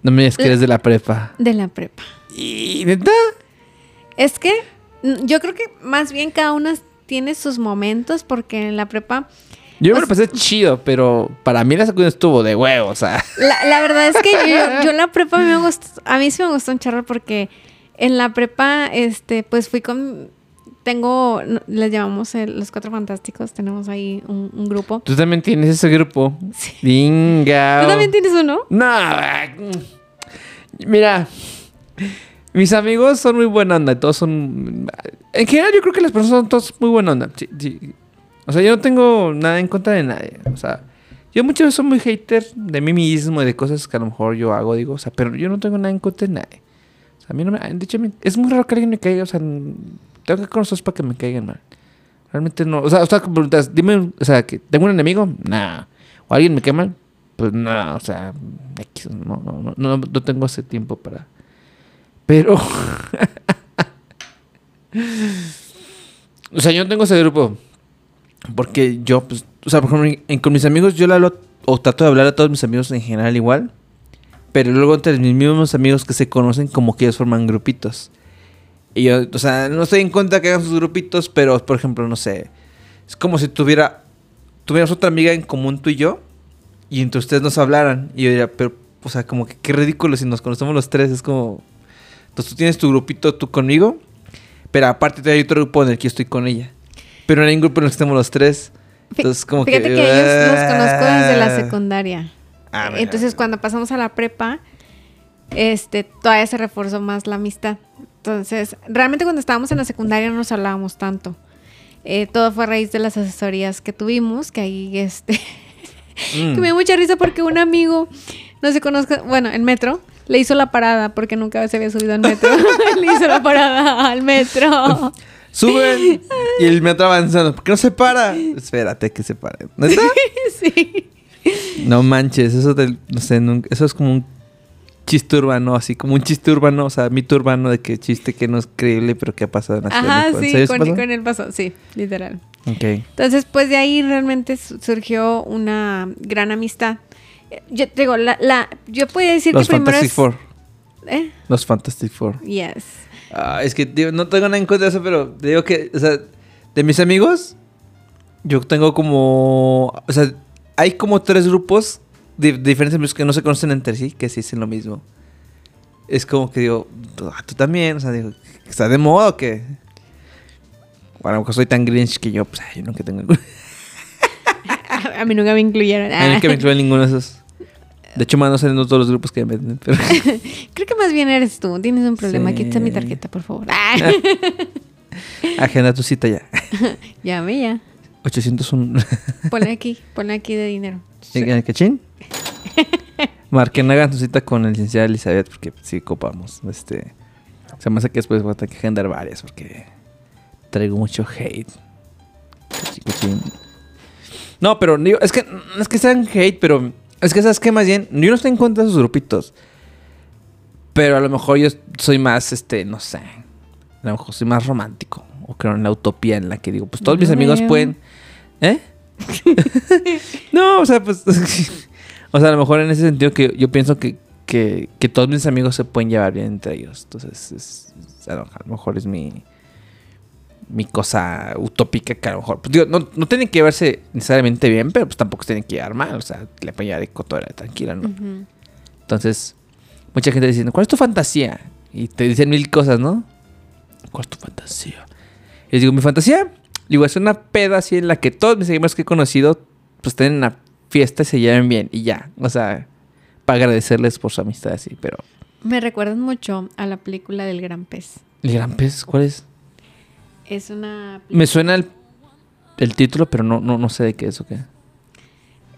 No me digas que eres de la prepa. De la prepa. ¿Y neta? Es que mm, yo creo que más bien cada una tiene sus momentos porque en la prepa, Yo me lo pasé chido, pero para mí la secundaria estuvo de huevo, o sea. la, la verdad es que yo, (laughs) yo en la prepa a mí, me gustó, a mí sí me gustó un charro porque en la prepa, este, pues fui con, tengo, les llamamos el- los Cuatro Fantásticos, tenemos ahí un, un grupo. Tú también tienes ese grupo. Sí. Venga. ¿Tú también tienes uno? No. ay, mm. Mira. Mis amigos son muy buena onda. y Todos son. En general, yo creo que las personas son todos muy buena onda. Sí, sí. O sea, yo no tengo nada en contra de nadie. O sea, yo muchas veces soy muy hater de mí mismo y de cosas que a lo mejor yo hago, digo. O sea, pero yo no tengo nada en contra de nadie. O sea, a mí no me. De hecho, es muy raro que alguien me caiga. O sea, tengo que conocerlos para que me caigan mal. Realmente no. O sea, o sea, preguntas, dime, o sea, que tengo un enemigo, nah. O alguien me cae mal, pues no, o sea, no, no, no, no tengo ese tiempo para. Pero. (laughs) o sea, yo no tengo ese grupo. Porque yo, pues, o sea, por ejemplo, con mis amigos yo le hablo, o trato de hablar a todos mis amigos en general igual. Pero luego entre mis mismos amigos que se conocen, como que ellos forman grupitos. Y yo, o sea, no estoy en contra que hagan sus grupitos, pero por ejemplo, no sé. Es como si tuviera, tuvieras otra amiga en común tú y yo, y entre ustedes nos hablaran. Y yo diría, pero, o sea, como que qué ridículo si nos conocemos los tres. Es como. Entonces tú tienes tu grupito tú conmigo, pero aparte hay otro grupo en el que yo estoy con ella. Pero no hay un grupo en el que estemos los tres. Entonces, como Fíjate que. que, ellos los conozco desde la ah. secundaria. Ah. Entonces, cuando pasamos a la prepa, este, todavía se reforzó más la amistad. Entonces, realmente cuando estábamos en la secundaria no nos hablábamos tanto. Eh, todo fue a raíz de las asesorías que tuvimos, que ahí, este, (laughs) Mm. que me dio mucha risa porque un amigo, no se conozca, bueno, en metro, le hizo la parada porque nunca se había subido al metro. (laughs) le hizo la parada al metro. (laughs) Suben y el metro avanzando. ¿Por qué no se para? Espérate que se pare. ¿Neta? (laughs) sí. No manches, eso del, no sé, nunca- eso es como un chiste urbano, así como un chiste urbano, o sea, mito urbano de que chiste que no es creíble, pero que ha pasado en la Ajá, México. ¿En sí, con, eso pasó? con él pasó, sí, literal. Ok. Entonces, pues de ahí realmente su- surgió una gran amistad. Yo digo, la, la, yo podría decir Los que primero Fantastic es... Four. ¿Eh? Los Fantastic Four. Yes. Ah, es que digo, no tengo nada en contra de eso, pero te digo que, o sea, de mis amigos, yo tengo como, o sea, hay como tres grupos de, de diferentes amigos que no se conocen entre sí, que sí dicen lo mismo. Es como que digo, ah, tú también, o sea, digo, ¿está de moda o qué? O a lo mejor soy tan grinch que yo, pues, yo nunca tengo. (laughs) (laughs) A, mí nunca me incluyeron. A mí nunca me incluyo en ninguno de esos. De hecho, más no sé en todos los grupos que me meten, pero... (laughs) Creo que más bien eres tú. Tienes un problema. Sí. Aquí está mi tarjeta, por favor. Ah, (laughs) Agenda tu cita ya. Llame ya. 801. Ponle aquí. Ponle aquí de dinero. ¿En el cachín? Marquen, hagan su cita con la licenciada Elizabeth porque sí copamos. Este, se me hace que después voy a tener que agendar varias porque traigo mucho hate. Cachín, cachín. No, pero digo, es que es que sean hate, pero es que sabes que más bien, yo no estoy en contra de esos grupitos. Pero a lo mejor yo soy más, este, no sé. A lo mejor soy más romántico. O creo en la utopía en la que digo, pues todos mis amigos pueden. ¿Eh? (laughs) no, o sea, pues. (laughs) o sea, a lo mejor en ese sentido que yo pienso que, que, que todos mis amigos se pueden llevar bien entre ellos. Entonces, es- es- a, lo, a lo mejor es mi. Mi cosa utópica que a lo mejor. pues, digo, no, no tienen que verse necesariamente bien, pero pues tampoco se tienen que llevar mal. O sea, pueden llevar de cotora tranquila, ¿no? Entonces, mucha gente diciendo, ¿cuál es tu fantasía? Y te dicen mil cosas, ¿no? ¿Cuál es tu fantasía? Y les digo, mi fantasía, digo, es una peda así en la que todos mis amigos que he conocido, pues tienen una fiesta y se lleven bien y ya. O sea, para agradecerles por su amistad así, pero... Me recuerdan mucho a la película del Gran Pez. ¿El gran pez? ¿Cuál es? Es una... Me suena el, el título, pero no, no, no sé de qué es o qué.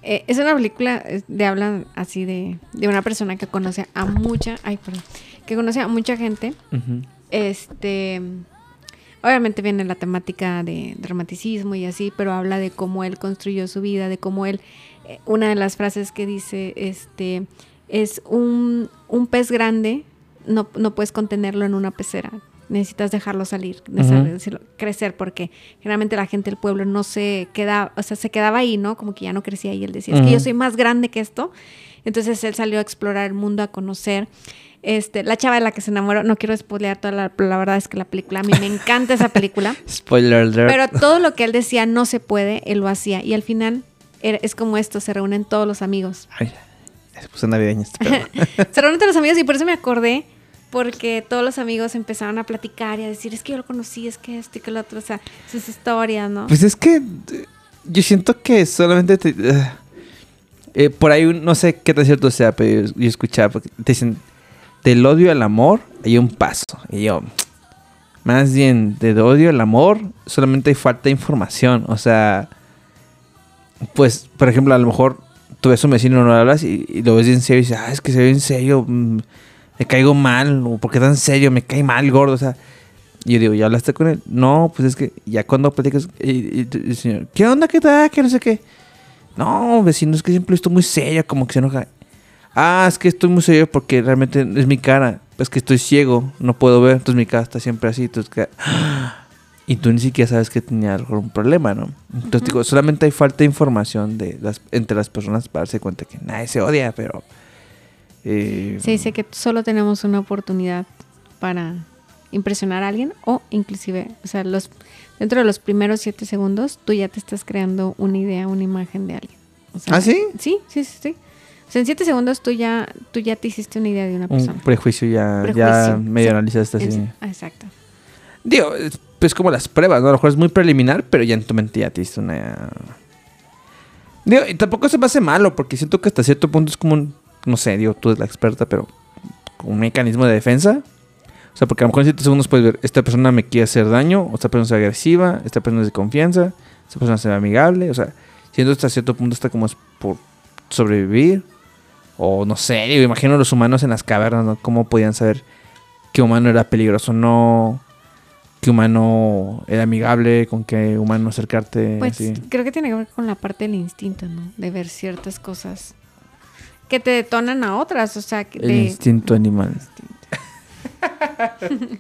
Eh, es una película de hablan así de, de una persona que conoce a mucha... Ay, perdón. Que conoce a mucha gente. Este, obviamente viene la temática de dramaticismo y así, pero habla de cómo él construyó su vida, de cómo él, eh, una de las frases que dice, este, es un, un pez grande, no, no puedes contenerlo en una pecera. Necesitas dejarlo salir, Ujú. decirlo- crecer, porque generalmente la gente del pueblo no se queda, o sea, se quedaba ahí, ¿no? Como que ya no crecía y él decía, es que yo soy más grande que esto. Entonces él salió a explorar el mundo, a conocer. Este, la chava de la que se enamoró, no quiero spoilear toda la, la verdad es que la película, a mí me encanta esa película, (laughs) Spoiler alert. pero todo lo que él decía no se puede, él lo hacía y al final era- es como esto, se reúnen todos los amigos. Ay, se puso navideña este. (laughs) Se reúnen todos los amigos y por eso me acordé, porque todos los amigos empezaron a platicar y a decir, es que yo lo conocí, es que esto y que lo otro, o sea, sus historias, ¿no? Pues es que eh, yo siento que solamente te, eh, eh, por ahí no sé qué tan cierto sea, pero yo, escuchaba te dicen del odio al amor hay un paso y yo más bien del odio al amor solamente hay falta de información, o sea, pues por ejemplo a lo mejor tú ves a un vecino no le hablas y, y lo ves bien serio y dices, ah, es que se ve en serio, mm, me caigo mal, o porque tan serio, me cae mal gordo, o sea, Y yo digo, ¿ya hablaste con él? No, pues es que ya cuando platicas, y, y- y el señor, ¿qué onda? ¿Qué tal? ¿Qué no sé qué? No, vecino, es que siempre estoy muy serio, como que se enoja. Ah, es que estoy muy serio porque realmente es mi cara. Es que estoy ciego, no puedo ver, entonces mi cara está siempre así. Entonces, que- y tú ni siquiera sabes que tenía algún problema, ¿no? Entonces, digo, solamente hay falta de información de las, entre las personas para darse cuenta que nadie se odia, pero. Eh, Se dice que solo tenemos una oportunidad para impresionar a alguien o inclusive, o sea, los dentro de los primeros siete segundos tú ya te estás creando una idea, una imagen de alguien. O sea, ¿Ah, sí? Sí, sí, sí, sí. O sea, en siete segundos tú ya, tú ya te hiciste una idea de una Un persona. prejuicio ya, ya medio sí. analizaste así. Ah, Exacto. Digo, es pues como las pruebas, ¿no? A lo mejor es muy preliminar, pero ya en tu mente ya te hiciste una... Digo, y tampoco se me hace malo, porque siento que hasta cierto punto es como un... No sé, digo, tú eres la experta, pero... Un mecanismo de defensa. O sea, porque a lo mejor en 7 segundos puedes ver, esta persona me quiere hacer daño, o esta persona es agresiva, esta persona es de confianza, esta persona es amigable, o sea, siento hasta cierto punto está como es por sobrevivir. O no sé, digo, imagino los humanos en las cavernas, ¿no? ¿Cómo podían saber qué humano era peligroso o no? ¿Qué humano era amigable? ¿Con qué humano acercarte? Pues así? creo que tiene que ver con la parte del instinto, ¿no? De ver ciertas cosas que te detonan a otras, o sea, que El de- instinto animal. (laughs)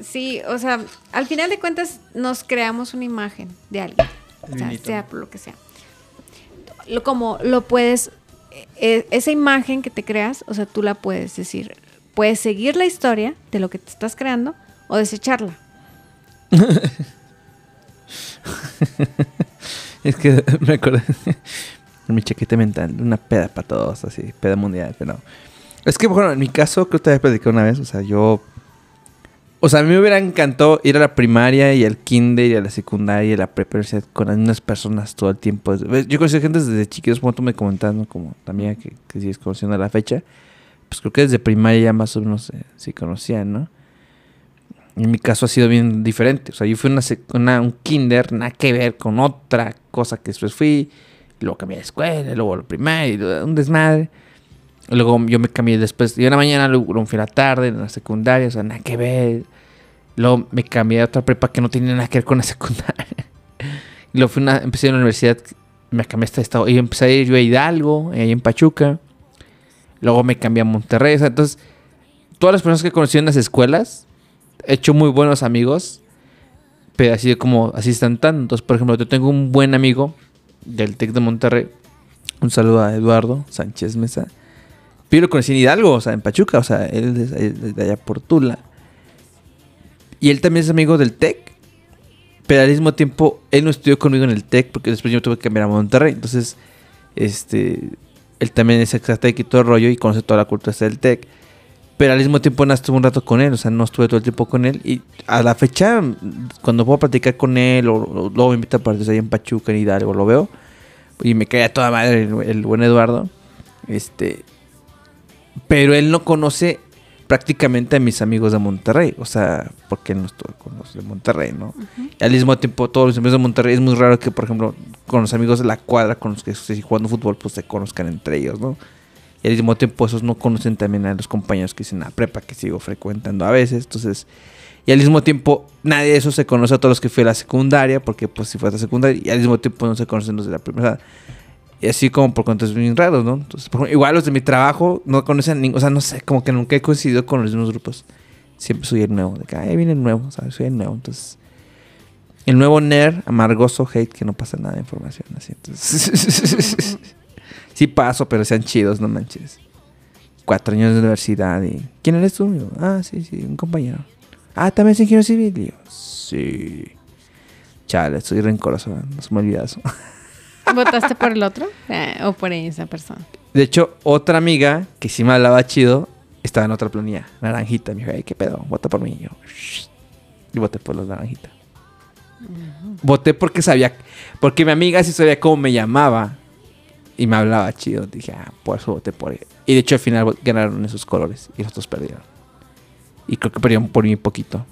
Sí, o sea, al final de cuentas nos creamos una imagen de alguien, o sea, por lo que sea. Lo, como lo puedes, eh, esa imagen que te creas, o sea, tú la puedes decir, puedes seguir la historia de lo que te estás creando o desecharla. (laughs) Es que me acuerdo de mi chaqueta mental, una peda para todos, así, peda mundial, pero... Es que, bueno, en mi caso, creo que te había platicado una vez, o sea, yo... O sea, a mí me hubiera encantado ir a la primaria y al kinder y a la secundaria y a la prepa con las mismas personas todo el tiempo. Yo conocí gente desde chiquitos, como tú me comentas, ¿no? Como también que, que sigues conociendo a la fecha. Pues creo que desde primaria ya más o menos eh, sí conocían, ¿no? En mi caso ha sido bien diferente. O sea, yo fui una, una- un kinder, nada que ver con otra cosa que después fui. Luego cambié de escuela, luego y luego un desmadre. Luego yo me cambié después. Y una mañana, luego luego fui a la tarde, en la secundaria, o sea, nada que ver. Luego me cambié a otra prepa que no tenía nada que ver con la (laughs) secundaria. Y luego fui una, empecé en la universidad, me cambié hasta estado. Y empecé a ir yo a Hidalgo, ahí en Pachuca. Luego me cambié a Monterrey. O sea, entonces, todas las personas que conocí en las escuelas, he hecho muy buenos amigos. Pero así de como, así están tan. Entonces, por ejemplo, yo tengo un buen amigo del TEC de Monterrey. Un saludo a Eduardo Sánchez Mesa. Pero lo conocí en Hidalgo, o sea, en Pachuca. O sea, él es de allá por Tula. Y él también es amigo del TEC. Pero al mismo tiempo, él no estudió conmigo en el TEC porque después yo tuve que cambiar a Monterrey. Entonces, este, él también es exatec y todo el rollo y conoce toda la cultura del TEC. Pero al mismo tiempo no estuve un rato con él, o sea, no estuve todo el tiempo con él. Y a la fecha, cuando puedo platicar con él, o, o luego me invita a partir ahí en Pachuca, en Hidalgo, lo veo. Y me cae a toda madre el, el buen Eduardo. Este. Pero él no conoce prácticamente a mis amigos de Monterrey. O sea, porque él no estuvo con los de Monterrey, ¿no? Y al mismo tiempo, todos los amigos de Monterrey es muy raro que, por ejemplo, con los amigos de la cuadra, con los que estoy jugando fútbol, pues se conozcan entre ellos, ¿no? Y al mismo tiempo esos no conocen también a los compañeros que dicen la prepa que sigo frecuentando a veces. Entonces, y al mismo tiempo nadie de esos se conoce a todos los que fue a la secundaria, porque pues si fue a la secundaria, y al mismo tiempo no se conocen los de la primera. Y así como por cuentos bien raros, ¿no? Entonces, por igual los de mi trabajo no conocen ni, o sea, no sé, como que nunca he coincidido con los mismos grupos. Siempre soy el nuevo, de que, ay, viene el nuevo, ¿sabes? Soy el nuevo, entonces... El nuevo nerd, amargoso, hate, que no pasa nada de información, así. Entonces, sí paso, pero sean chidos, no manches. Cuatro años de universidad y... ¿Quién eres tú? Yo, ah, sí, sí, un compañero. Ah, ¿también es ingeniero civil? Y yo, sí. Chale, estoy rencoroso, no se me olvida eso. (laughs) ¿Votaste por el otro? Eh, ¿O por esa persona? De hecho, otra amiga que sí me hablaba chido estaba en otra planilla, naranjita. Me dijo, ay, ¿qué pedo? Vota por mí. Y yo, "Shh". y voté por los naranjita. Voté porque sabía, porque mi amiga sí sabía cómo me llamaba y me hablaba chido. Dije, ah, por eso voté por ella. Y de hecho, al final ganaron esos colores y los dos perdieron. Y creo que perdieron por mí poquito.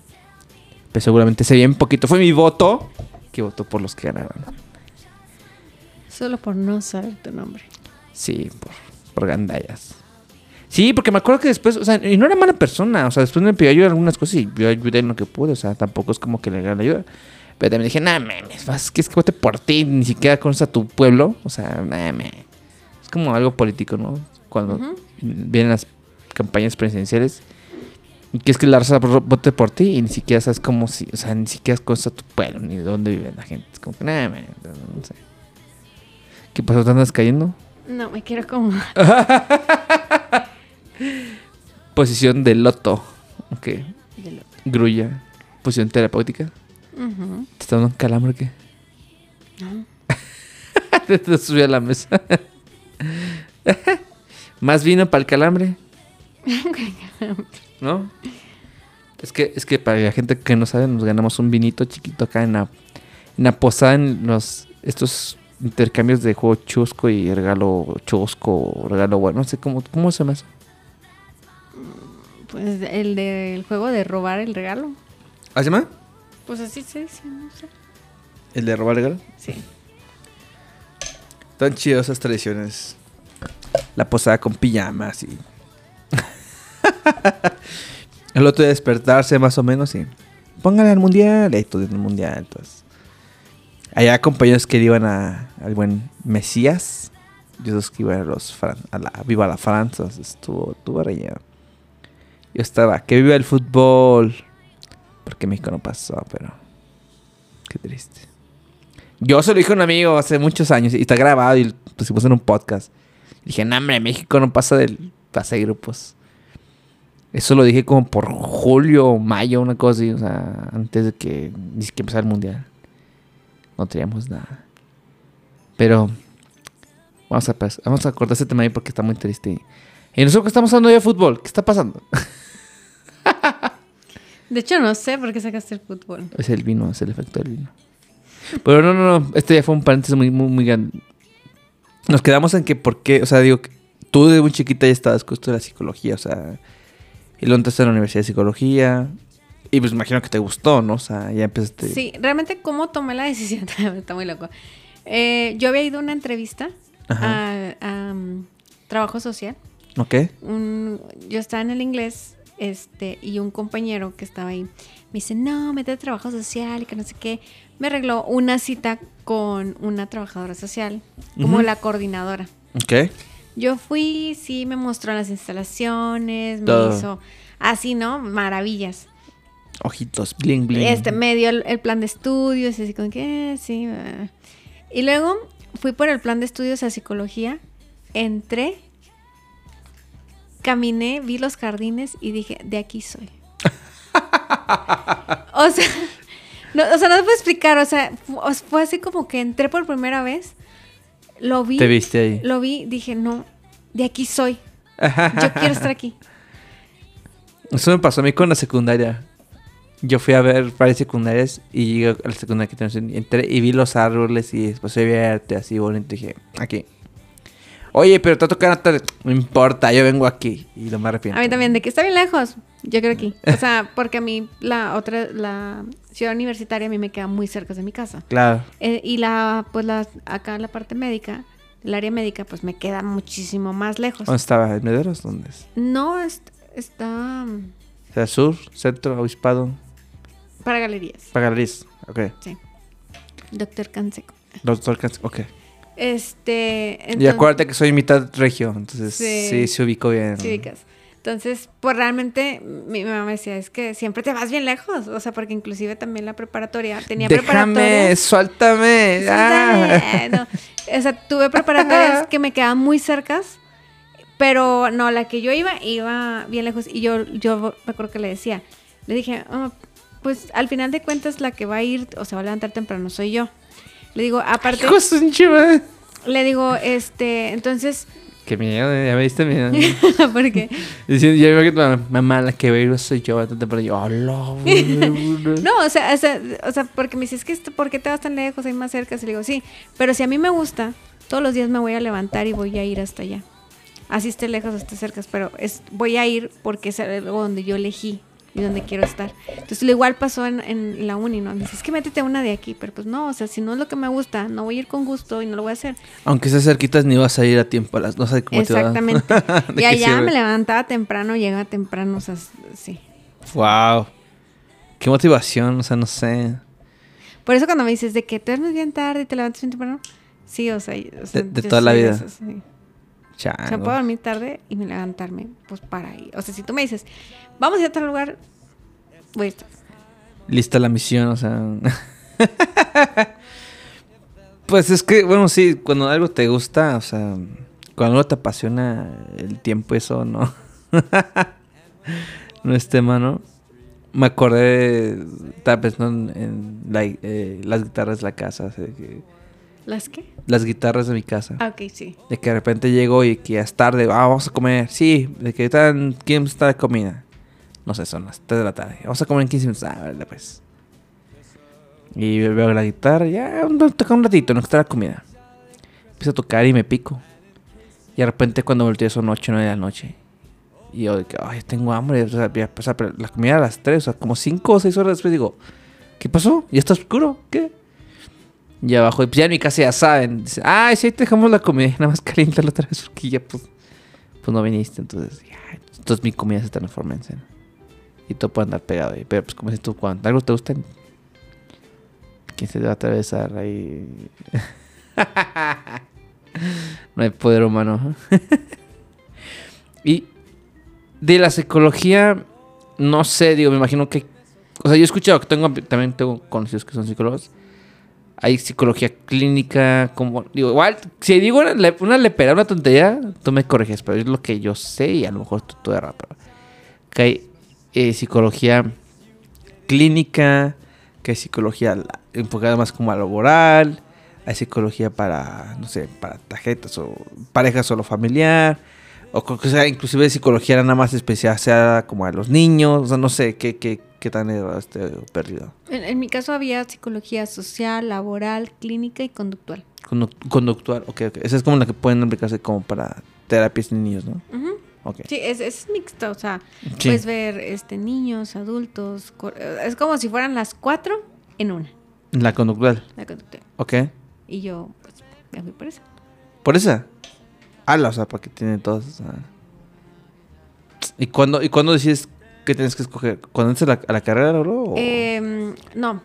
Pero seguramente ese bien poquito. Fue mi voto que votó por los que ganaron. Solo por no saber tu nombre. Sí, por, por gandallas. Sí, porque me acuerdo que después, o sea, y no era mala persona, o sea, después me pidió ayuda en algunas cosas y yo ayudé en lo que pude, o sea, tampoco es como que le la ayuda. Pero también dije, nah, mames, vas, que es que vote por ti, ni siquiera conoces a tu pueblo, o sea, nah. Es como algo político, ¿no? Cuando vienen las campañas presidenciales y que es que la raza vote por ti y ni siquiera sabes cómo, si, o sea, ni siquiera conoces a tu pueblo, ni de dónde vive la gente. Es como que, nah, mames, no sé. ¿Qué pasó? ¿Te andas cayendo? No, me quiero como... (laughs) Posición de loto. Ok. de lo- Grulla. Posición terapéutica. Ujú. ¿Te está dando un calambre o qué? No. (laughs) Te subió a la mesa. (laughs) ¿Más vino para el calambre? (laughs) ¿No? Es que, es que para la gente que no sabe, nos ganamos un vinito chiquito acá en la, en la posada en los estos intercambios de juego chusco y regalo chusco o regalo bueno. No sé cómo, cómo se llama eso. Pues el del juego de robar el regalo. ¿Ah, se llama? Pues así se dice, no sé. ¿El de robar? Sí. Tan chidas esas tradiciones. La posada con pijamas y. (laughs) el otro día despertarse más o menos y. Póngale al mundial. Y todo en el mundial. Entonces. Allá compañeros que iban a, al buen Mesías. Y esos que iban a los Fran- a la Viva la Francia. Estuvo, estuvo reñido. Yo estaba, que viva el fútbol. Porque México no pasó, pero. Qué triste. Yo se lo dije a un amigo hace muchos años y está grabado y lo pusimos en un podcast. Dije, no, hombre, México no pasa del pase de grupos. Eso lo dije como por julio o mayo, una cosa así, o sea, antes de que ni siquiera empezara el mundial. No teníamos nada. Pero vamos a, vamos a cortar ese tema ahí porque está muy triste. Y nosotros que estamos hablando de fútbol, ¿qué está pasando? (laughs) De hecho, no sé por qué sacaste el fútbol. Es el vino, es el efecto del vino. Pero no, no, no. Este ya fue un paréntesis muy, muy, muy grande. Nos quedamos en que, ¿por qué? O sea, digo, que tú de muy chiquita ya estabas con esto de la psicología, o sea, y luego entraste a la Universidad de Psicología. Y pues imagino que te gustó, ¿no? O sea, ya empezaste. Sí, realmente cómo tomé la decisión, (laughs) está muy loco. Eh, yo había ido a una entrevista a, a, um, trabajo social. ¿Ok? Un- yo estaba en el inglés este, y un compañero que estaba ahí me dice, no, mete a trabajo social y que no sé qué. Me arregló una cita con una trabajadora social, como la coordinadora. ¿Ok? Yo fui, sí, me mostró las instalaciones, me Todo. hizo así, ¿no? Maravillas. Ojitos, bling, bling. Este, me dio el, el plan de estudios, así como que, eh, sí. Y luego fui por el plan de estudios a psicología, entré, caminé, vi los jardines y dije, de aquí soy. (laughs) o sea, no, o sea, no te puedo explicar, o sea, fue así como que entré por primera vez, lo vi, Te viste ahí. lo vi, dije, no, de aquí soy. Yo quiero estar aquí. Eso me pasó a mí con la secundaria. Yo fui a ver varias secundarias y llegué a la secundaria que tenemos. en- Entré y vi los árboles y después a verte así bonito. Y dije, aquí. Oye, pero te toca No importa, yo vengo aquí. Y no me arrepiento. A mí también, de que está bien lejos. Yo creo aquí. O sea, porque a mí la otra, la ciudad universitaria a mí me queda muy cerca de mi casa. Claro. Eh, y la, pues la, acá la parte médica, el área médica, pues me queda muchísimo más lejos. ¿Dónde estaba? ¿En Mederos? ¿Dónde es? No, es- está O sea, sur, centro, obispado, para galerías. Pagarís. Ok. Sí. Doctor Canseco. Doctor Cans- Ok. Este. y entonces- acuérdate que soy mitad regio. Entonces, sí, Sí. se ubicó bien. Sí, ubicas. Entonces, pues realmente mi mamá me decía, es que siempre te vas bien lejos. O sea, porque inclusive también la preparatoria tenía Déjame, preparatorias. suéltame. Sí, ah. no. O sea, tuve preparatorias que me quedaban muy cercas, pero no, la que yo iba, iba bien lejos. Y yo, yo me acuerdo que le decía, le dije, "Ah, pues al final de cuentas la que va a ir, o se va a levantar temprano, soy yo. Le digo, aparte, de su chiva. le digo, este, entonces, Qué miedo, eh, ya me diste miedo. (laughs) porque, Diciendo, ya me imagino, mamá, la que ir soy yo, bastante pero yo, (laughs) no, o sea, o sea, o sea, porque me dice, es que, ¿por qué te vas tan lejos? Hay más cerca. Y le digo, sí, pero si a mí me gusta, todos los días me voy a levantar y voy a ir hasta allá. Así esté lejos o esté cerca, pero es, voy a ir porque es algo donde yo elegí. Y dónde quiero estar. Entonces, lo igual pasó en, en la uni, ¿no? Me dice, es que métete una de aquí, pero pues no, o sea, si no es lo que me gusta, no voy a ir con gusto y no lo voy a hacer. Aunque estés cerquitas, ni vas a ir a tiempo. a las- No sé cómo Exactamente. te. (laughs) ¿De y allá sirve? me levantaba temprano, llegaba temprano, o sea, sí. Wow. Qué motivación, o sea, no sé. Por eso cuando me dices de que te duermes bien tarde y te levantas bien temprano, sí, o sea, o sea, De- toda la vida. esas, sí. O sea, puedo dormir tarde y me levantarme, pues para ir. O sea, si tú me dices, vamos a ir a tal lugar, voy a. Lista la misión, o sea. (laughs) pues es que, bueno, sí, cuando algo te gusta, o sea, cuando algo te apasiona el tiempo, eso no. (laughs) no es tema, ¿no? Me acordé, estaba pensando en, en la- eh, las guitarras de la casa, sea, que- ¿Las qué? las guitarras de mi casa. Ah, ok, sí. De que de repente llego y que ya es tarde, ah, vamos a comer. Sí, de que están, ¿quién está de comida? No sé, son las 3 de la tarde. Vamos a comer en 15 minutos. Ah, vale, pues. Y veo la guitarra, ya, toca un ratito, no está la comida. Empiezo a tocar y me pico. Y de repente cuando volteo son 8 o 9 de la noche. Y yo de que, ay, tengo hambre. O sea, ya, o sea, pero la comida a las 3, o sea, como 5 o 6 horas después digo, ¿qué pasó? ¿Ya está oscuro? ¿Qué? Y abajo, y pues ya en mi casa ya saben. Dice, ay, sí, te dejamos la comida. (laughs) Nada más caliéntala otra vez porque ya, pues, pues no viniste. Entonces, ya, entonces mi comida se transforma en cena. Y todo puede andar pegado ahí. Pero pues como dices tú, cuando algo te gusta, ¿quién se te va a atravesar ahí? (laughs) no hay poder humano. (laughs) y de la psicología, no sé, digo, me imagino que... O sea, yo he escuchado que tengo, también tengo conocidos que son psicólogos. Hay psicología clínica, como... Digo, igual, si digo una, una lepera, una tontería, tú me corriges, pero es lo que yo sé y a lo mejor tú, tú de rato. Que hay eh, psicología clínica, que hay psicología enfocada más como a laboral, hay psicología para, no sé, para tarjetas o parejas solo familiar, o que sea, inclusive psicología nada más especializada como a los niños, o sea, no sé, qué, qué, qué tan este, perdido. En, en mi caso había psicología social, laboral, clínica y conductual. Conduc- Conductual, ok, ok. Esa es como la que pueden aplicarse como para terapias en niños, ¿no? Ujú. Sí, es, es mixta, o sea, Sí. puedes ver este, niños, adultos, es como si fueran las cuatro en una, La conductual, la conductual. ok. Y yo, pues, me fui por eso. ¿Por esa? Ala, o sea, porque tiene todas. o sea. ¿Y cuándo, ¿Y cuándo decides que tienes que escoger? ¿Cuándo entras a la, a la carrera, o- Em, no,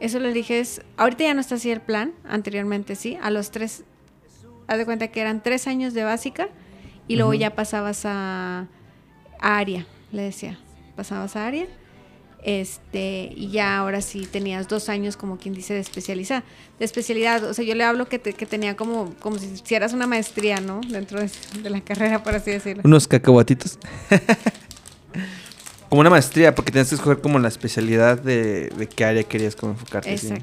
eso lo dije es, ahorita ya no está así el plan, anteriormente sí, a los tres, haz de cuenta que eran tres años de básica y luego ya pasabas a, a área, le decía, pasabas a área, este, y ya ahora sí tenías dos años como quien dice de especializar, de especialidad, o sea, yo le hablo que, te- que tenía como, como si hicieras una maestría, ¿no? Dentro de, de la carrera, por así decirlo. Unos cacahuatitos. (laughs) como una maestría, porque tienes que escoger como la especialidad de, de qué área querías como enfocarte. ¿sí?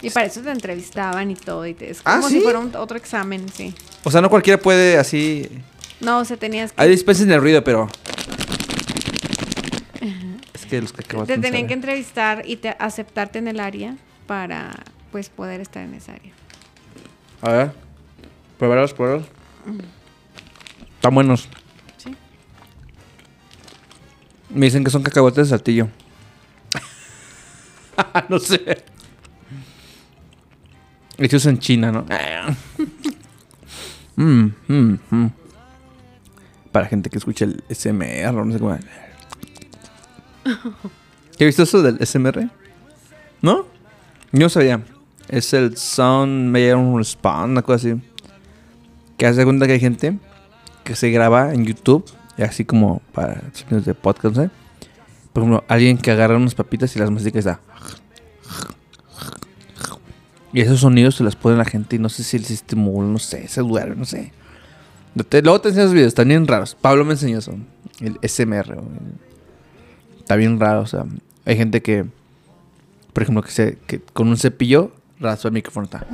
Y para eso te entrevistaban y todo, y te, es Ah, como ¿sí? si fuera un- otro examen, sí. O sea, no cualquiera puede así. No, o sea, tenías que... Ahí dispensen el ruido, pero. Es que los cacahuates. te tenían que entrevistar y te, aceptarte en el área para, pues, poder estar en esa área. A ver. Pruébalos, pruébalos. Están buenos. Sí. Me dicen que son cacahuates de saltillo. (laughs) no sé. Hechos en China, ¿no? (laughs) Mm, mm, mm. Para gente que escucha el SMR, no sé cómo. ¿Qué visto eso del SMR? ¿No? Yo sabía. Es el Sound Meyer Respawn, una cosa así. Que hace cuenta que hay gente que se graba en YouTube, y así como para sonidos de podcast, ¿no? Por ejemplo, alguien que agarra unas papitas y las mastica y está. Y esos sonidos se los pone la gente y no sé si el sistema, no sé, se duerme, no sé. Luego te enseño esos videos, están bien raros. Pablo me enseñó eso, el SMR. Está bien raro, o sea, hay gente que, por ejemplo, que, se, que con un cepillo raspa el micrófono. Está.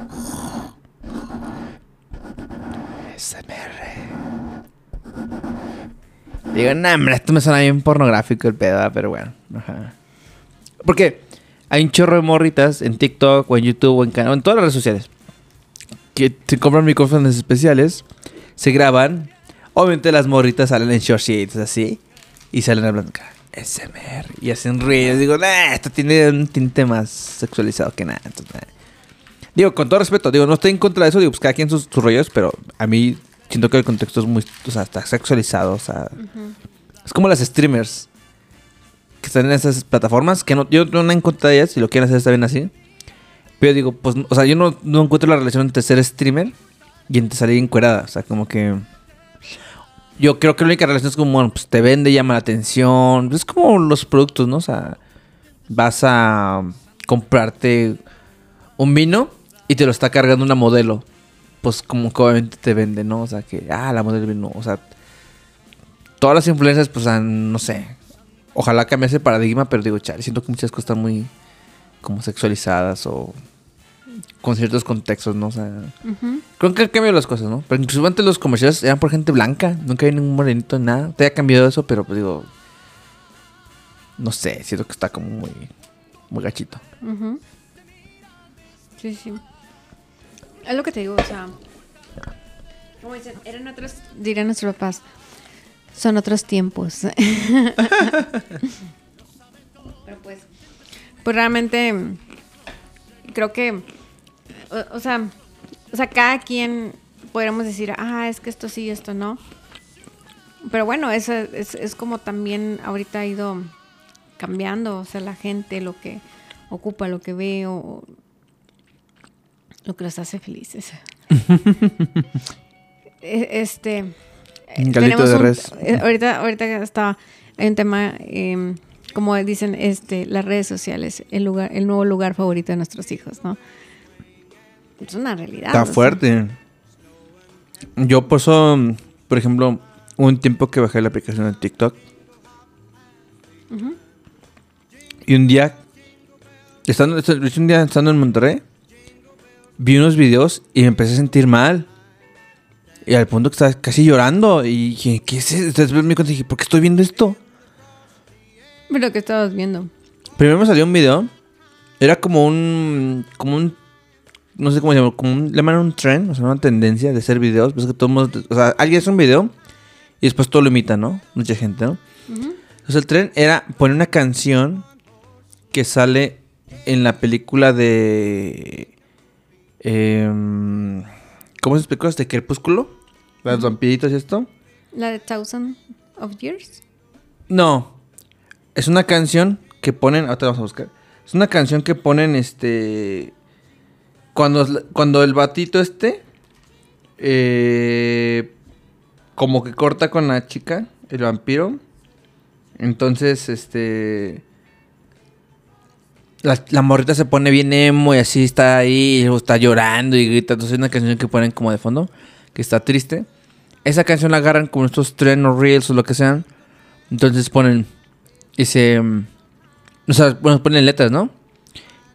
SMR. Digo, no, hombre, esto me suena bien pornográfico el pedo, ah, pero bueno. Ajá. Porque hay un chorro de morritas en TikTok o en YouTube o en, en todas las redes sociales que se compran micrófonos especiales, se graban. Obviamente las morritas salen en shortcitos así. Y salen hablando, SMR. Y hacen ruido. Digo, nah, esto tiene un tinte más sexualizado que nada. entonces, nah. Digo, con todo respeto, digo, no estoy en contra de eso, digo, pues cada quien sus, sus rollos, pero a mí siento que el contexto es muy, o sea, está sexualizado, o sea, es como las streamers que están en esas plataformas, que no, yo no en contra de ellas, si lo quieren hacer está bien así, pero digo, pues, o sea, yo no, no encuentro la relación entre ser streamer y entre salir encuerada, o sea, como que... Yo creo que la única relación es como, bueno, pues te vende, llama la atención. Es como los productos, ¿no? O sea, vas a comprarte un vino y te lo está cargando una modelo. Pues como que obviamente te vende, ¿no? O sea, que, ah, la modelo vino. O sea, todas las influencias, pues, no sé. Ojalá cambiase el paradigma, pero digo, chale, siento que muchas cosas están muy como sexualizadas o con ciertos contextos, ¿no? O sea, creo que han cambiado las cosas, ¿no? Pero incluso antes los comerciales eran por gente blanca, nunca había ningún morenito, nada. Te ha cambiado eso, pero pues digo, no sé, siento que está como muy, muy gachito. Sí, sí. Es lo que te digo, o sea. Como dicen, eran otros. Dirían nuestros papás. Son otros tiempos. (laughs) Pero pues. Pues realmente. Creo que. O, o sea. O sea, cada quien podríamos decir, ah, es que esto sí, esto no. Pero bueno, eso es, es como también ahorita ha ido cambiando, o sea, la gente, lo que ocupa, lo que ve o lo que los hace felices. (laughs) E- este Galito de res. eh, ahorita ahorita está hay un tema eh, como dicen este las redes sociales el lugar el nuevo lugar favorito de nuestros hijos no es una realidad Está sea. fuerte. Yo por eso, por ejemplo, un tiempo que bajé la aplicación de TikTok. Y un día, estando, un día estando en Monterrey, vi unos videos y me empecé a sentir mal. Y al punto que estaba casi llorando. Y dije, ¿qué es esto? Después me dije, ¿por qué estoy viendo esto? pero que estabas viendo Primero me salió un video. Era como un. Como un. No sé cómo se llama. Como un. Le llaman un trend. O sea, una tendencia de hacer videos. Pues que todo el mundo. O sea, alguien hace un video. Y después todo lo imita, ¿no? Mucha gente, ¿no? Entonces el tren era poner una canción. Que sale en la película de. em, ¿Cómo se explicó? Este crepúsculo. Los vampiritos y esto. la de Thousand of Years No. Es una canción que ponen. Ahorita vamos a buscar. Es una canción que ponen este. Cuando, cuando el batito este. eh, como que corta con la chica, el vampiro. Entonces, este. La, morrita se pone bien emo y así está ahí, y está llorando y grita. Entonces, es una canción que ponen como de fondo, que está triste. Esa canción la agarran como estos trend o reels o lo que sean. Entonces ponen. Dice. mm, O sea, bueno, ponen letras, ¿no?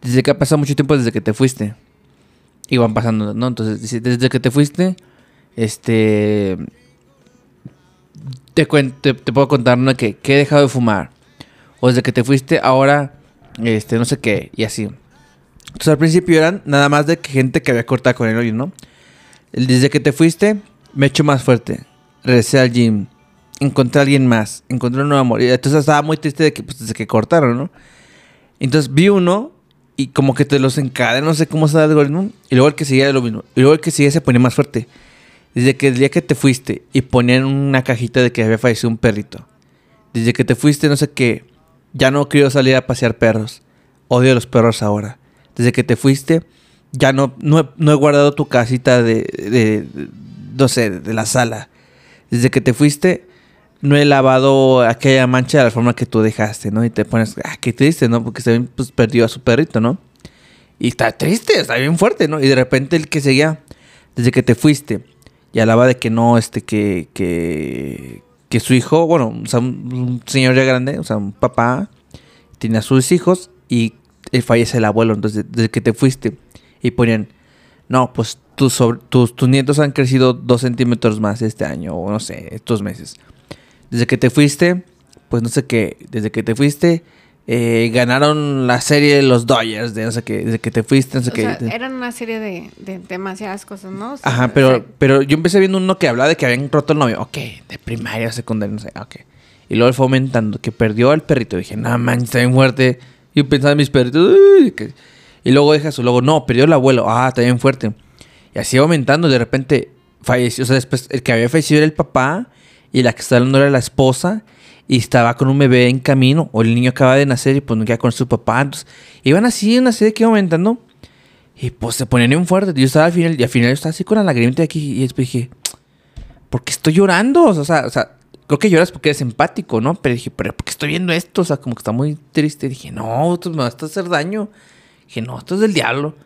Dice que ha pasado mucho tiempo desde que te fuiste. Y van pasando, ¿no? Entonces dice: Desde que te fuiste. Este. Te, te, te puedo contar, ¿no? Que, que he dejado de fumar. O desde que te fuiste, ahora. Este, no sé qué. Y así. Entonces al principio eran nada más de que gente que había cortado con el hoyo, ¿no? Desde que te fuiste, me he más fuerte. Regresé al gym. Encontré a alguien más. Encontré un nuevo amor. Entonces estaba muy triste de que, pues, desde que cortaron, ¿no? Entonces vi uno y como que te los encadena, no sé cómo está el algoritmo. Y luego el que seguía lo mismo. Y luego el que seguía se ponía más fuerte. Desde que el día que te fuiste y ponían una cajita de que había fallecido un perrito. Desde que te fuiste, no sé qué. Ya no quiero salir a pasear perros. Odio a los perros ahora. Desde que te fuiste, ya no, no, he, no he guardado tu casita de, de- no sé, de la sala. Desde que te fuiste, no he lavado aquella mancha de la forma que tú dejaste, ¿no? Y te pones, ah, qué triste, ¿no? Porque se pues, perdió a su perrito, ¿no? Y está triste, está bien fuerte, ¿no? Y de repente el que seguía, desde que te fuiste, y hablaba de que no, este, que, que, que su hijo, bueno, o sea, un, señor ya grande, o sea, un papá, tiene a sus hijos y fallece el abuelo, entonces desde que te fuiste, y ponían, no, pues tus, sobr- tus, tus nietos han crecido dos centímetros más este año, o no sé, estos meses. Desde que te fuiste, pues no sé qué, desde que te fuiste, eh, ganaron la serie de los Dodgers, de no sé qué, desde que te fuiste, no sé O qué. sea, de- eran una serie de, de demasiadas cosas, ¿no? O sea, Ajá, o pero, sea, pero yo empecé viendo uno que hablaba de que habían roto el novio. Ok, de primaria, secundaria, no sé, ok. Y luego fue aumentando, que perdió al perrito. dije, no manches, está bien fuerte. Y pensaba en mis perritos. "Uy", que- Y luego deja eso. Luego, no, perdió el abuelo. Ah, está bien fuerte. Y así aumentando. De repente falleció. O sea, después el que había fallecido era el papá. Y la que estaba hablando era la esposa. Y estaba con un bebé en camino. O el niño acaba de nacer y pues no queda con su papá. Entonces, iban así, una serie que iba aumentando. Y pues se ponían bien fuertes. Yo estaba al final. Y al final yo estaba así con la lagrimita aquí. Y después dije, ¿por qué estoy llorando? O sea, o sea, creo que lloras porque eres empático, ¿no? Pero dije, ¿pero por qué estoy viendo esto? O sea, como que está muy triste. dije, no, esto me va a hacer daño. Dije, no, esto es del diablo.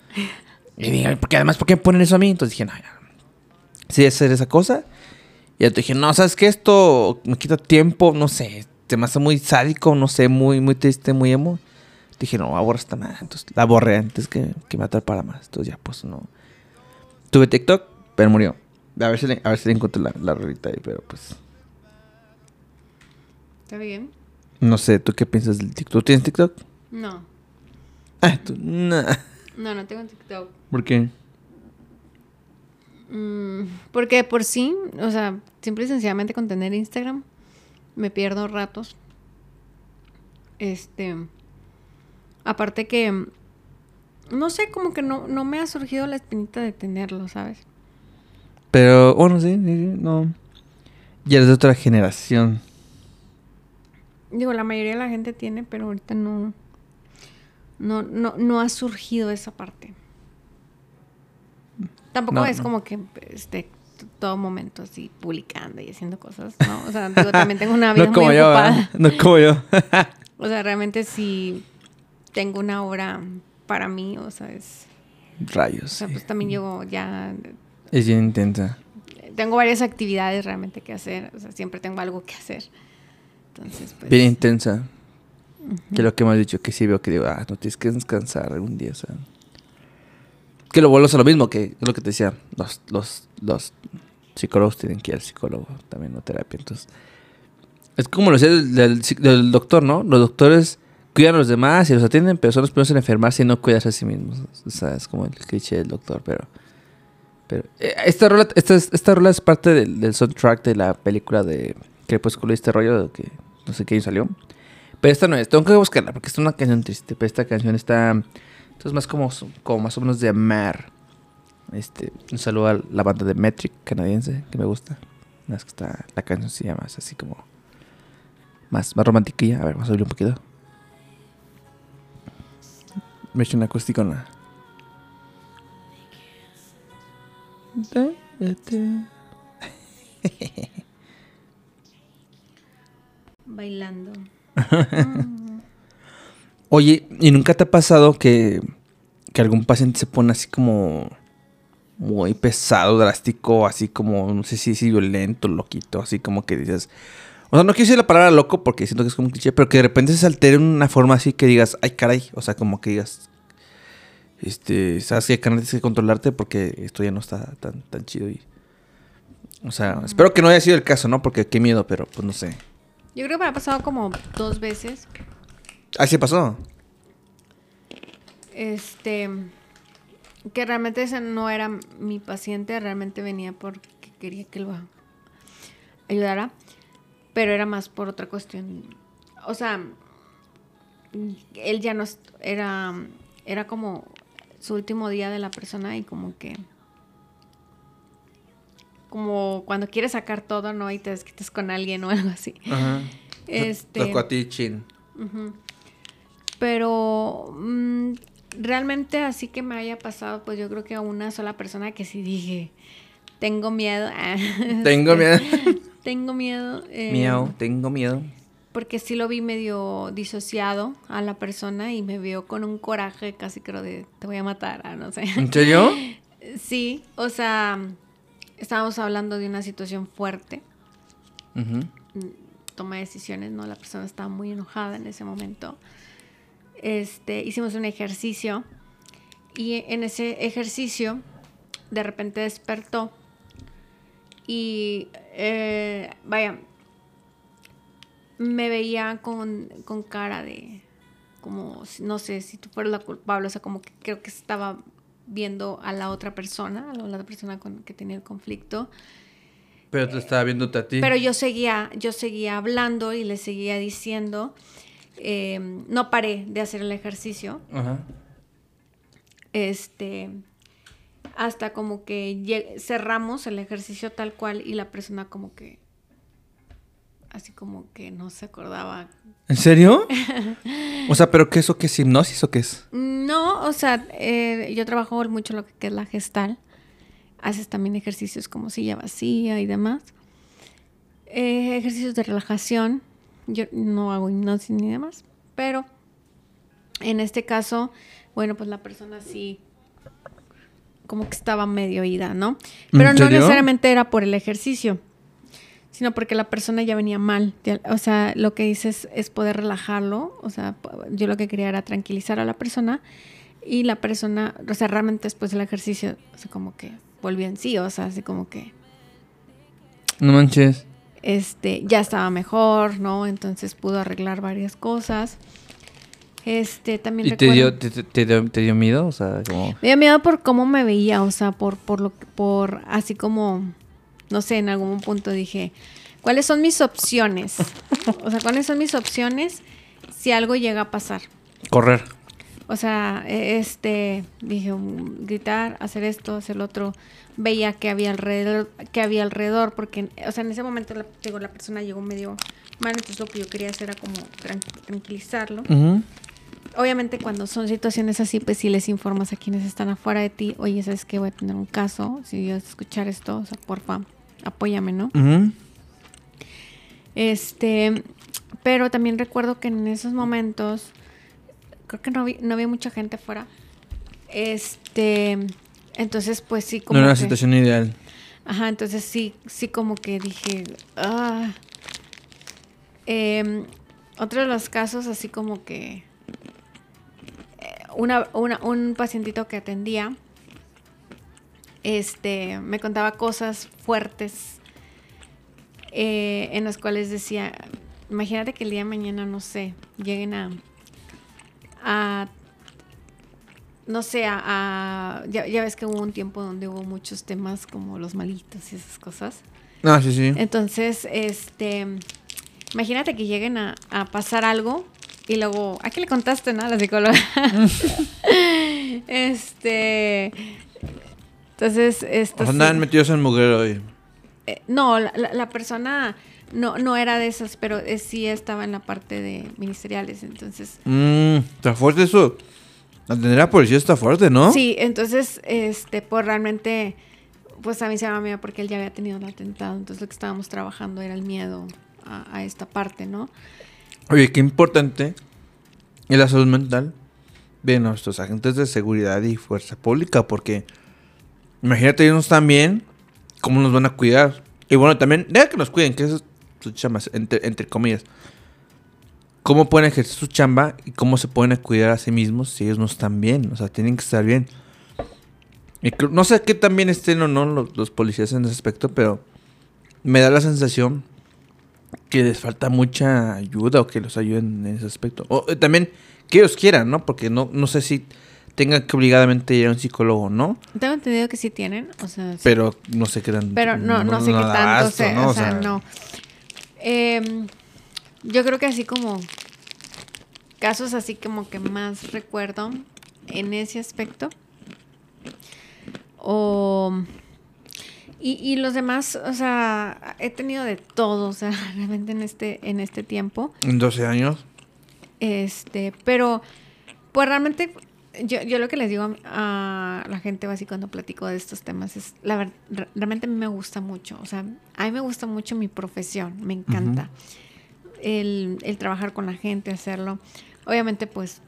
Y dije, porque además, ¿por qué me ponen eso a mí? Entonces dije, no, ya. Sí, hacer esa cosa. Y ya te dije, no, ¿sabes qué? Esto me quita tiempo, no sé. Se me hace muy sádico, no sé, muy, muy triste, muy emo. Dije, no, borrar esta nada. Entonces la borré antes que, que me atrapara más. Entonces ya, pues no. Tuve TikTok, pero murió. A ver si le, a ver si le encuentro la, la rolita ahí, pero pues. ¿Está bien? No sé, ¿tú qué piensas del TikTok? ¿Tú tienes TikTok? No. Ah, tú. Nah. No, no tengo TikTok. ¿Por qué? Mm, porque por sí, o sea, simple y sencillamente con tener Instagram, me pierdo ratos. Este. Aparte que. No sé, como que no, no me ha surgido la espinita de tenerlo, ¿sabes? Pero, bueno, sí, sí, sí, no. Ya eres de otra generación. Digo, la mayoría de la gente tiene, pero ahorita no. No, no, no ha surgido esa parte. Tampoco No, es no. como que este todo momento así publicando y haciendo cosas, ¿no? O sea, digo, también tengo una (laughs) vida no como muy yo, ocupada. No como yo. (laughs) O sea, realmente sí tengo una obra para mí, o sea, es, o Rayos. sea, sí. pues también yo ya Es bien intensa. tengo varias actividades realmente que hacer, o sea, siempre tengo algo que hacer. Entonces, pues Bien intensa. Que lo que has dicho, que sí veo que digo, ah, no tienes que descansar algún día, o sea. Que lo vuelvo a lo mismo, que es lo que te decía, los, los, los psicólogos tienen que ir al psicólogo también, no terapia. Entonces, es como lo decía del, doctor, ¿no? Los doctores cuidan a los demás y los atienden, pero son los primeros en enfermarse y no cuidarse a sí mismos. O sea, es como el cliché del doctor, pero... pero eh, esta, rola, esta, es- esta rola es parte del, del soundtrack de la película de Crepúsculo y este rollo, de que no sé qué año salió. Pero esta no es, tengo que buscarla porque es una canción triste. Pero esta canción está. Esto es más como, como más o menos de amar. Este, un saludo a la banda de Metric canadiense que me gusta. No, es que está, la canción se llama es así como. Más, más romantiquilla. A ver, vamos a subir un poquito. Me he hecho una acústica. bailando. (laughs) Oye, ¿y nunca te ha pasado que, que algún paciente se pone así como muy pesado, drástico, así como, no sé si, si violento, loquito, así como que dices... O sea, no quiero decir la palabra loco porque siento que es como un cliché, pero que de repente se altere en una forma así que digas, ay caray, o sea, como que digas, este, sabes que carnal, tienes que controlarte porque esto ya no está tan, tan chido y... O sea, espero que no haya sido el caso, ¿no? Porque qué miedo, pero pues no sé. Yo creo que me ha pasado como dos veces. Así pasó. Este. Que realmente ese no era mi paciente, realmente venía porque quería que lo ayudara. Pero era más por otra cuestión. O sea, él ya no era. Era como su último día de la persona y como que. Como cuando quieres sacar todo, ¿no? Y te desquitas con alguien o algo así. Ajá. Este. Tocó a ti, chin. Ujú. Pero mm, realmente así que me haya pasado, pues yo creo que a una sola persona que sí dije, tengo miedo. (laughs) Tengo miedo. (laughs) Tengo miedo. eh, Miau, tengo miedo. Porque sí lo vi medio disociado a la persona y me vio con un coraje casi creo de te voy a matar, ah, no sé. ¿En serio? (laughs) Sí, o sea, estábamos hablando de una situación fuerte, Ujú. toma de decisiones, ¿no? La persona estaba muy enojada en ese momento. Este, hicimos un ejercicio y en ese ejercicio de repente despertó y eh, vaya, me veía con, con cara de como, no sé, si tú fueras la culpable, o sea, como que creo que estaba viendo a la otra persona, a la otra persona con que tenía el conflicto. Pero te estaba viéndote a ti. Pero yo seguía, yo seguía hablando y le seguía diciendo, eh, no paré de hacer el ejercicio, Ajá. este, hasta como que cerramos el ejercicio tal cual y la persona como que, así como que no se acordaba. ¿En serio? (laughs) o sea, ¿pero qué es o qué es hipnosis o qué es? No, o sea, eh, yo trabajo mucho lo que es la gestal. Haces también ejercicios como silla vacía y demás. Eh, ejercicios de relajación. Yo no hago hipnosis ni demás. Pero en este caso, bueno, pues la persona sí como que estaba medio ida, ¿no? ¿En Pero no necesariamente era por el ejercicio, sino porque la persona ya venía mal. O sea, lo que dices es poder relajarlo. O sea, yo lo que quería era tranquilizar a la persona y la persona, o sea, realmente después del ejercicio, o sea, como que volvió en sí, o sea, así como que No manches. Este, ya estaba mejor, ¿no? Entonces pudo arreglar varias cosas. Este, también ¿Y te dio, te, te- dio, te dio miedo? O sea, como... Me dio miedo por cómo me veía, o sea, por, por lo por así como, no sé, en algún punto dije, ¿cuáles son mis opciones? O sea, ¿cuáles son mis opciones si algo llega a pasar? Correr. O sea, e- este, dije, um, gritar, hacer esto, hacer lo otro. Veía que había alrededor, que había alrededor, porque, o sea, en ese momento, la, digo, la persona llegó medio mal, entonces lo que yo quería hacer era como tran- tranquilizarlo. Obviamente cuando son situaciones así, pues sí les informas a quienes están afuera de ti, oye, ¿sabes qué? Voy a tener un caso, si a escuchar esto, o sea, porfa, apóyame, ¿no? Este, pero también recuerdo que en esos momentos, creo que no, vi- no había mucha gente afuera. Este, entonces pues sí, como No era una que- situación ideal. Ajá, entonces sí, sí como que dije, ah. Em, otro de los casos, así como que eh, una, una- un pacientito que atendía, este, me contaba cosas fuertes eh, en las cuales decía, imagínate que el día de mañana, no sé, lleguen a, a no sé, a, a- ya, ya ves que hubo un tiempo donde hubo muchos temas como los malitos y esas cosas. Ah, sí, sí. Entonces, este, imagínate que lleguen a, a pasar algo y luego, ¿a qué le contaste, no? A la psicóloga. (laughs) este, entonces, esto sí- andaban metidos en mugrero hoy. eh, no, la, la- la persona no, no era de esas, pero eh, sí estaba en la parte de ministeriales, entonces Mmm, está fuerte eso. Atender a la policía está fuerte, ¿no? Sí, entonces, este, pues realmente, pues a mí se me miedo porque él ya había tenido el atentado, entonces lo que estábamos trabajando era el miedo a, a esta parte, ¿no? Oye, qué importante es la salud mental de nuestros agentes de seguridad y fuerza pública, porque imagínate, ellos no están bien, ¿cómo nos van a cuidar? Y bueno, también, deja que nos cuiden, que eso es su chamba, entre, entre comillas. ¿Cómo pueden ejercer su chamba y cómo se pueden cuidar a sí mismos si ellos no están bien? O sea, tienen que estar bien. Y no sé qué tan bien estén o no los, los policías en ese aspecto, pero me da la sensación que les falta mucha ayuda o que los ayuden en ese aspecto. O eh, también que ellos quieran, ¿no? Porque no, no sé si tengan que obligadamente ir a un psicólogo, ¿no? Tengo entendido que sí tienen, o sea, sí, Pero no sé qué tan... pero no, no, sé qué tanto, ¿no? o sea, no. Em, yo creo que así como casos así como que más recuerdo en ese aspecto. O y, y los demás, o sea, he tenido de todo, o sea, (laughs) realmente en este, en este tiempo. En 12 años. Este, pero, pues realmente, yo, yo lo que les digo a, a la gente así cuando platico de estos temas es, la verdad, realmente a mí me gusta mucho, o sea, a mí me gusta mucho mi profesión, me encanta el, el trabajar con la gente, hacerlo. Obviamente, pues,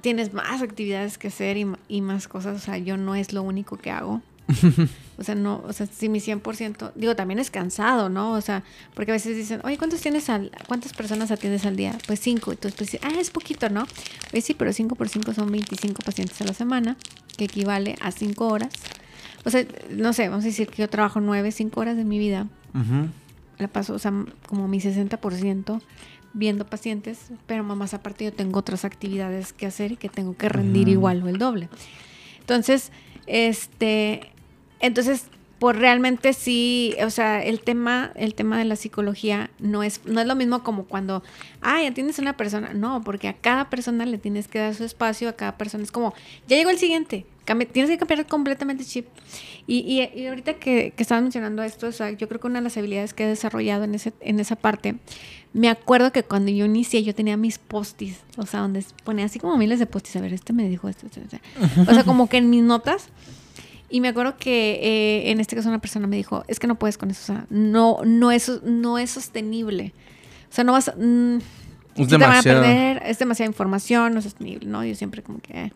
tienes más actividades que hacer y, y más cosas, o sea, yo no es lo único que hago. (laughs) O sea, no, o sea, si mi 100%, digo, también es cansado, ¿no? O sea, porque a veces dicen, oye, ¿cuántos tienes al, ¿cuántas personas atiendes al día? Pues cinco. Entonces, pues, ah, es poquito, ¿no? Pues sí, pero cinco por cinco son 25 pacientes a la semana, que equivale a cinco horas. O sea, no sé, vamos a decir que yo trabajo nueve, cinco horas de mi vida. La paso, o sea, como mi 60% viendo pacientes, pero más aparte yo tengo otras actividades que hacer y que tengo que rendir igual o el doble. Entonces, este, entonces por realmente sí, o sea, el tema, el tema de la psicología no es, no es lo mismo como cuando, ay, atiendes a una persona. No, porque a cada persona le tienes que dar su espacio, a cada persona es como, ya llegó el siguiente, tienes que cambiar completamente chip. Y, y, y ahorita que, que estabas mencionando esto, o sea, yo creo que una de las habilidades que he desarrollado en, ese, en esa parte, me acuerdo que cuando yo inicié yo tenía mis postis, o sea, donde ponía así como miles de postis, a ver, este me dijo esto, esto, esto. o sea, como que en mis notas. Y me acuerdo que eh, en este caso una persona me dijo, es que no puedes con eso, o sea, no, no, es, no es sostenible. O sea, no vas a... mm, Es te van a perder, es demasiada información, no es sostenible, ¿no? Yo siempre como que... eh.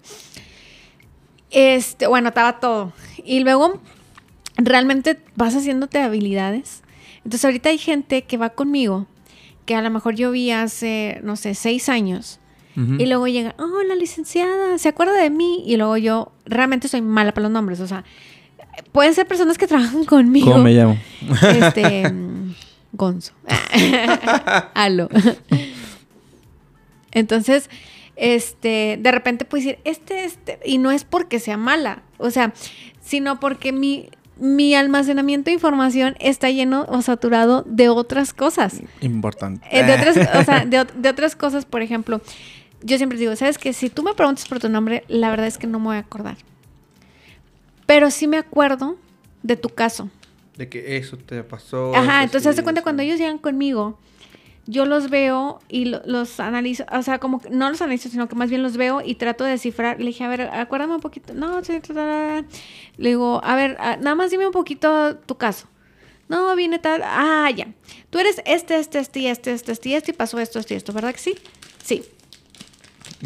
Este, bueno, estaba todo. Y luego realmente vas haciéndote habilidades. Entonces ahorita hay gente que va conmigo, que a lo mejor yo vi hace, no sé, seis años. Y luego llega, oh, la licenciada, se acuerda de mí. Y luego yo realmente soy mala para los nombres. O sea, pueden ser personas que trabajan (laughs) conmigo. ¿Cómo me llamo? Este. (laughs) mm, Gonzo. (laughs) Aló. Entonces, este, de repente puedes decir, este, este, y no es porque sea mala, o sea, sino porque mi, mi almacenamiento de información está lleno o saturado de otras cosas. Importante. Eh, de, otras, o sea, de, de otras cosas, por ejemplo, yo siempre digo, ¿sabes qué? Si tú me preguntas por tu nombre, la verdad es que no me voy a acordar. Pero sí me acuerdo de tu caso. De que eso te pasó. Ajá, entonces sí, haz de cuenta cuando ellos llegan conmigo, yo los veo y lo- los analizo, o sea, como que no los analizo, sino que más bien los veo y trato de descifrar. Le dije, a ver, acuérdame un poquito. No, sí, le digo, a ver, nada más dime un poquito tu caso. No, viene tal. Ah, ya. Tú eres este, este, este este, este, este y este y pasó esto, esto y esto, ¿verdad que sí? Sí.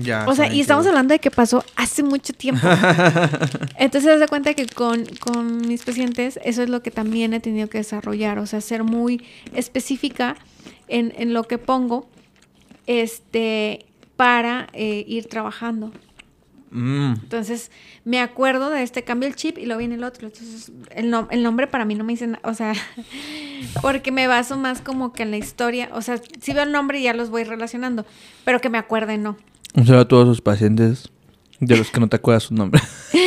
Ya, O sea, y estamos que- hablando de que pasó hace mucho tiempo. (laughs) Entonces, de cuenta que con, con mis pacientes, eso es lo que también he tenido que desarrollar. O sea, ser muy específica en, en lo que pongo este, para eh, ir trabajando. Mm. Entonces, me acuerdo de este, cambio el chip y luego viene el otro. Entonces, el, nom- el nombre para mí no me dice nada. O sea, (laughs) porque me baso más como que en la historia. O sea, si veo el nombre y ya los voy relacionando. Pero que me acuerde, no. Un saludo a todos sus pacientes. De los que no te acuerdas su nombre. (laughs)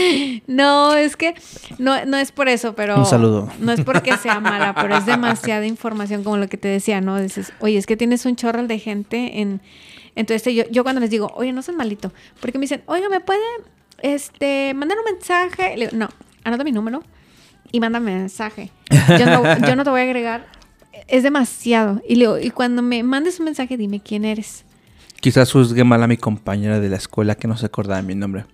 No, es que no, no es por eso, pero... Un saludo. No es porque sea mala, pero es demasiada información como lo que te decía, ¿no? Dices, oye, es que tienes un chorral de gente en... Entonces yo, yo cuando les digo, oye, no seas malito, porque me dicen, oiga, ¿me puede este, mandar un mensaje? Le digo, no, anota mi número y mándame mensaje. Yo no, yo no te voy a agregar. Es demasiado. Y, le digo, y cuando me mandes un mensaje, dime quién eres. Quizás juzgué mal a mi compañera de la escuela que no se acordaba de mi nombre.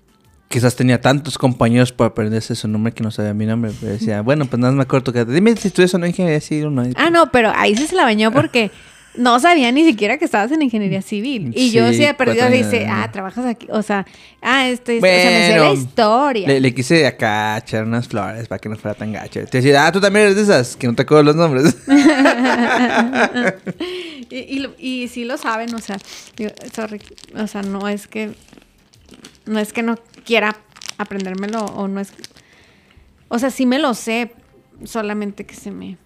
Quizás tenía tantos compañeros para aprenderse su nombre que no sabía mi nombre. Pero decía, (laughs) bueno, pues nada más me acuerdo que... Dime si estudias o no ingeniería civil o no. Ah, no, pero ahí sí se la bañó porque (laughs) no sabía ni siquiera que estabas en ingeniería civil. Y yo Sí, he perdido, dice, ah, trabajas aquí. O sea, ah, estoy, o sea, me sé la historia. Le, le quise acá echar unas flores para que no fuera tan gacho. Te decía, ah, tú también eres de esas, que no te acuerdo los nombres. (laughs) y, y, sí lo saben, o sea, digo, sorry, o sea, no es que no es que no quiera aprendérmelo o no es o sea, sí me lo sé, solamente que se me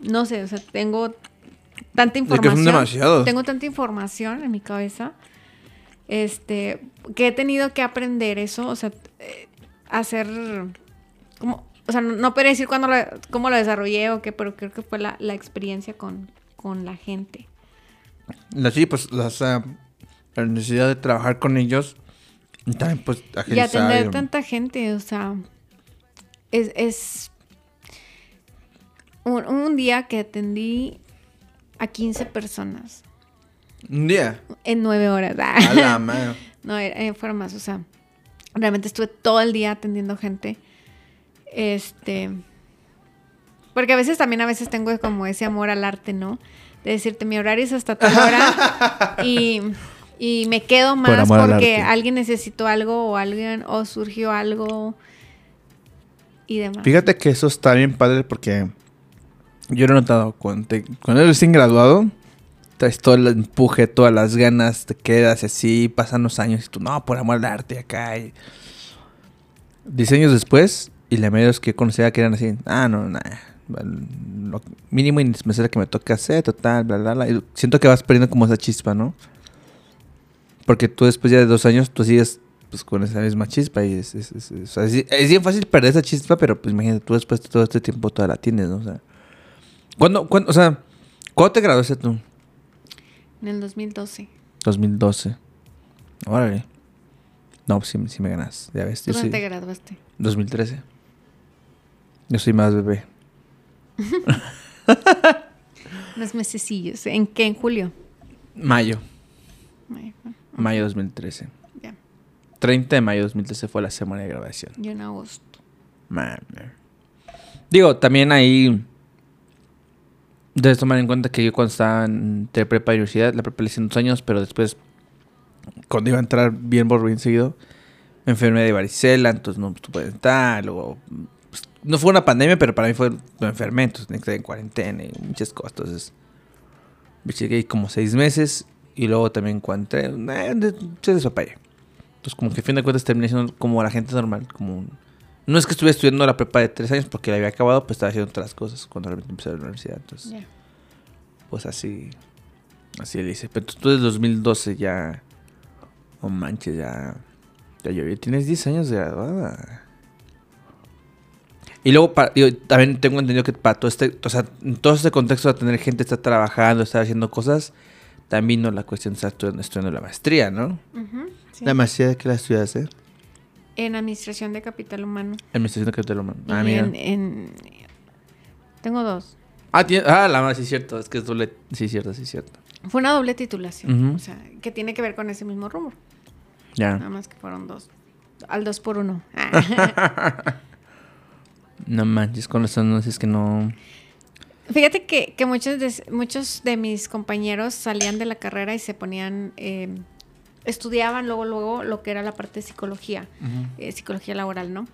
no sé, o sea, tengo tanta que son información. demasiados. Tengo tanta información en mi cabeza este que he tenido que aprender eso, o sea, eh, hacer como o sea, no, no decir cuándo lo, cómo lo desarrollé o qué, pero creo que fue la, la experiencia con, con la gente. Sí, pues las, ah, la necesidad de trabajar con ellos. Y también, pues, Y atender y- tanta gente, o sea, es, es un, un día que atendí a 15 personas Un día. en 9 horas. A la (laughs) madre. no, fueron más, o sea, realmente estuve todo el día atendiendo gente. Este, porque a veces también a veces tengo como ese amor al arte, ¿no? De decirte, mi horario es hasta tal hora (laughs) y, y me quedo más porque alguien necesitó algo o alguien o surgió algo y demás. Fíjate que eso está bien padre porque yo lo he notado cuando, te- cuando eres recién graduado, traes todo el empuje, todas las ganas, te quedas así, pasan los años y tú, no, por amor al arte acá. Y... Diez años después, y la mayoría de los que conocía que eran así, ah, no, nada. Lo mínimo indispensable que me toca hacer, total, bla, bla, bla. Y siento que vas perdiendo como esa chispa, ¿no? Porque tú después ya de dos años, tú sigues pues con esa misma chispa y es, es, es, es- es- bien fácil perder esa chispa, pero pues imagínate, tú después de todo este tiempo todavía la tienes, ¿no? O sea, ¿cuándo, cuándo, o sea, ¿cuándo te graduaste tú? En el 2012. 2012. Órale. No, pues sí, sí me ganas, ya ves. ¿Tú Yo dónde soy te graduaste? 2013. Yo soy más bebé. (laughs) Unos mesecillos. ¿En qué? ¿En julio? Mayo. Ay, bueno, Mayo 2013. Ya. 30 de mayo 2013 fue la semana de grabación. Yo en agosto. Man. Digo, también ahí debes tomar en cuenta que yo cuando estaba entre prepa y universidad, la prepa le hice dos años, pero después, cuando iba a entrar bien por bien seguido, me enfermé de varicela, entonces no pude entrar, luego... no fue una pandemia, pero para mí fue... Me enfermé, entonces tenía que estar en cuarentena y muchas cosas, entonces... Me ahí como seis meses y luego también encontré... Eh, se desapayé. Entonces como que a fin de cuentas terminé siendo como la gente normal, como... un- no es que estuviera estudiando la prepa de tres años porque la había acabado, pues estaba haciendo otras cosas cuando realmente empecé la universidad. Entonces, Ya. pues así, así le hice. Pero tú desde 2012 ya, oh manches, ya, ya llovió. Tienes 10 años de graduada. Y luego, para- digo, también tengo entendido que para todo este, o sea, en todo este contexto de tener gente, estar trabajando, estar haciendo cosas, también vino la cuestión de estar estudiando, estudiando la maestría, ¿no? Sí. La maestría de qué la estudiaste? En administración de capital humano. Administración de capital humano. Ah, Y mira. en, en- Tengo dos. Ah, tiene- ah, la más, sí, es cierto. Es que es doble. Sí, es cierto, sí, es cierto. Fue una doble titulación. O sea, que tiene que ver con ese mismo rumbo. Ya. Nada más que fueron dos. Al dos por uno. (laughs) (laughs) No manches, con los anuncios que no. Fíjate que, que muchos, de, muchos de mis compañeros salían de la carrera y se ponían, eh, estudiaban luego, luego lo que era la parte de psicología, eh, psicología laboral, ¿no?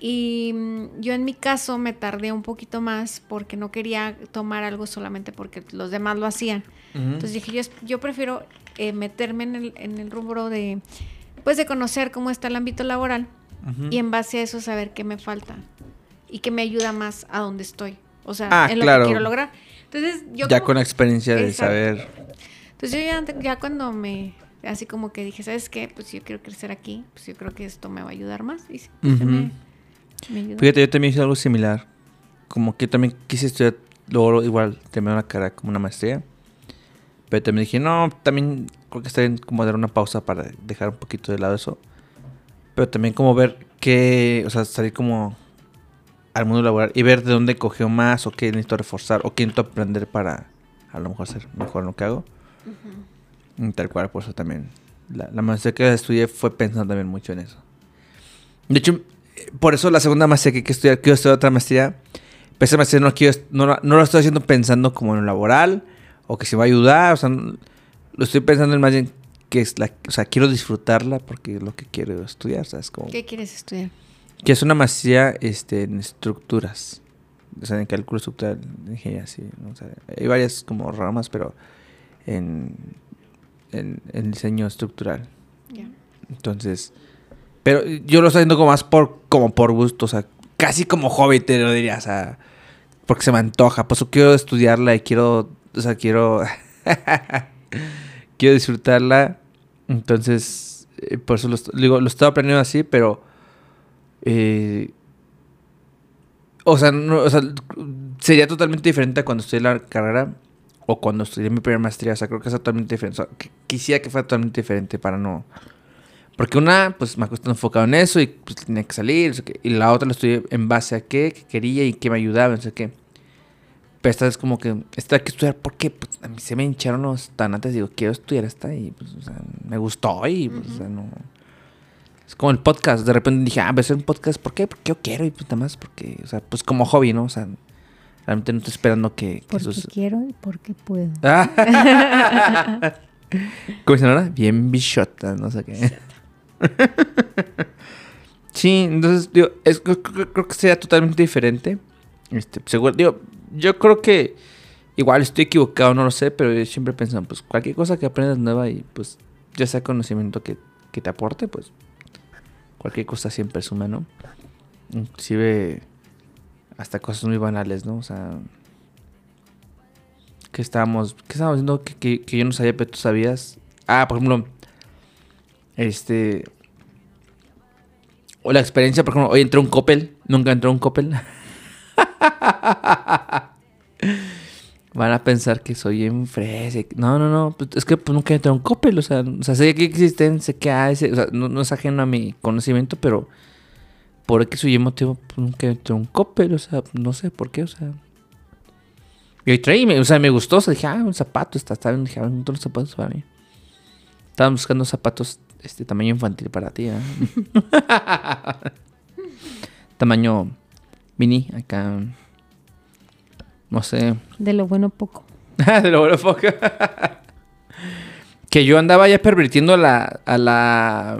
Y mm, yo en mi caso me tardé un poquito más porque no quería tomar algo solamente porque los demás lo hacían. Entonces dije, yo, yo prefiero eh, meterme en el, en el rubro de, pues de conocer cómo está el ámbito laboral y en base a eso saber qué me falta y qué me ayuda más a donde estoy. O sea, Ah, en lo claro. que quiero lograr. Entonces, yo ya como- con la experiencia de Exacto. saber. Entonces yo ya, ya cuando me, así como que dije, ¿sabes qué? Pues yo quiero crecer aquí, pues yo creo que esto me va a ayudar más. Y sí, pues, me, me ayudó. Fíjate, yo también hice algo similar. Como que también quise estudiar, luego igual terminé una carrera como una maestría. Pero también dije, no, también creo que está bien como dar una pausa para dejar un poquito de lado eso. Pero también como ver qué, o sea, salir como al mundo laboral y ver de dónde cogió más o qué necesito reforzar o qué necesito aprender para a lo mejor ser mejor en lo que hago. Y Tal cual, por eso también. La, la maestría que estudié fue pensando también mucho en eso. De hecho, por eso la segunda maestría que quiero estudiar, quiero estudiar otra maestría. Pero esa maestría no, quiero, no, no lo estoy haciendo pensando como en lo laboral o que se va a ayudar. O sea, no- lo estoy pensando en más bien que es la, o sea, quiero disfrutarla porque es lo que quiero estudiar, ¿sabes? Como, ¿Qué quieres estudiar? Que es una maestría este, en estructuras. O sea, en cálculo estructural, en ingeniería, sí. O sea, hay varias como ramas, pero en, en, en diseño estructural. Ya. Entonces, pero yo lo estoy haciendo como más por, como por gusto, o sea, casi como hobby te lo diría, o sea, porque se me antoja. Por eso quiero estudiarla y quiero, o sea, quiero, (laughs) quiero disfrutarla. Entonces, eh, por eso lo, digo, lo estaba aprendiendo así, pero, eh, o sea, no, o sea, sería totalmente diferente a cuando estudié la carrera o cuando estudié mi primera maestría. O sea, creo que es totalmente diferente. O sea, que- quisiera que fuera totalmente diferente para no. Porque una, pues me acosté enfocado en eso y pues tenía que salir. y la otra la estudié en base a qué, qué quería y qué me ayudaba, no sé qué. Pero esta es como que, esta hay que estudiar, ¿por qué? Pues a mí se me hincharon los tanates. Digo, quiero estudiar esta y pues, o sea, me gustó y pues, o sea, no. Es como el podcast. De repente dije, ah, voy a hacer un podcast. ¿Por qué? Porque yo quiero y pues nada más porque, o sea, pues como hobby, ¿no? O sea, realmente no estoy esperando que, que Porque quiero y porque puedo. (laughs) ¿Cómo dicen ahora? Bien bichota, no sé qué. (laughs) sí, entonces, digo, es- creo, que sería totalmente diferente. Este, seguro, digo, yo creo que igual estoy equivocado, no lo sé, pero yo siempre he pensado, pues cualquier cosa que aprendas nueva y pues ya sea conocimiento que, que te aporte, pues cualquier cosa siempre suma, ¿no? Inclusive hasta cosas muy banales, ¿no? O sea, que estábamos, ¿qué estábamos haciendo que, que- que yo no sabía, pero tú sabías? Ah, por ejemplo, este, O la experiencia, por ejemplo, hoy entró un Coppel. Nunca entró un Coppel. (laughs) Van a pensar que soy en fresa. No, no, no. pues, es que pues, nunca entró un Coppel. O sea, o sea, sé que existen, sé que hay. sé- o sea, no, no es ajeno a mi conocimiento, pero por X o Y motivo, pues, nunca entró un Coppel. O sea, no sé por qué. O sea. Y traí, me- o sea, me gustó. O sea, dije, ah, un zapato está, está bien. Dije, ah, montón de zapatos para mí. Estaban buscando zapatos este tamaño infantil para ti, ¿eh? (laughs) tamaño mini, acá. No sé. De lo bueno poco. (laughs) de lo bueno poco. (laughs) que yo andaba ya pervirtiendo a la, a la,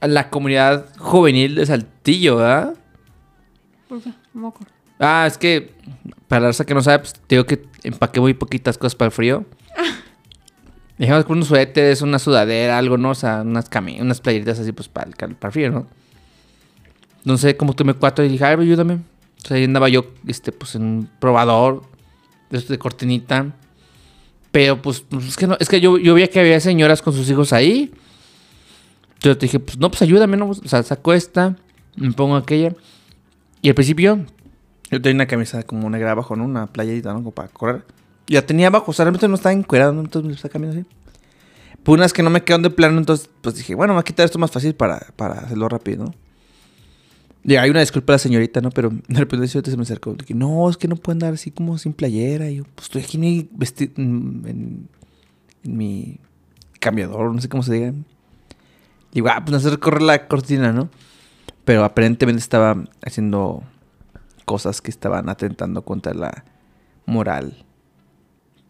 a la comunidad juvenil de Saltillo, ¿verdad? ¿Por qué? Acuerdo. Ah, es que, para la raza que no sabe, pues, digo que empaqué muy poquitas cosas para el frío. (laughs) Dejamos con unos suéteres, una sudadera, algo, ¿no? O sea, unas cami unas playeritas así, pues, para el, para el frío, ¿no? No sé, como tomé cuatro y dije, ay, ayúdame. Sea, ahí andaba yo, este, pues, en un probador de, cortinita. Pero, pues, pues, es que, no, es que yo, yo veía que había señoras con sus hijos ahí. Entonces dije, pues, no, pues, ayúdame, ¿no? O sea, saco esta, me pongo aquella. Y al principio, yo tenía una camisa como negra abajo, ¿no? Una playerita, ¿no? Como para correr. Ya tenía abajo, o sea, realmente no estaba encuerado, ¿no? Entonces me estaba cambiando así. Pues unas que no me quedan de plano, entonces pues dije, bueno, me voy a quitar esto más fácil para, para hacerlo rápido, ¿no? Y hay una disculpa a la señorita, ¿no? Pero de repente la se me acercó. Dije, no, es que no pueden dar así como sin playera. Y yo, pues estoy aquí en mi en, mi cambiador, no sé cómo se diga. Digo, ah, pues hacer correr la cortina, ¿no? Pero aparentemente estaba haciendo cosas que estaban atentando contra la moral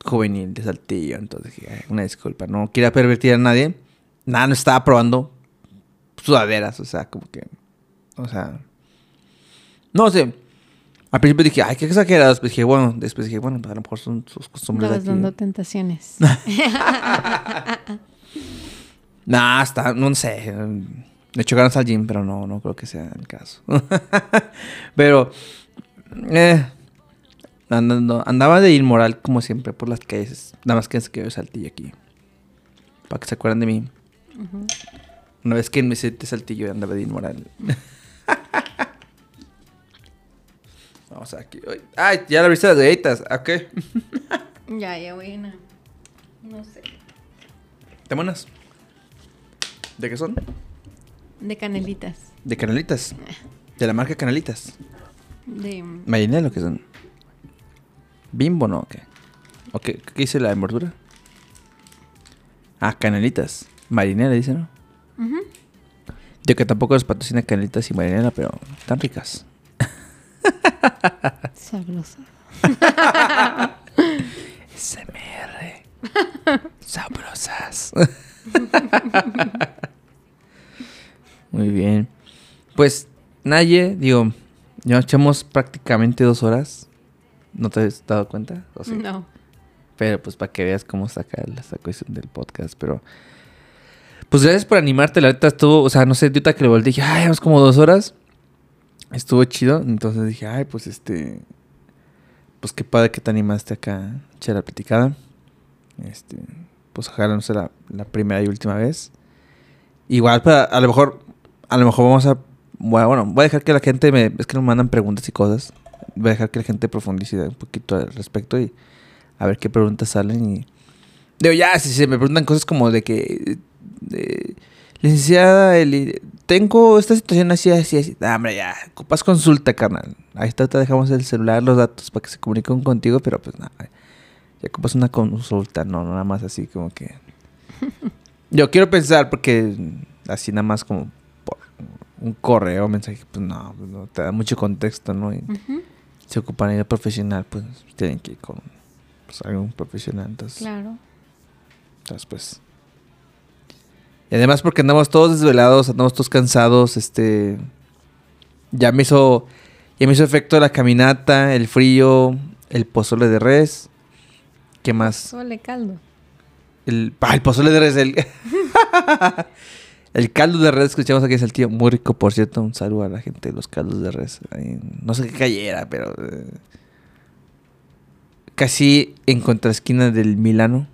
juvenil de Saltillo. Entonces dije, "Ay, una disculpa, no quería pervertir a nadie. Nada, no estaba probando sudaderas, o sea, como que, o sea, no sé. Al principio dije, ay, qué exagerados. Después dije, bueno, después dije, bueno, pues a lo mejor son sus costumbres. aquí. dando tentaciones. (laughs) Nah, está, no sé. De hecho, ganas al gym, pero no, no creo que sea el caso. (laughs) pero, eh, andando, andaba de inmoral como siempre por las calles. Nada más que es que yo saltillo aquí. Para que se acuerden de mí. Una vez que me senté saltillo andaba de inmoral. (laughs) (laughs) Vamos aquí. Ay, ya la viste las galletas. Ok. (laughs) ya, ya buena. No sé. ¿Te buenas? ¿De qué son? De canelitas. De canalitas. De la marca Canalitas. De. Marinela lo que son. Bimbo, ¿no? ¿O qué? ¿O qué, qué dice la envoltura? Ah, canelitas. Marinela dice, ¿no? Ujú. Yo que tampoco les patrocina canelitas y marinela, pero están ricas. (laughs) Sabrosa. SMR. Sabrosas. (laughs) Muy bien. Pues, Naye, digo, ya echamos prácticamente dos horas. ¿No te has dado cuenta? ¿O sí? No. Pero pues para que veas cómo sacar esta cuestión del podcast. Pero pues gracias por animarte. La neta estuvo, o sea, no sé, ahorita que le volteé dije, ay, vamos como dos horas. Estuvo chido. Entonces dije, ay, pues este. Pues qué padre que te animaste acá a echar la platicada. Este. Pues ojalá no sea la, primera y última vez. Igual, para, a lo mejor. A lo mejor vamos a. Bueno, voy a dejar que la gente me. Es que nos mandan preguntas y cosas. Voy a dejar que la gente profundice un poquito al respecto y a ver qué preguntas salen y digo ya si se me preguntan cosas como de que licenciada Eli, tengo esta situación así así así ah, hombre ya ocupas consulta carnal ahí está te dejamos el celular los datos para que se comuniquen contigo pero pues nada ya ocupas una consulta no nada más así como que (laughs) yo quiero pensar porque así nada más como por un correo mensaje pues no, pues, no te da mucho contexto no y, Ujú. se ocupan profesional, pues tienen que ir con pues, algún profesional. Entonces, Claro. entonces, pues. Y además porque andamos todos desvelados, andamos todos cansados, este. Ya me hizo. Ya me hizo efecto la caminata, el frío, el pozole de res. ¿Qué más? Sole caldo. El, ah, el pozole de res, el, (laughs) el caldo de res que echamos aquí es el tío. Muy rico, por cierto. Un saludo a la gente de los caldos de res. No sé qué calle era, pero... eh, casi en contraesquina del Milano.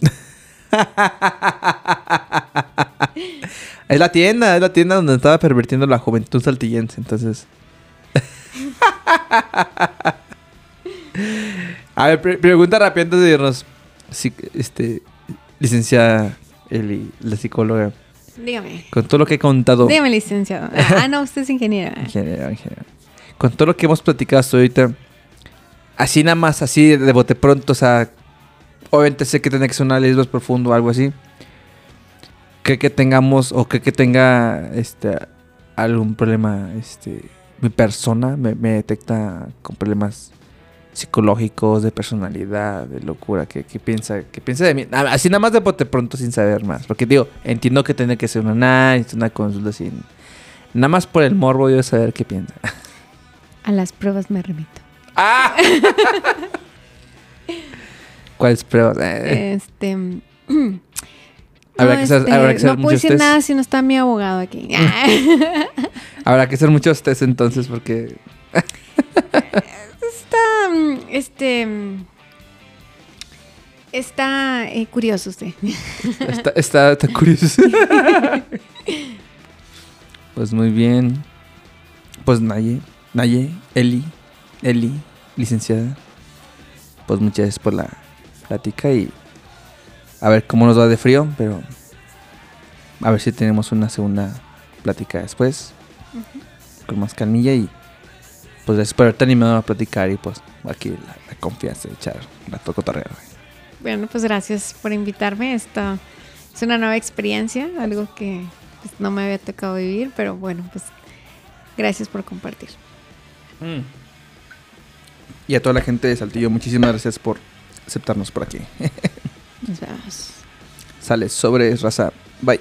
(laughs) (laughs) Es la tienda, es la tienda donde estaba pervirtiendo la juventud saltillense, entonces. (laughs) A ver, pre- pregunta rápida antes de irnos. Este, licenciada Eli, la psicóloga, Dígame. con todo lo que he contado. Dígame, licenciado. (laughs) Ah, no, usted es ingeniera. Ingeniero, ingeniero. Con todo lo que hemos platicado hasta ahorita, así nada más, así de bote pronto, o sea, obviamente sé que tiene que ser un análisis más profundo o algo así. ¿Cree que tengamos, o cree que tenga, este, algún problema, este, mi persona me, me detecta con problemas psicológicos, de personalidad, de locura, que, que piensa, que piensa de mí, así nada más de pronto sin saber más, porque digo, entiendo que tiene que ser un análisis, una consulta sin, nada más por el morbo yo de saber qué piensa. A las pruebas me remito. ¡Ah! (laughs) ¿Cuáles pruebas? Eh, Este. (clears throat) Habrá no, que hacer- este, habrá que hacer no puedo decir nada si no está mi abogado aquí. (laughs) (laughs) Habrá que hacer muchos test entonces porque... (laughs) está. Este. Está eh, curioso usted. Está, está, está curioso. pues muy bien. Pues Naye, Naye, Eli, Eli, licenciada. Pues muchas gracias por la plática y a ver cómo nos va de frío, pero a ver si tenemos una segunda plática después. Con más calmilla y pues por haberte animado a platicar y pues aquí la, la confianza de echar un rato cotorreo. Bueno, pues gracias por invitarme. Esta es una nueva experiencia, algo que pues, no me había tocado vivir, pero bueno, pues gracias por compartir. Y a toda la gente de Saltillo, muchísimas gracias por aceptarnos por aquí. (laughs) Nos vemos. Sale sobre raza. Bye.